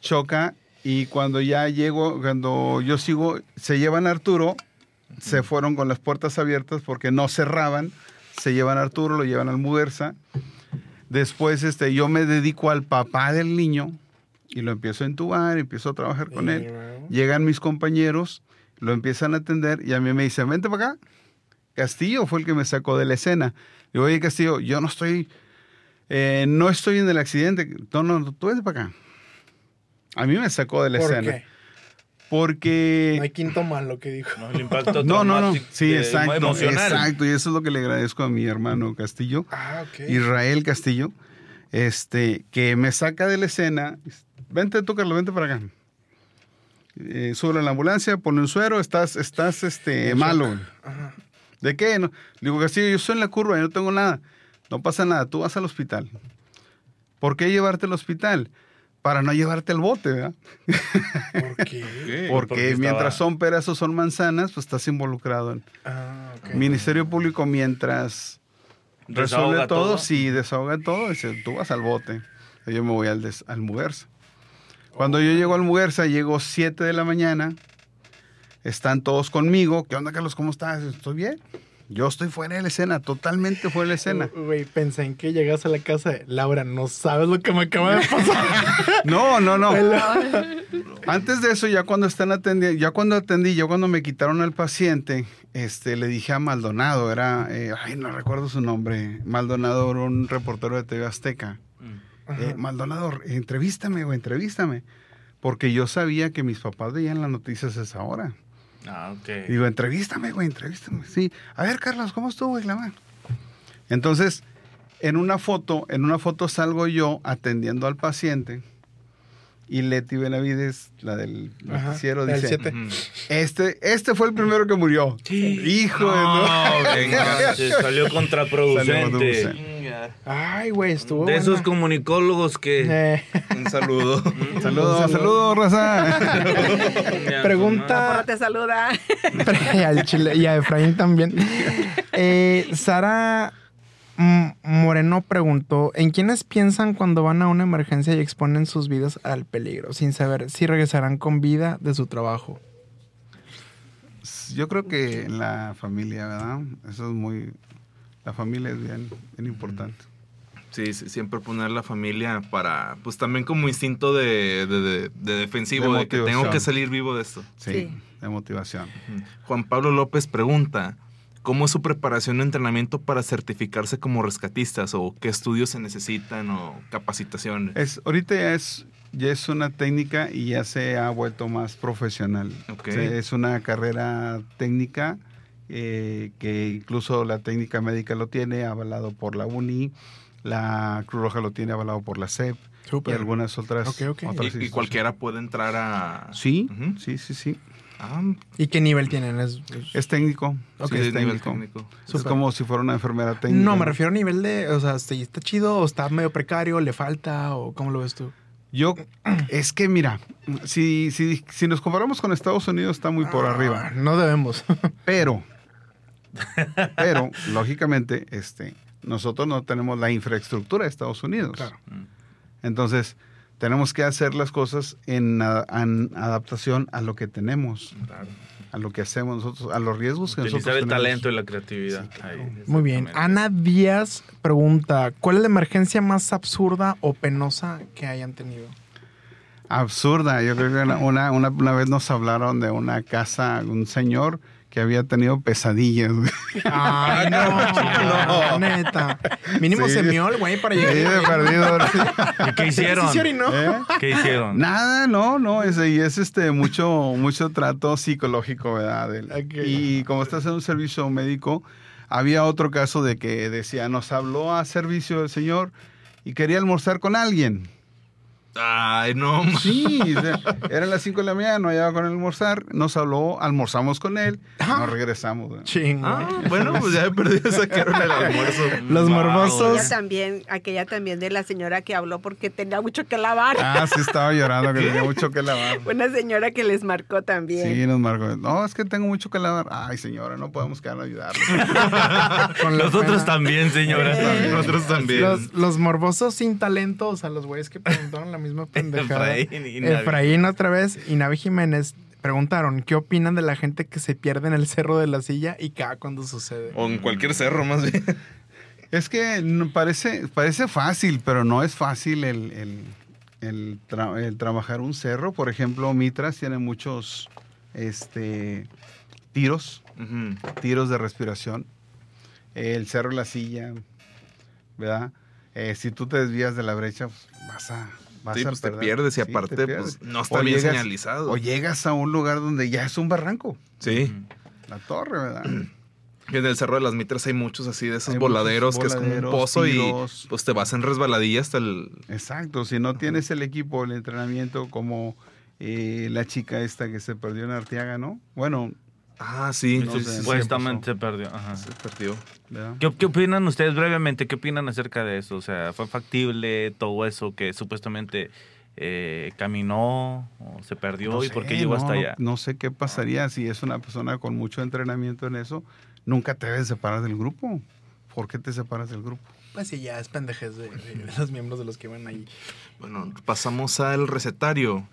choca y cuando ya llego, cuando yo sigo, se llevan a Arturo, se fueron con las puertas abiertas porque no cerraban, se llevan a Arturo, lo llevan al Mudersa. Después este, yo me dedico al papá del niño y lo empiezo a entubar, empiezo a trabajar con él. Llegan mis compañeros, lo empiezan a atender y a mí me dicen, vente para acá. Castillo fue el que me sacó de la escena. Digo, oye, Castillo, yo no estoy, eh, no estoy en el accidente. No, no, tú vente para acá. A mí me sacó de la ¿Por escena. qué? Porque... No hay quinto malo que dijo. No, el impacto No, no, no. Sí, eh, exacto. emocional. Exacto. Y eso es lo que le agradezco a mi hermano Castillo, Ah, ok. Israel Castillo, este, que me saca de la escena. Vente tú, Carlos, vente para acá. Eh, sube a la ambulancia, pone un suero, estás, estás este, malo. Ajá. ¿De qué? No. Le digo, Castillo, yo estoy en la curva, yo no tengo nada. No pasa nada, tú vas al hospital. ¿Por qué llevarte al hospital? Para no llevarte al bote, ¿verdad? ¿Por qué? Porque, estaba- mientras son peras o son manzanas, pues estás involucrado en Ah, ok. Ministerio Público mientras resuelve todo, todo. sí, desahoga todo, dice, tú vas al bote. Yo me voy al, des- al Muguerza. Cuando yo llego al Muguerza, llego 7 de la mañana, están todos conmigo. ¿Qué onda, Carlos? ¿Cómo estás? ¿Estoy bien? Yo estoy fuera de la escena, totalmente fuera de la escena. Güey, pensé en que llegas a la casa de Laura, no sabes lo que me acaba de pasar. No, no, no. Antes de eso, ya cuando están atendiendo, ya cuando atendí, ya cuando me quitaron al paciente, este, le dije a Maldonado, era, eh, ay, no recuerdo su nombre, Maldonado era un reportero de TV Azteca. Eh, Maldonado, entrevístame, güey, entrevístame. Porque yo sabía que mis papás veían las noticias a esa hora. Ah, ok. Digo, entrevístame, güey, entrevístame. Sí. A ver, Carlos, ¿cómo estuvo, güey, la? Entonces, en una foto, en una foto salgo yo atendiendo al paciente y Leti Benavides, la del noticiero, dice, siete. Este, este fue el primero que murió. Hijo de no. venga. Se salió contraproducente. Salió Ay, güey, estuvo De esos comunicólogos que... Eh, Un saludo. Saludos, saludos, raza. Ya, Pregunta- Porra te saluda. y al chile y a Efraín también. Eh, Sara Moreno preguntó: ¿En quiénes piensan cuando van a una emergencia y exponen sus vidas al peligro, sin saber si regresarán con vida de su trabajo? Yo creo que en la familia, ¿verdad? Eso es muy... La familia es bien, bien importante. Sí, sí, siempre poner la familia para, pues también como instinto de, de, de- de defensivo, De de, que tengo que salir vivo de esto. Sí, Sí. de motivación. Juan Pablo López pregunta, ¿cómo es su preparación o entrenamiento para certificarse como rescatistas? ¿O qué estudios se necesitan o capacitaciones? Es, ahorita ya es, ya es una técnica y ya se ha vuelto más profesional. Ok. O sea, es una carrera técnica eh, que incluso la técnica médica lo tiene, avalado por la UNI, la Cruz Roja lo tiene avalado por la CEP y Súper. algunas otras. Ok, ok. otras Y- y, cualquiera puede entrar a... Sí, sí, sí, sí. Ah, ¿Y qué nivel tienen? Es, es- Es técnico. Sí, es nivel técnico. técnico. Es como si fuera una enfermera técnica. No, me refiero a nivel de, o sea, si está chido o está medio precario, le falta o cómo lo ves tú. Yo, es que mira, si, si, si nos comparamos con Estados Unidos está muy por Ah, arriba. No debemos. Pero, pero, lógicamente, este, nosotros no tenemos la infraestructura de Estados Unidos. Claro. Entonces, tenemos que hacer las cosas en, adaptación a lo que tenemos, a lo que hacemos nosotros, a los riesgos que Utilizar nosotros el tenemos. talento y la creatividad. Ahí, Muy bien. Ana Díaz pregunta, ¿cuál es la emergencia más absurda o penosa que hayan tenido? Absurda. Yo creo que una, una, una- una vez nos hablaron de una casa, un señor que había tenido pesadillas. güey. Ay, no, neta. Mínimo Sí. se mió el güey para Sí, llegar. de perdido. ¿Y qué hicieron? Sí, sí. ¿Eh? ¿Qué hicieron? Nada, no, no, es, y es este mucho, mucho trato psicológico, ¿verdad? Del-. Y como estás en un servicio médico, había otro caso de que decía, nos habló a servicio el señor y quería almorzar con alguien. Ay, no. Sí, o sea, eran las 5 de la mañana, no llegaba con el almorzar, nos habló, almorzamos con él, nos regresamos. ¿verdad? Chingo. Ah, bueno, pues ya he perdido, sacaron el almuerzo. Los Wow. morbosos. Aquella también, aquella también de la señora que habló porque tenía mucho que lavar. Ah, sí, estaba llorando, que tenía mucho que lavar. Una señora que les marcó también. Sí, nos marcó. No, es que tengo mucho que lavar. Ay, señora, no podemos quedar a ayudarle. Con Nosotros pena. también, señoras. Eh. Nosotros también. Los, los morbosos sin talento, o sea, los güeyes que preguntaron la misma pendejada. Efraín y Navi. Efraín otra vez y Navi Jiménez preguntaron qué opinan de la gente que se pierde en el cerro de la silla y cada cuando sucede. O en cualquier cerro, más bien. Es que no- parece, parece fácil, pero no es fácil el, el- el tra- el trabajar un cerro. Por ejemplo, Mitras tiene muchos este, tiros, tiros de respiración. El cerro de la silla, ¿verdad? Eh, si tú te desvías de la brecha, pues, vas a, vas Sí, a pues te pierdes y Sí, aparte, pierdes. pues no está O bien llegas- señalizado. O llegas a un lugar donde ya es un barranco, Sí. la torre, ¿verdad? Que en el Cerro de las Mitras hay muchos así de esos Hay voladeros que es como un pozo tiros. y pues te vas en resbaladilla hasta el... Exacto, si no tienes el equipo, el entrenamiento como eh, la chica esta que se perdió en Arteaga, ¿no? Bueno, Ah, sí. Supuestamente se perdió. Ajá. se perdió. ¿Qué, qué opinan ustedes brevemente? ¿Qué opinan acerca de eso? O sea, ¿fue factible todo eso que supuestamente eh, caminó o se perdió No y sé, por qué llegó no, hasta no- allá? No sé qué pasaría si es una persona con mucho entrenamiento en eso. Nunca te debes separar del grupo. ¿Por qué te separas del grupo? Pues sí, ya es pendejez de, de los miembros de los que van ahí. Bueno, pasamos al recetario.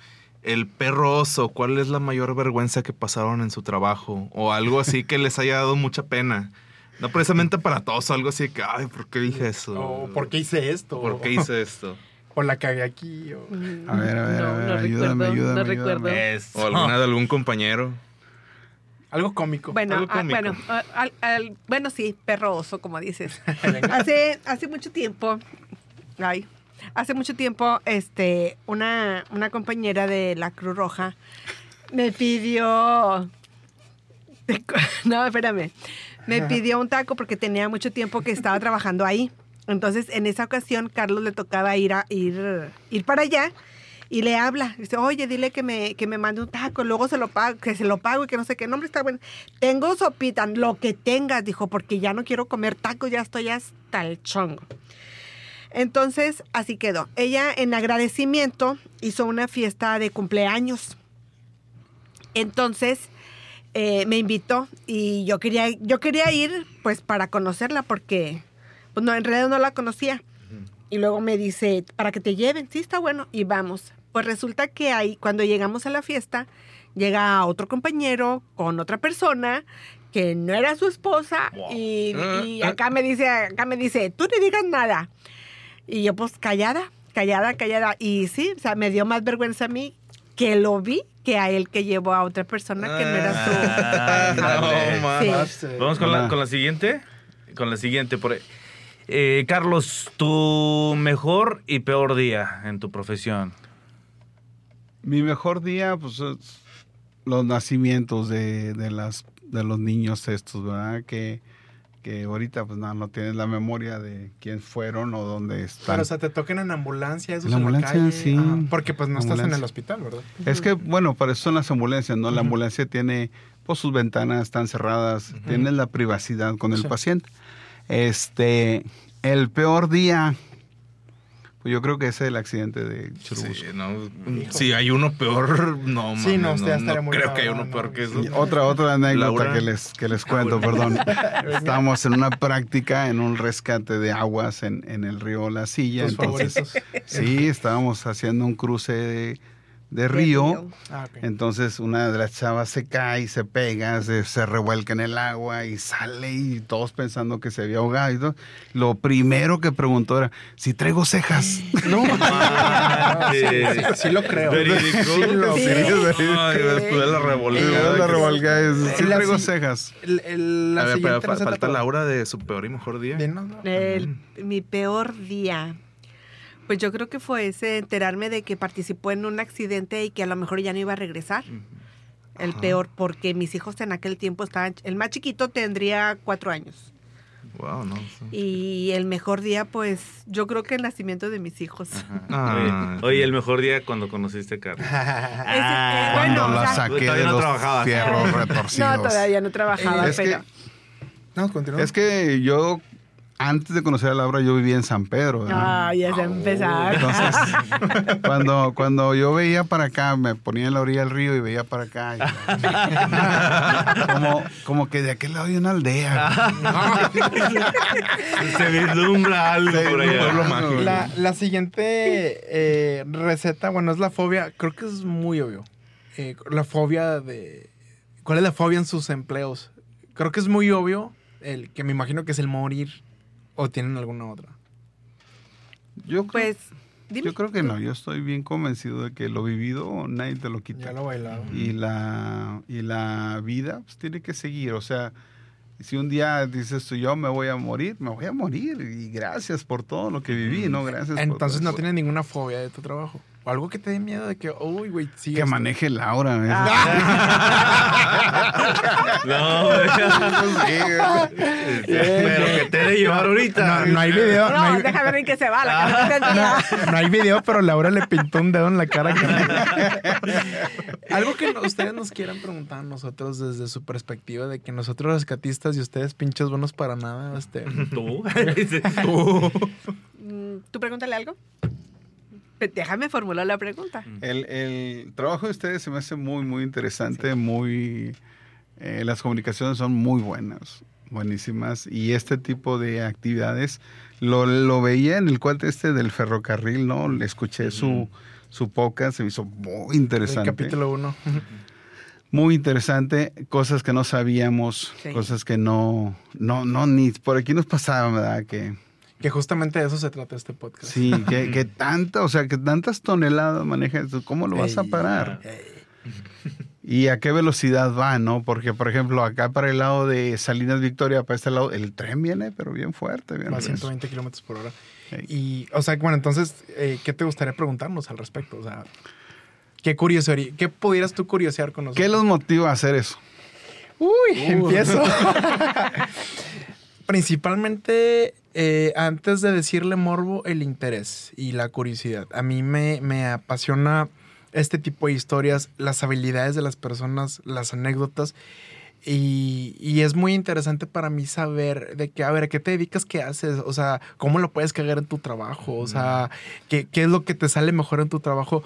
El perro oso, ¿cuál es la mayor vergüenza que pasaron en su trabajo? O algo así que les haya dado mucha pena. No precisamente para todos, algo así que, ay, ¿por qué dije eso? O ¿por qué hice esto? ¿Por qué hice esto? O la cagué aquí. O... A ver, a ver, no, a ver, no ayúdame, recuerdo, ayúdame, no ayúdame. recuerdo. Eso. O alguna de algún compañero. Algo cómico. Bueno, Algo ah, cómico. bueno, ah, al- al- bueno, sí, perro oso, como dices. hace, hace mucho tiempo, ay, hace mucho tiempo, este, una, una compañera de la Cruz Roja me pidió, no, espérame, me pidió un taco porque tenía mucho tiempo que estaba trabajando ahí. Entonces, en esa ocasión, Carlos le tocaba ir a ir, ir para allá y le habla. Dice, oye, dile que me, que me mande un taco, luego se lo pago, que se lo pago y que no sé qué. nombre está bueno. Tengo sopita, lo que tengas, dijo, porque ya no quiero comer tacos, ya estoy hasta el chongo. Entonces, así quedó. Ella, en agradecimiento, hizo una fiesta de cumpleaños. Entonces, eh, me invitó y yo quería, yo quería ir, pues, para conocerla, porque, pues, no, en realidad no la conocía. Y luego me dice, para que te lleven, sí, está bueno, y vamos. Pues resulta que ahí, cuando llegamos a la fiesta, llega otro compañero con otra persona que no era su esposa Wow. y, y acá me dice, acá me dice, tú no digas nada. Y yo pues callada, callada, callada. Y sí, o sea, me dio más vergüenza a mí que lo vi que a él que llevó a otra persona que no era su... Ah, no, Sí. Vamos con la, Ah. con la siguiente. Con la siguiente. Por. Eh, Carlos, tu mejor y peor día en tu profesión. Mi mejor día, pues, es los nacimientos de, de las, de los niños estos, ¿verdad? Que, que ahorita, pues, nada, no tienes la memoria de quién fueron o dónde están. Pero, o sea, te toquen en ambulancia, eso En la ambulancia, calle. sí. Ajá, porque pues no estás en el hospital, ¿verdad? Es que, bueno, para eso son las ambulancias, ¿no? La ambulancia tiene, pues sus ventanas están cerradas, tiene la privacidad con el paciente. Este, el peor día, pues yo creo que ese es el accidente de Churubusco. Sí, no, si hay uno peor, no, Sí, no, no, muy creo que hay uno peor no. que eso. Otra, otra anécdota Laura. que les, que les cuento, perdón. Estábamos en una práctica en un rescate de aguas en, en el río La Silla. Entonces, sí, estábamos haciendo un cruce de, de río. Ah. Entonces una de las chavas se cae, se pega, se, se revuelca en el agua y sale y todos pensando que se había ahogado. y todo. Lo primero que preguntó era, si traigo cejas. No, sí, sí, sí lo creo. Verídico. Sí lo Sí. creo. Ay, después de la revolcada. la revolcada sí traigo cejas. El- el- la A ver, pero falta Laura de su peor y mejor día. Dinos, ¿no? El- mi peor día. Pues yo creo que fue ese enterarme de que participó en un accidente y que a lo mejor ya no iba a regresar. El Ajá. peor, porque mis hijos en aquel tiempo estaban, el más chiquito tendría cuatro años. Wow, no. Y el mejor día, pues yo creo que el nacimiento de mis hijos. Ah. Oye, oye, el mejor día cuando conociste a Carlos. Eh, Ah. Cuando bueno, o la sea, saqué Todavía de no los fierros retorcidos. no, todavía no trabajaba, Es que- pero... No, continúa. Es que yo, antes de conocer a Laura, yo vivía en San Pedro. ¿verdad? Ay, ya se empezar. Entonces, cuando, cuando yo veía para acá, me ponía en la orilla del río y veía para acá. y- como, como que de aquel lado hay una aldea. Se vislumbra algo por allá. pueblo mágico. La, la siguiente eh, receta, bueno, es la fobia, creo que es muy obvio. Eh, la fobia de... ¿Cuál es la fobia en sus empleos? Creo que es muy obvio, el que me imagino que es el morir. ¿O tienen alguna otra? Yo, creo- Pues, dime. yo creo que no, yo estoy bien convencido de que lo vivido nadie te lo quita. Ya lo bailado. y la y la vida pues, tiene que seguir o sea si un día dices tú yo me voy a morir me voy a morir y gracias por todo lo que viví no gracias Entonces no tienes ninguna fobia de tu trabajo. O algo que te dé miedo de que, uy, güey, sigue que esto. maneje Laura. No, pero que te de llevar ahorita. No, no hay video. No, No, hay, déjame ver en qué se va la camioneta. no, no hay video, pero Laura le pintó un dedo en la cara. Algo que ustedes nos quieran preguntar a nosotros desde su perspectiva de que nosotros rescatistas y ustedes pinches buenos para nada, este, ¿Tú? Mm, ¿Tú pregúntale algo? Déjame formular la pregunta. el, el trabajo de ustedes se me hace muy muy interesante muy eh, las comunicaciones son muy buenas buenísimas y este tipo de actividades lo, lo veía en el cuate este del ferrocarril no le escuché su su podcast se me hizo muy el interesante capítulo uno. muy interesante, cosas que no sabíamos, Sí. cosas que no, no, no, ni por aquí nos pasaban, ¿verdad? Que Que justamente de eso se trata este podcast. sí, que, que tanta, o sea, que tantas toneladas manejas, ¿cómo lo vas a parar? ey. ¿Y a qué velocidad va, no? Porque, por ejemplo, acá para el lado de Salinas Victoria, para este lado, el tren viene, pero bien fuerte, bien Va a recio. 120 kilómetros por hora. Ey. Y, o sea, bueno, entonces, eh, ¿qué te gustaría preguntarnos al respecto? O sea, ¿qué curiosaría, qué pudieras tú curiosear con nosotros? ¿Qué los motiva a hacer eso? Uy, empiezo. Principalmente, eh, antes de decirle morbo, el interés y la curiosidad. A mí me, me apasiona este tipo de historias, las habilidades de las personas, las anécdotas. Y, y es muy interesante para mí saber de que, a ver, ¿a qué te dedicas? ¿Qué haces? O sea, ¿cómo lo puedes cagar en tu trabajo? O sea, ¿qué, qué es lo que te sale mejor en tu trabajo?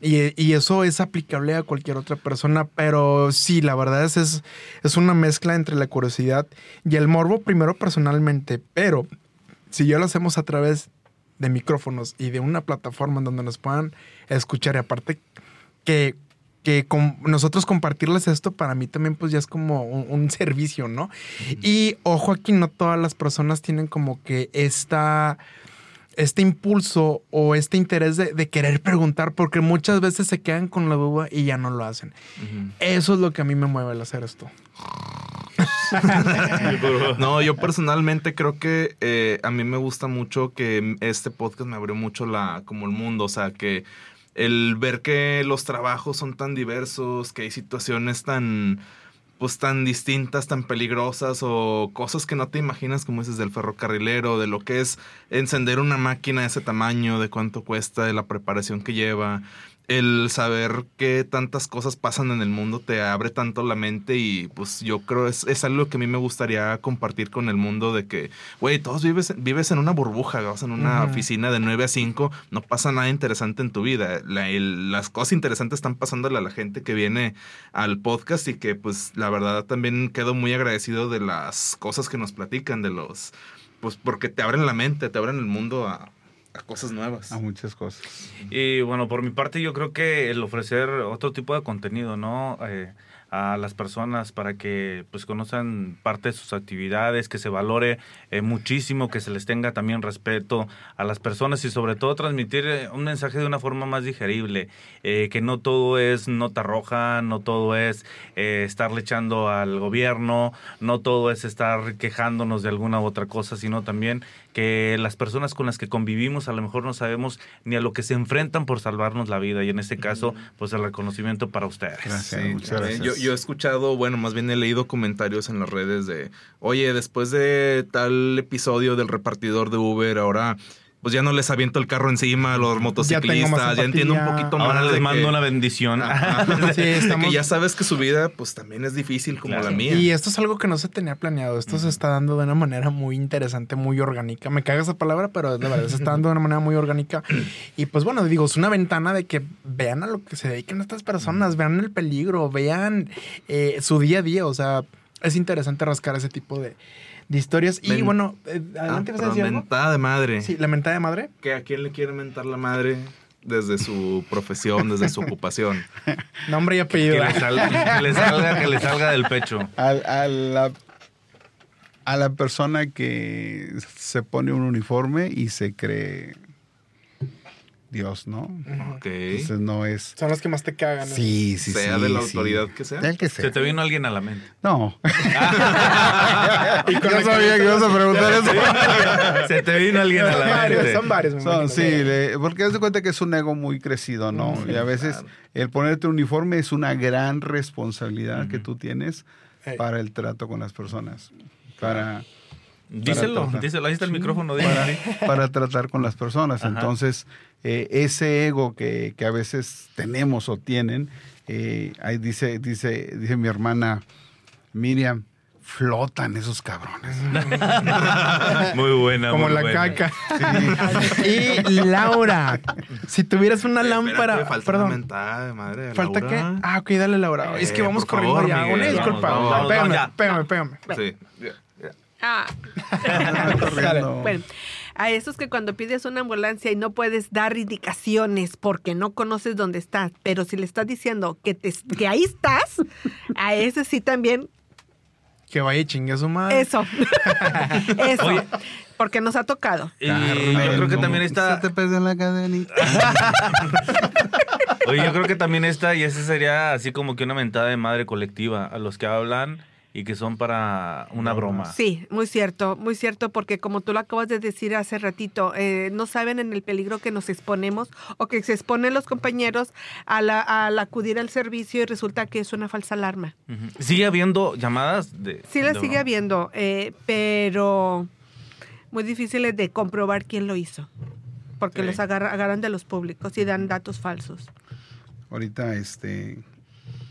Y, y eso es aplicable a cualquier otra persona, pero sí, la verdad es, es, es una mezcla entre la curiosidad y el morbo, primero personalmente, pero si ya lo hacemos a través de micrófonos y de una plataforma en donde nos puedan escuchar y aparte que que con nosotros compartirles esto para mí también pues ya es como un, un servicio, ¿no? Y ojo aquí, no todas las personas tienen como que esta este impulso o este interés de, de querer preguntar, porque muchas veces se quedan con la duda y ya no lo hacen. Eso es lo que a mí me mueve al hacer esto. No, yo personalmente creo que eh, a mí me gusta mucho que este podcast me abrió mucho la, como el mundo, o sea, que el ver que los trabajos son tan diversos, que hay situaciones tan, pues tan distintas, tan peligrosas o cosas que no te imaginas, como dices, del ferrocarrilero, de lo que es encender una máquina de ese tamaño, de cuánto cuesta, de la preparación que lleva el saber que tantas cosas pasan en el mundo te abre tanto la mente y pues yo creo es, es algo que a mí me gustaría compartir con el mundo de que, güey, todos vives, vives en una burbuja, vas en una oficina de 9 a 5, no pasa nada interesante en tu vida. La- el- las cosas interesantes están pasándole a la gente que viene al podcast y que pues la verdad también quedo muy agradecido de las cosas que nos platican, de los, pues porque te abren la mente, te abren el mundo a, a cosas nuevas. A muchas cosas. Y bueno, por mi parte yo creo que el ofrecer otro tipo de contenido, ¿no? Eh, a las personas para que pues conozcan parte de sus actividades, que se valore eh, muchísimo, que se les tenga también respeto a las personas y sobre todo transmitir eh, un mensaje de una forma más digerible, eh, que no todo es nota roja, no todo es eh, estarle echando al gobierno, no todo es estar quejándonos de alguna u otra cosa, sino también que las personas con las que convivimos a lo mejor no sabemos ni a lo que se enfrentan por salvarnos la vida y en este caso pues el reconocimiento para ustedes. Gracias, Sí, muchas gracias. Yo, yo he escuchado, bueno, más bien he leído comentarios en las redes de, oye, después de tal episodio del repartidor de Uber, ahora pues ya no les aviento el carro encima a los motociclistas, ya, entiendo un poquito más. Ahora de les mando que- una bendición. Ajá. Sí, estamos- que ya sabes que su vida pues también es difícil como Claro. la mía. Y esto es algo que no se tenía planeado. Esto se está dando de una manera muy interesante, muy orgánica. Me caga esa palabra, pero de verdad se está dando de una manera muy orgánica. Y pues bueno, digo, es una ventana de que vean a lo que se dedican estas personas, vean el peligro, vean eh, su día a día. O sea, es interesante rascar ese tipo de, de historias. Y bueno, eh, Ah, adelante, ¿vas a algo? mentada de madre. Sí, la mentada de madre. ¿Que ¿A quién le quiere mentar la madre desde su profesión, desde su ocupación? Nombre y que, apellido. le salga, que le salga, que le salga del pecho. A, a la, a la persona que se pone un uniforme y se cree Dios, ¿no? Ok. Entonces no es... Son los que más te cagan. ¿no? Sí, sí, Sea sí, de la sí. autoridad que sea. Del que sea. Se te vino alguien a la mente. No. Yo sabía que ibas a preguntar eso. Se te vino alguien a la mente. son varios. me Son, sí, le- porque haz de cuenta que es un ego muy crecido, ¿no? Y a veces claro. el ponerte un uniforme es una gran responsabilidad que tú tienes para el trato con las personas. Para, Díselo, tratar. díselo. Ahí está el micrófono. díselo. para tratar con las personas. Ajá. Entonces, eh, ese ego que, que a veces tenemos o tienen, eh, ahí dice, dice, dice mi hermana Miriam, flotan esos cabrones. Muy buena. Como muy la buena. caca. y Laura, si tuvieras una lámpara. Espérate, falta perdón. una mentada de madre. de ¿Falta qué? Ah, ok, dale, Laura. es que Eh, vamos corriendo favor, ya. Miguel, Una vamos, disculpa. vamos, vamos, pégame, ya. pégame, pégame. Sí. Ah. Bueno, a esos que cuando pides una ambulancia y no puedes dar indicaciones porque no conoces dónde estás, pero si le estás diciendo que, te, que ahí estás, a ese sí también, Que vaya y chingue a su madre. eso. eso. Oye. Porque nos ha tocado. Y yo creo que también está. Se te pesa en la cadenita. Oye, yo creo que también está, y ese sería así como que una mentada de madre colectiva a los que hablan y que son para una broma. Sí, muy cierto, muy cierto, porque como tú lo acabas de decir hace ratito, eh, no saben en el peligro que nos exponemos o que se exponen los compañeros al, al acudir al servicio y resulta que es una falsa alarma. ¿Sigue habiendo llamadas? De, Sí las sigue habiendo, eh, pero muy difíciles de comprobar quién lo hizo, porque Sí. los agarra- agarran de los públicos y dan datos falsos. Ahorita, este,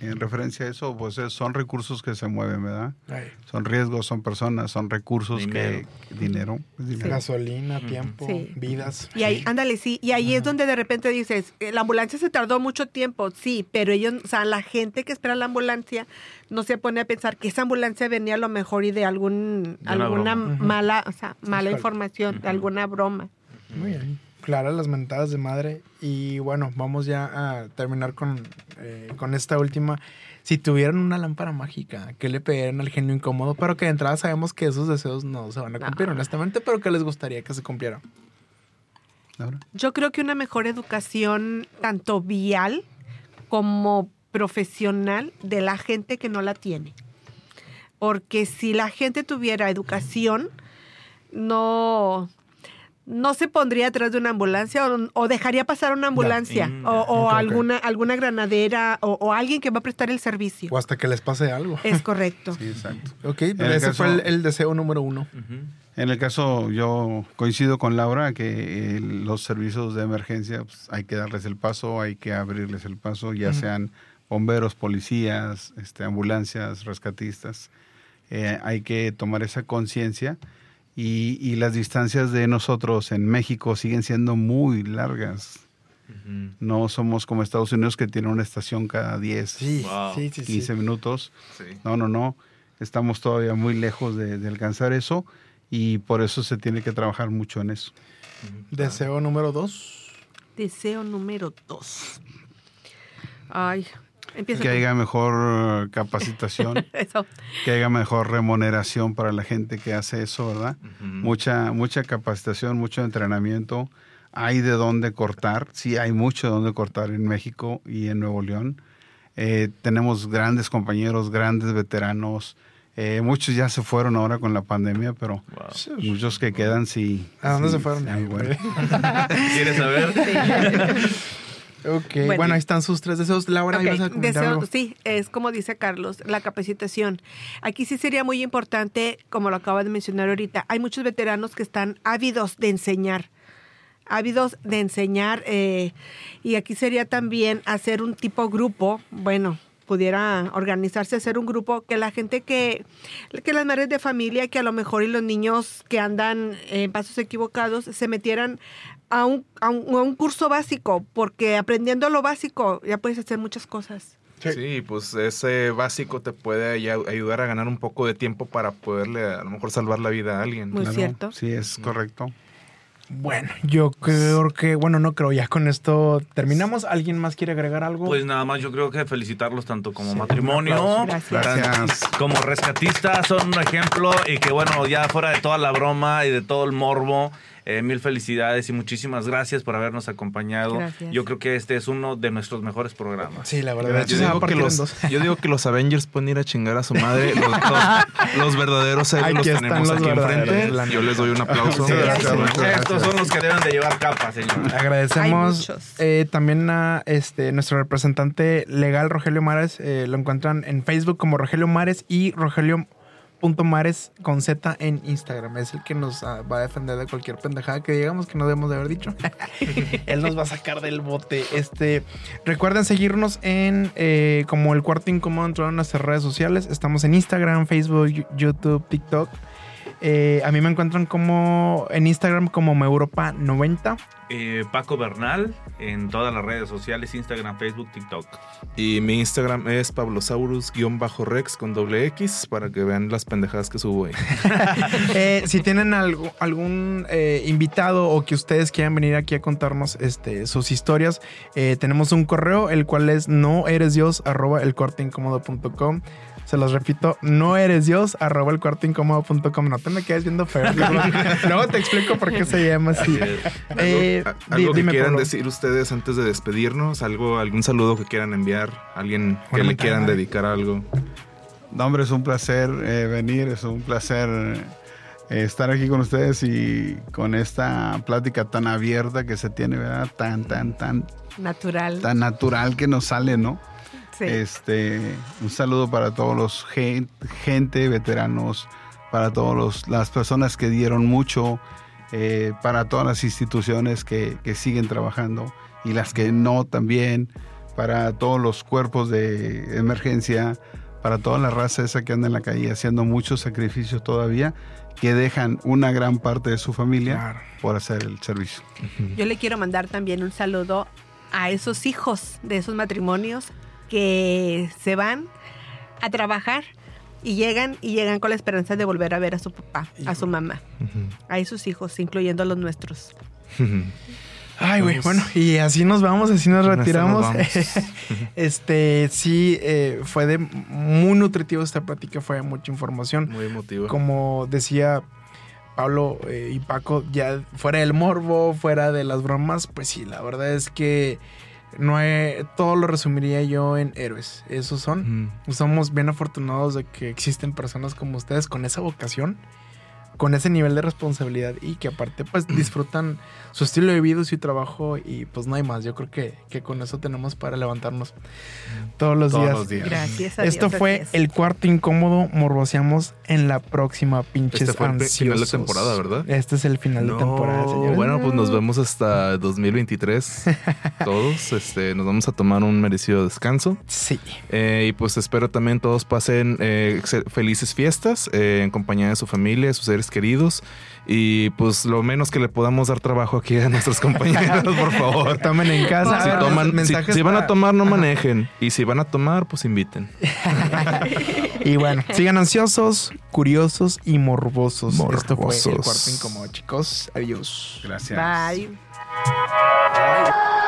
en referencia a eso, pues es- son recursos que se mueven, ¿verdad? Ay, Son riesgos, son personas, son recursos Dinero. que... Dinero. es dinero. gasolina, tiempo, Sí. vidas. Y ahí, ándale, sí, y ahí es donde de repente dices, eh, la ambulancia se tardó mucho tiempo, sí, pero ellos, o sea, la gente que espera la ambulancia no se pone a pensar que esa ambulancia venía a lo mejor y de algún, De alguna broma. Mala, o sea, mala información, de alguna broma. Muy bien. Claras las mentadas de madre. Y bueno, vamos ya a terminar con, eh, con esta última. Si tuvieran una lámpara mágica, ¿qué le pedirían al genio incómodo? Pero que de entrada sabemos que esos deseos no se van a cumplir, No. honestamente, pero que les gustaría que se cumpliera. Laura. Yo creo que una mejor educación, tanto vial como profesional, de la gente que no la tiene. Porque si la gente tuviera educación, no, no se pondría atrás de una ambulancia o, o dejaría pasar una ambulancia Mm, o, alguna, alguna granadera o, o alguien que va a prestar el servicio. O hasta que les pase algo. Es correcto. Sí, exacto. Ok, el ese caso- fue el, el deseo número uno. En el caso, yo coincido con Laura que eh, los servicios de emergencia pues, hay que darles el paso, hay que abrirles el paso, ya sean bomberos, policías, este, ambulancias, rescatistas. Eh, hay que tomar esa conciencia y, y las distancias de nosotros en México siguen siendo muy largas. No somos como Estados Unidos que tiene una estación cada 10, Sí, Wow. sí, sí, sí. 15 minutos. Sí. No, no, no. Estamos todavía muy lejos de, de alcanzar eso y por eso se tiene que trabajar mucho en eso. Deseo número dos. Deseo número dos. Ay, empieza. Que tú. haya mejor eh, capacitación, Eso. que haya mejor remuneración para la gente que hace eso, ¿verdad? Mucha, mucha capacitación, mucho entrenamiento. Hay de dónde cortar, sí hay mucho de dónde cortar en México y en Nuevo León. Eh, tenemos grandes compañeros, grandes veteranos. Eh, muchos ya se fueron ahora con la pandemia, pero Wow. muchos que quedan sí. ¿A dónde sí, se fueron? sí, bueno. ¿Quieres saber? Ok, bueno. Bueno. ahí están sus tres deseos. Laura, Ok, ibas a comentar deseo- algo? sí, es como dice Carlos, la capacitación. Aquí sí sería muy importante, como lo acaba de mencionar ahorita, hay muchos veteranos que están ávidos de enseñar, ávidos de enseñar, eh, y aquí sería también hacer un tipo grupo, bueno, pudiera organizarse, hacer un grupo que la gente que, que las madres de familia, que a lo mejor y los niños que andan en pasos equivocados, se metieran a un, a un, a un curso básico, porque aprendiendo lo básico ya puedes hacer muchas cosas. Sí. Sí, pues ese básico te puede ay- ayudar a ganar un poco de tiempo para poderle a lo mejor salvar la vida a alguien. Muy Claro, cierto. Sí, es correcto. Bueno, yo creo que, bueno, no creo, ya con esto terminamos. ¿Alguien más quiere agregar algo? Pues nada más, yo creo que felicitarlos tanto como Sí, matrimonio. Gracias. Gracias. como rescatistas, son un ejemplo y que bueno, ya fuera de toda la broma y de todo el morbo, eh, mil felicidades y muchísimas gracias por habernos acompañado. Gracias. Yo creo que este es uno de nuestros mejores programas. sí, la verdad. Yo digo, que partir en los, yo digo que los Avengers pueden ir a chingar a su madre. Los, los- los verdaderos héroes los tenemos los aquí enfrente. Yo les doy un aplauso. Sí, gracias, muchas gracias. Estos son los que deben de llevar capa, señor. Agradecemos eh, también a este nuestro representante legal Rogelio Mares. eh, lo encuentran en Facebook como Rogelio Mares y Rogelio.mares con Z en Instagram. Es el que nos ah, va a defender de cualquier pendejada que digamos que no debemos de haber dicho. Él nos va a sacar del bote. Este, recuerden seguirnos en eh, como el cuarto incómodo en todas nuestras redes sociales. Estamos en Instagram, Facebook, YouTube, TikTok. Eh, a mí me encuentran como en Instagram como Meuropa90. Eh, Paco Bernal en todas las redes sociales, Instagram, Facebook, TikTok. Y mi Instagram es pablosaurus-rex con doble X para que vean las pendejadas que subo ahí. Eh, si tienen algo- algún eh, invitado o que ustedes quieran venir aquí a contarnos este, sus historias, eh, tenemos un correo, el cual es no eres Dios arroba elcorteincómodo.com. Se los repito, no eres Dios arroba elcorteincómodo.com. No te me quedes viendo feo. Luego te explico por qué se llama así. Eh, ¿Algo, que quieran Pablo. decir ustedes antes de despedirnos? ¿Algo, ¿Algún saludo que quieran enviar? ¿Alguien que Bueno, le quieran dedicar algo? No, hombre, es un placer eh, venir, es un placer eh, estar aquí con ustedes y con esta plática tan abierta que se tiene, ¿verdad? Tan, tan, tan, Natural. tan natural que nos sale, ¿no? Sí. Este, un saludo para todos los gen- gente, veteranos, para todas las personas que dieron mucho, eh, para todas las instituciones que, que siguen trabajando y las que no también, para todos los cuerpos de emergencia, para toda la raza esa que anda en la calle haciendo muchos sacrificios todavía, que dejan una gran parte de su familia Claro. por hacer el servicio. Yo le quiero mandar también un saludo a esos hijos de esos matrimonios que se van a trabajar y llegan y llegan con la esperanza de volver a ver a su papá, a su mamá, a esos hijos, incluyendo a los nuestros. Ay, güey, bueno, y así nos vamos, así nos retiramos. nos este, sí, eh, fue de muy nutritivo esta plática, fue mucha información. Muy emotivo. Como decía Pablo eh, y Paco, ya fuera del morbo, fuera de las bromas, pues sí, la verdad es que no todo lo resumiría yo en héroes. Esos son. Ujú. Somos bien afortunados de que existen personas como ustedes con esa vocación, con ese nivel de responsabilidad y que aparte pues disfrutan su estilo de vida, su trabajo y pues no hay más. Yo creo que, que con eso tenemos para levantarnos todos los Todos días. los días. Gracias a Esto Dios, fue el cuarto incómodo. Morboseamos en la próxima, pinches Este fue el ansiosos. final de temporada, ¿verdad? Este es el final de temporada, señores. Bueno, pues nos vemos hasta 2023. todos. Este, nos vamos a tomar un merecido descanso. Sí. Eh, y pues espero también todos pasen eh, felices fiestas eh, en compañía de su familia, de sus seres queridos. Y pues lo menos que le podamos dar trabajo aquí a nuestros compañeros, por favor. Tomen en casa. Si, toman, van a tomar, no manejen. Y si van a tomar, pues inviten. Y bueno, sigan ansiosos, curiosos y morbosos. Esto fue el Morbosos. cuarto incómodo, chicos. Adiós. Gracias. Bye. Bye.